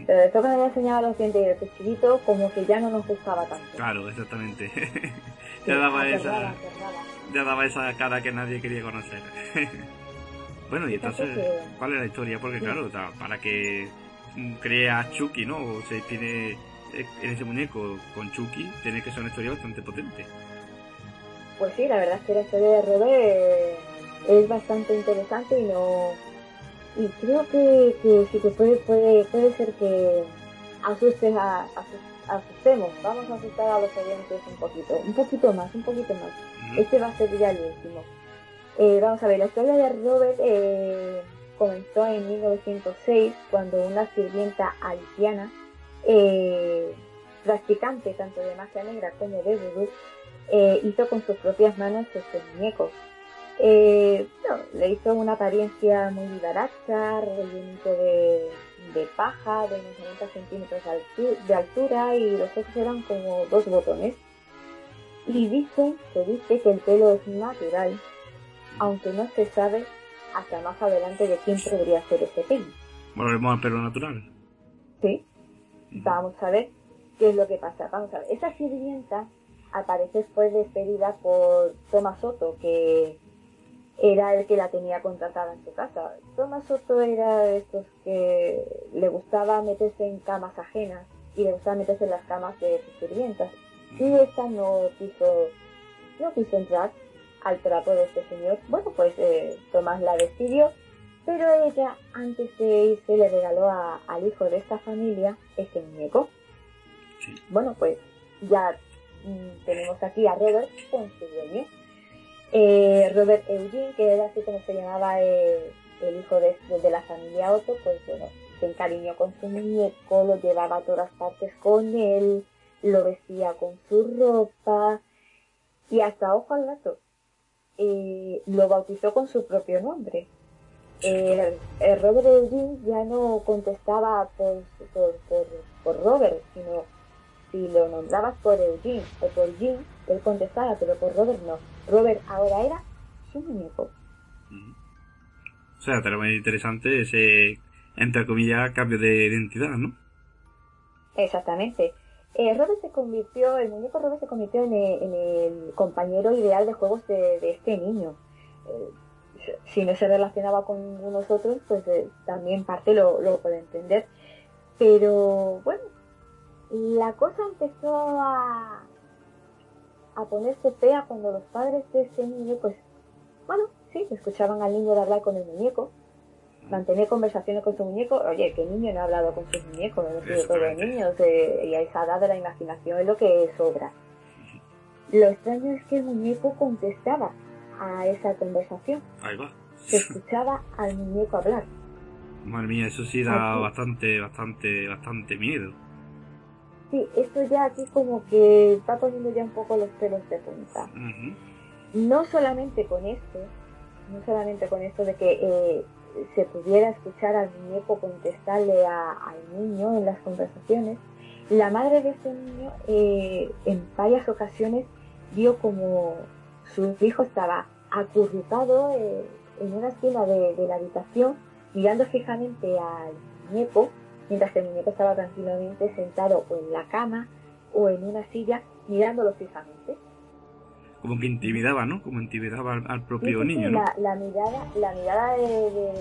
Pero después cuando le enseñaba los dientes y el pechito, como que ya no nos gustaba tanto. Claro, exactamente. ya daba esa... Ya daba esa cara que nadie quería conocer. bueno, y entonces, ¿cuál es la historia? Porque claro, para que crea Chucky, ¿no? O se tiene en ese muñeco con Chucky, tiene que ser una historia bastante potente. Pues sí, la verdad es que la historia de Robert es bastante interesante y no y creo que, que sí que puede puede puede ser que asuste a, asustemos vamos a asustar a los oyentes un poquito un poquito más un poquito más este va a ser ya el último eh, vamos a ver la historia de Robert eh, comenzó en 1906 cuando una sirvienta haitiana eh, practicante tanto de magia negra como de vudú hizo con sus propias manos este muñeco eh, le hizo una apariencia muy vivaracha, rellenito de, de, paja de unos 90 centímetros de, altura y los ojos eran como dos botones. Y dice, se dice que el pelo es natural, aunque no se sabe hasta más adelante de quién podría ser ese pelo. Volvemos al pelo natural. Sí. Vamos a ver qué es lo que pasa. Vamos a ver. Esa sirvienta al parecer fue despedida por Thomas Soto, que era el que la tenía contratada en su casa. Tomás Soto era de estos que le gustaba meterse en camas ajenas y le gustaba meterse en las camas de sus sirvientas. Y esta no quiso, no quiso entrar al trapo de este señor. Bueno, pues eh, Tomás la despidió, pero ella, antes de irse, le regaló al hijo de esta familia este muñeco. Bueno, pues ya mm, tenemos aquí a Robert con su dueño. Eh, Robert Eugene, que era así como se llamaba eh, el hijo de, de, la familia Otto, pues bueno, se encariñó con su muñeco, lo llevaba a todas partes con él, lo vestía con su ropa y hasta ojo al gato, eh, lo bautizó con su propio nombre. Eh, el Robert Eugene ya no contestaba por, por, por, Robert, sino si lo nombrabas por Eugene o por Jim, él contestaba, pero por Robert no. Robert ahora era su muñeco. O sea, pero muy interesante ese, entre comillas, cambio de identidad, ¿no? Exactamente. Eh, Robert se convirtió, el muñeco Robert se convirtió en el, compañero ideal de juegos de, este niño. Eh, si no se relacionaba con nosotros, pues eh, también parte lo, lo puede entender. Pero bueno, la cosa empezó a, a ponerse fea cuando los padres de este niño, pues, bueno, sí, escuchaban al niño de hablar con el muñeco, mantener conversaciones con su muñeco. Oye, ¿qué niño no ha hablado con sus muñecos? Hemos sido todos niños y a esa edad de la imaginación es lo que sobra. Lo extraño es que el muñeco contestaba a esa conversación. Ahí va. Se escuchaba al muñeco hablar. Madre mía, eso sí da bastante, bastante, bastante miedo. Sí, esto ya aquí como que está poniendo ya un poco los pelos de punta. No solamente con esto, no solamente con esto de que eh, se pudiera escuchar al muñeco contestarle al niño en las conversaciones, la madre de este niño eh, en varias ocasiones vio como su hijo estaba acurrucado eh, en una esquina de, la habitación mirando fijamente al muñeco, mientras el muñeco estaba tranquilamente sentado o en la cama o en una silla mirándolo fijamente como que intimidaba, ¿no? Como intimidaba al, propio niño, ¿no? La, mirada, la mirada de,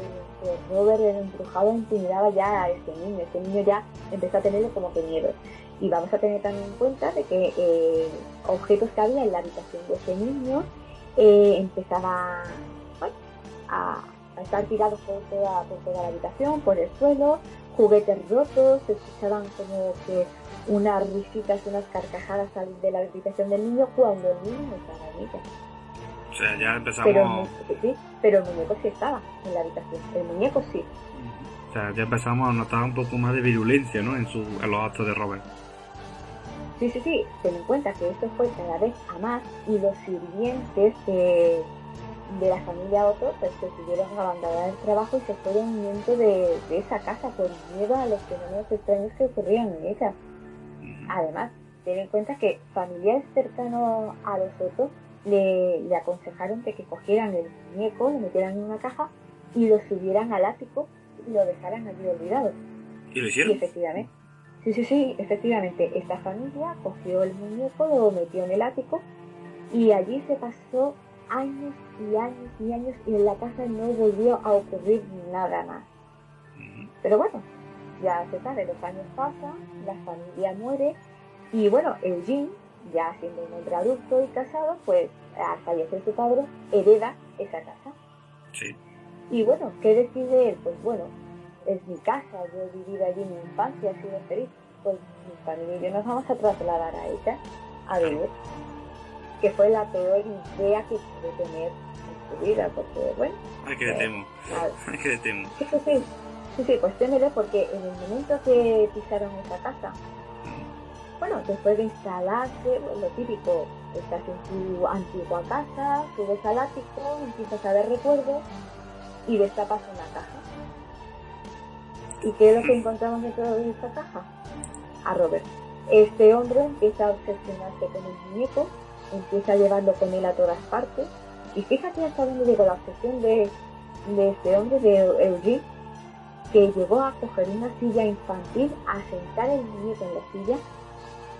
Robert el embrujado intimidaba ya a este niño. Este niño ya empezó a tenerle como que miedo. Y vamos a tener también en cuenta de que eh, objetos que había en la habitación de este niño eh, empezaba a, estar tirados por toda, por toda la habitación, por el suelo, juguetes rotos, se escuchaban como que unas risitas, unas carcajadas salir de la habitación del niño cuando el niño no estaba en ella. O sea, ya empezamos... Pero, sí, pero el muñeco sí estaba en la habitación, el muñeco sí. O sea, ya empezamos a notar un poco más de virulencia, ¿no? En, su, en los actos de Robert. Sí, sí, sí, ten en cuenta que esto fue cada vez a más y los sirvientes de, de la familia Otto pues decidieron abandonar el trabajo y se fueron yendo de, de esa casa por miedo a los fenómenos extraños que ocurrían en ella. Además, ten en cuenta que familiares cercanos a los otros le, aconsejaron que, cogieran el muñeco, lo metieran en una caja y lo subieran al ático y lo dejaran allí olvidado. ¿Y lo hicieron? efectivamente. Sí, sí, sí, efectivamente. Esta familia cogió el muñeco, lo metió en el ático y allí se pasó años y años y años y en la casa no volvió a ocurrir nada más. Pero bueno, ya se sabe, los años pasan, la familia muere y bueno, Eugene, ya siendo un hombre adulto y casado, pues al fallecer su padre, hereda esa casa. Sí. Y bueno, ¿qué decide él? Pues bueno, es mi casa, yo he vivido allí mi infancia, he sido feliz, pues mi familia y yo nos vamos a trasladar a ella a vivir. Que fue la peor idea que pude tener en su vida, porque bueno... Ay, que le temo. Ay, que le temo. Sí, sí, sí. Sí, sí, pues témele porque en el momento que pisaron esa casa, bueno, después de instalarse, lo típico, estás en tu antigua casa, subes al ático, empiezas a ver recuerdos y destapas una caja. ¿Y qué es lo que encontramos dentro de esta caja? A Robert. Este hombre empieza a obsesionarse con el muñeco, empieza llevando con él a todas partes, y fíjate hasta dónde llegó la obsesión de, de este hombre, de Eugene, que llegó a coger una silla infantil, a sentar el muñeco en la silla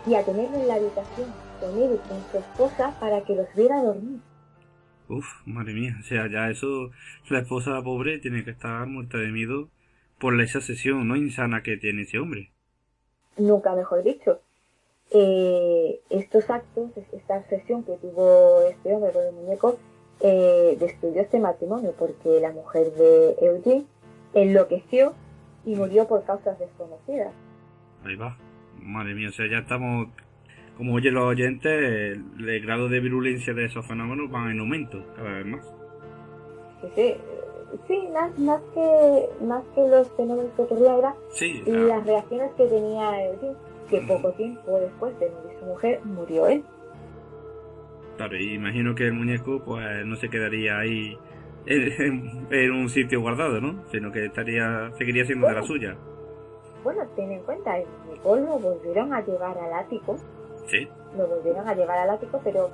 y a tenerlo en la habitación con él y con su esposa para que los viera dormir. Uf, madre mía, o sea, ya eso, la esposa pobre tiene que estar muerta de miedo por esa sesión no insana que tiene ese hombre. Nunca mejor dicho. Eh, estos actos, esta obsesión que tuvo este hombre con el muñeco, eh, destruyó este matrimonio porque la mujer de Eugene enloqueció y murió por causas desconocidas. Ahí va. Madre mía, o sea, ya estamos, como oyen los oyentes, el, grado de virulencia de esos fenómenos va en aumento cada vez más. Sí, sí. Sí, más, más, que, más que los fenómenos que ocurría era Sí, y claro. las reacciones que tenía Eugene, que poco tiempo después de morir su mujer, murió él. Claro, y imagino que el muñeco pues no se quedaría ahí en, en un sitio guardado, ¿no? Sino que estaría seguiría siendo de la suya. Bueno, ten en cuenta, el muñeco lo volvieron a llevar al ático, Sí. lo volvieron a llevar al ático, pero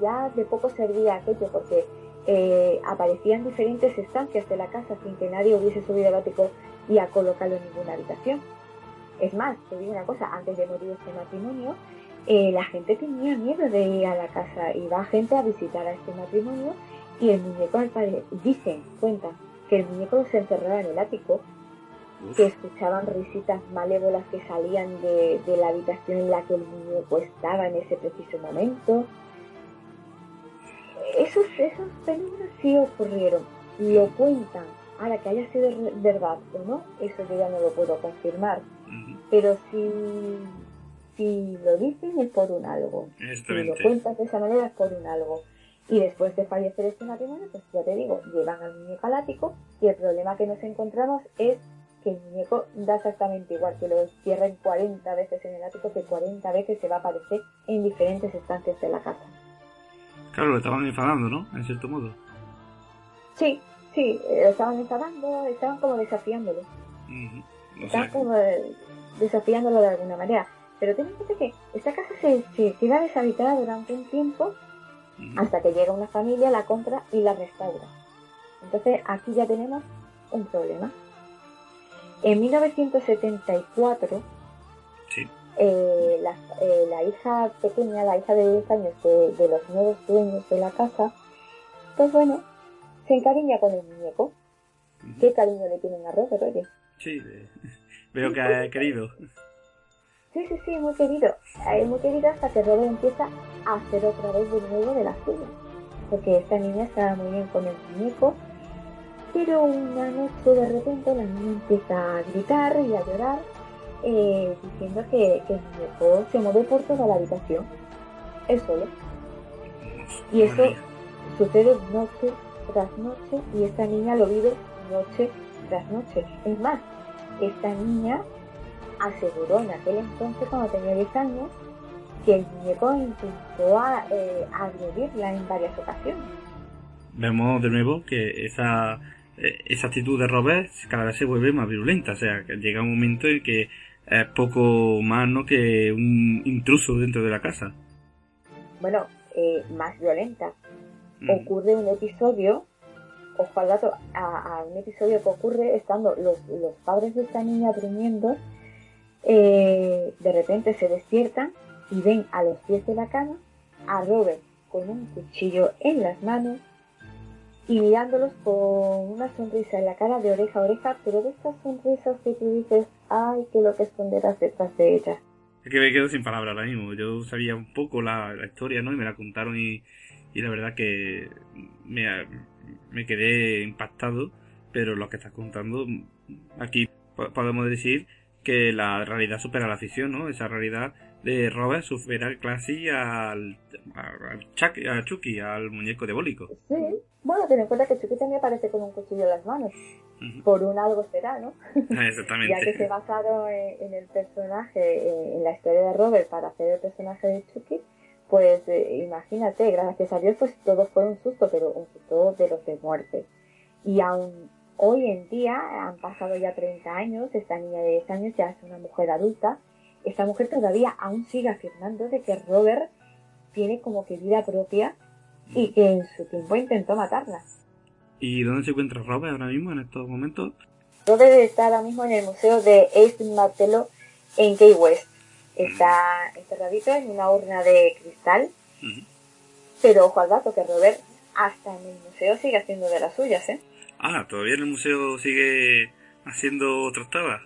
ya de poco servía aquello porque eh, aparecían diferentes estancias de la casa sin que nadie hubiese subido al ático y a colocarlo en ninguna habitación. Es más, te digo una cosa, antes de morir este matrimonio, eh, la gente tenía miedo de ir a la casa, iba gente a visitar a este matrimonio y el muñeco, al pare- dicen, cuentan, que el muñeco se encerraba en el ático Uf. que escuchaban risitas malévolas que salían de, de la habitación en la que el muñeco estaba en ese preciso momento. Esos, esos fenómenos sí ocurrieron, lo cuentan. Ahora que haya sido verdad o no, eso yo ya no lo puedo confirmar. Pero si, si lo dicen es por un algo. Si lo cuentas de esa manera es por un algo. Y después de fallecer este matrimonio, pues ya te digo, llevan al muñeco al ático y el problema que nos encontramos es que el muñeco da exactamente igual que lo cierren 40 veces en el ático, que 40 veces se va a aparecer en diferentes estancias de la casa. Claro, lo estaban enfadando, ¿no? En cierto modo. Sí, sí, eh, lo estaban enfadando, estaban como desafiándolo. Estaban como eh, desafiándolo de alguna manera. Pero ten en cuenta que esta casa se, se queda deshabitada durante un tiempo hasta que llega una familia, la compra y la restaura. Entonces aquí ya tenemos un problema. En 1974, Sí. eh, la, eh, la hija pequeña, la hija de 10 años de, de los nuevos dueños de la casa, pues bueno, se encariña con el muñeco. ¿Qué cariño le tienen a Robert, oye? Sí, eh, veo que ha querido. Sí, sí, sí, muy querido. Es muy querido hasta que Robert empieza a hacer otra vez de nuevo de la suya. Porque esta niña estaba muy bien con el muñeco. Pero una noche de repente la niña empieza a gritar y a llorar, eh, diciendo que, que el muñeco se mueve por toda la habitación. Él solo. Y eso sucede noche tras noche y esta niña lo vive noche tras noche. Es más, esta niña aseguró en aquel entonces, cuando tenía 10 años, que el muñeco intentó a- eh, agredirla en varias ocasiones. Vemos de nuevo que esa, eh, esa actitud de Robert cada vez se vuelve más virulenta. O sea, que llega un momento en que es poco más ¿no? que un intruso dentro de la casa. Bueno, eh, más violenta. Mm. Ocurre un episodio, dato, a, a un episodio que ocurre estando los, los padres de esta niña durmiendo, eh, de repente se despiertan y ven a los pies de la cama a Robert con un cuchillo en las manos y mirándolos con una sonrisa en la cara de oreja a oreja, pero de estas sonrisas que tú dices, ay, que lo que esconderás detrás de ella. Es que me quedo sin palabras ahora mismo. Yo sabía un poco la, la historia, ¿no? Y me la contaron y, y la verdad que me, me quedé impactado. Pero lo que estás contando, aquí po- podemos decir que la realidad supera la ficción, ¿no? Esa realidad de Robert supera casi al, al Chucky, al muñeco diabólico. Sí, bueno, ten en cuenta que Chucky también aparece con un cuchillo en las manos. Por un algo será, ¿no? Ya que se Exactamente. basaron en, en el personaje, eh, en la historia de Robert para hacer el personaje de Chucky, pues eh, imagínate, gracias a Dios, pues todo fue un susto, pero un susto de los de muerte. Y aún hoy en día, han pasado ya 30 años, esta niña de 10 años ya es una mujer adulta, esta mujer todavía aún sigue afirmando de que Robert tiene como que vida propia y que en su tiempo intentó matarla. ¿Y dónde se encuentra Robert ahora mismo en estos momentos? Robert está ahora mismo en el museo de Ace Martello en Key West. Está enterradito en una urna de cristal, pero ojo al dato que Robert hasta en el museo sigue haciendo de las suyas, ¿eh? Ah, todavía en el museo sigue haciendo trastadas.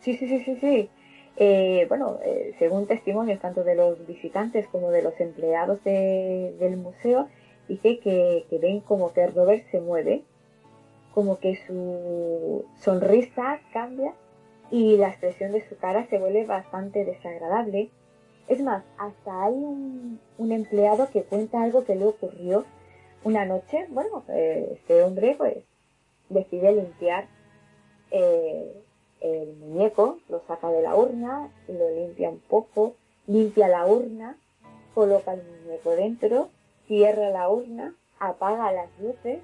Sí, sí, sí, sí, sí. Eh, bueno, eh, según testimonios tanto de los visitantes como de los empleados del museo, dice que, que, ven como que Robert se mueve, como que su sonrisa cambia y la expresión de su cara se vuelve bastante desagradable. Es más, hasta hay un, un empleado que cuenta algo que le ocurrió una noche. Bueno, eh, este hombre pues decide limpiar eh, el muñeco, lo saca de la urna, lo limpia un poco, limpia la urna, coloca el muñeco dentro, cierra la urna, apaga las luces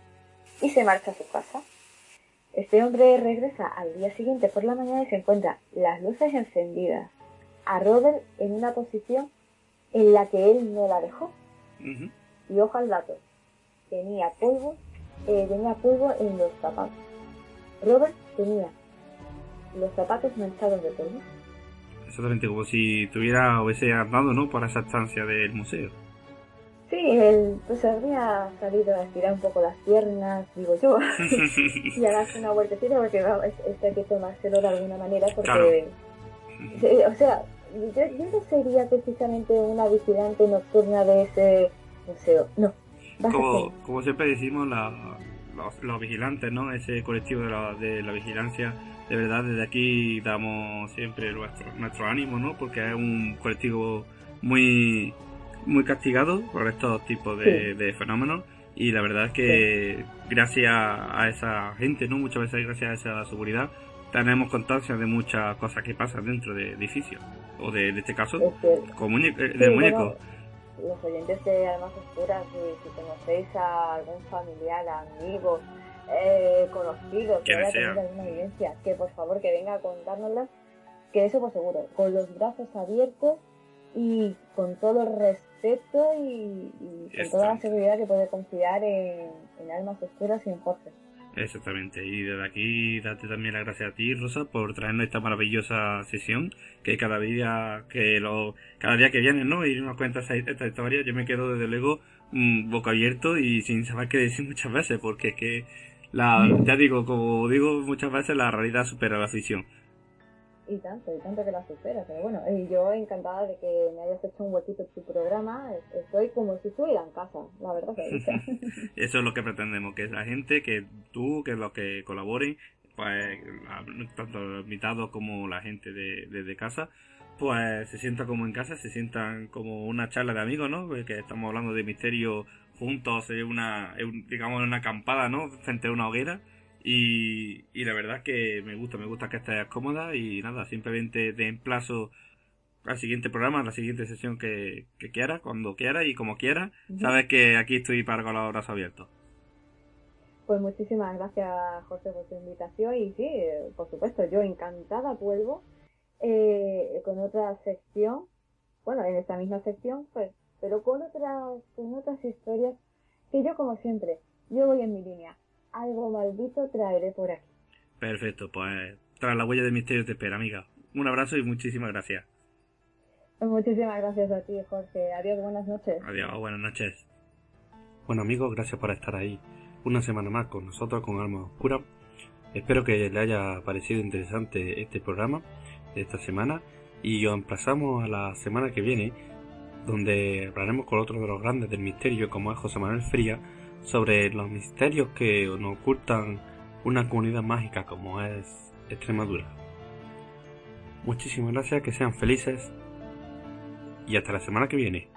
y se marcha a su casa. Este hombre regresa al día siguiente por la mañana y se encuentra las luces encendidas, a Robert en una posición en la que él no la dejó. Y ojo al dato, tenía polvo, eh, tenía polvo en los zapatos. Robert tenía los zapatos manchados de polvo. Exactamente, como si tuviera hubiese andado, ¿no? Por esa estancia del museo. Sí, él pues habría salido a estirar un poco las piernas, digo yo, y a darse una vueltecita porque este hay que tomárselo de alguna manera porque, o sea, yo, no sería precisamente una vigilante nocturna de ese museo, no. Como, como siempre decimos, la, los, vigilantes, ¿no? Ese colectivo de la, de la vigilancia, de verdad, desde aquí damos siempre nuestro, nuestro ánimo, ¿no? Porque es un colectivo muy, muy castigado por estos tipos de, fenómenos. Y la verdad es que gracias a esa gente, ¿no? Muchas veces gracias a esa seguridad tenemos constancia de muchas cosas que pasan dentro de edificios. O de, este caso, como eh, de muñecos. los oyentes de Almas Oscuras, si, conocéis a algún familiar, amigo, eh, conocido que haya tenido alguna vivencia, que por favor que venga a contárnosla, que eso por seguro, con los brazos abiertos y con todo el respeto y, con toda la seguridad que puede confiar en, en Almas Oscuras y en Jorge. Exactamente, y desde aquí date también las gracias a ti, Rosa, por traernos esta maravillosa sesión, que cada día que lo, cada día que vienes, ¿no? Y nos cuentas esta historia, yo me quedo desde luego mm, boca abierto y sin saber qué decir muchas veces, porque es que la, ya digo, como digo muchas veces, la realidad supera la ficción. Y tanto, y tanto que la supera. Pero bueno, y yo encantada de que me hayas hecho un huequito en tu programa. Estoy como si estuviera en casa, la verdad que Eso es lo que pretendemos, que la gente, que tú, que los que colaboren, pues tanto los invitados como la gente de, de, casa, pues se sienta como en casa, se sientan como una charla de amigos, ¿no? Que estamos hablando de misterio juntos, una, digamos, una acampada, ¿no? Frente a una hoguera y, y la verdad que me gusta, me gusta que estés cómoda y nada, simplemente te emplazo al siguiente programa, a la siguiente sesión que, que quiera, cuando quiera y como quiera. Sabes que aquí estoy para con los brazos abiertos. Pues muchísimas gracias, José, por tu invitación. Y sí, por supuesto, yo encantada vuelvo eh, con otra sección, bueno, en esta misma sección, pues, pero con otras, con otras historias que yo, como siempre, yo voy en mi línea algo maldito traeré por aquí. Perfecto, pues tras la huella de misterio te espera, amiga. Un abrazo y muchísimas gracias. Muchísimas gracias a ti, Jorge. Adiós, buenas noches. Adiós, buenas noches. Bueno, amigos, gracias por estar ahí una semana más con nosotros, con Alma Oscura. Espero que les haya parecido interesante este programa de esta semana y os emplazamos a la semana que viene, donde hablaremos con otro de los grandes del misterio, como es José Manuel Fría, sobre los misterios que nos ocultan una comunidad mágica como es Extremadura. Muchísimas gracias, que sean felices y hasta la semana que viene.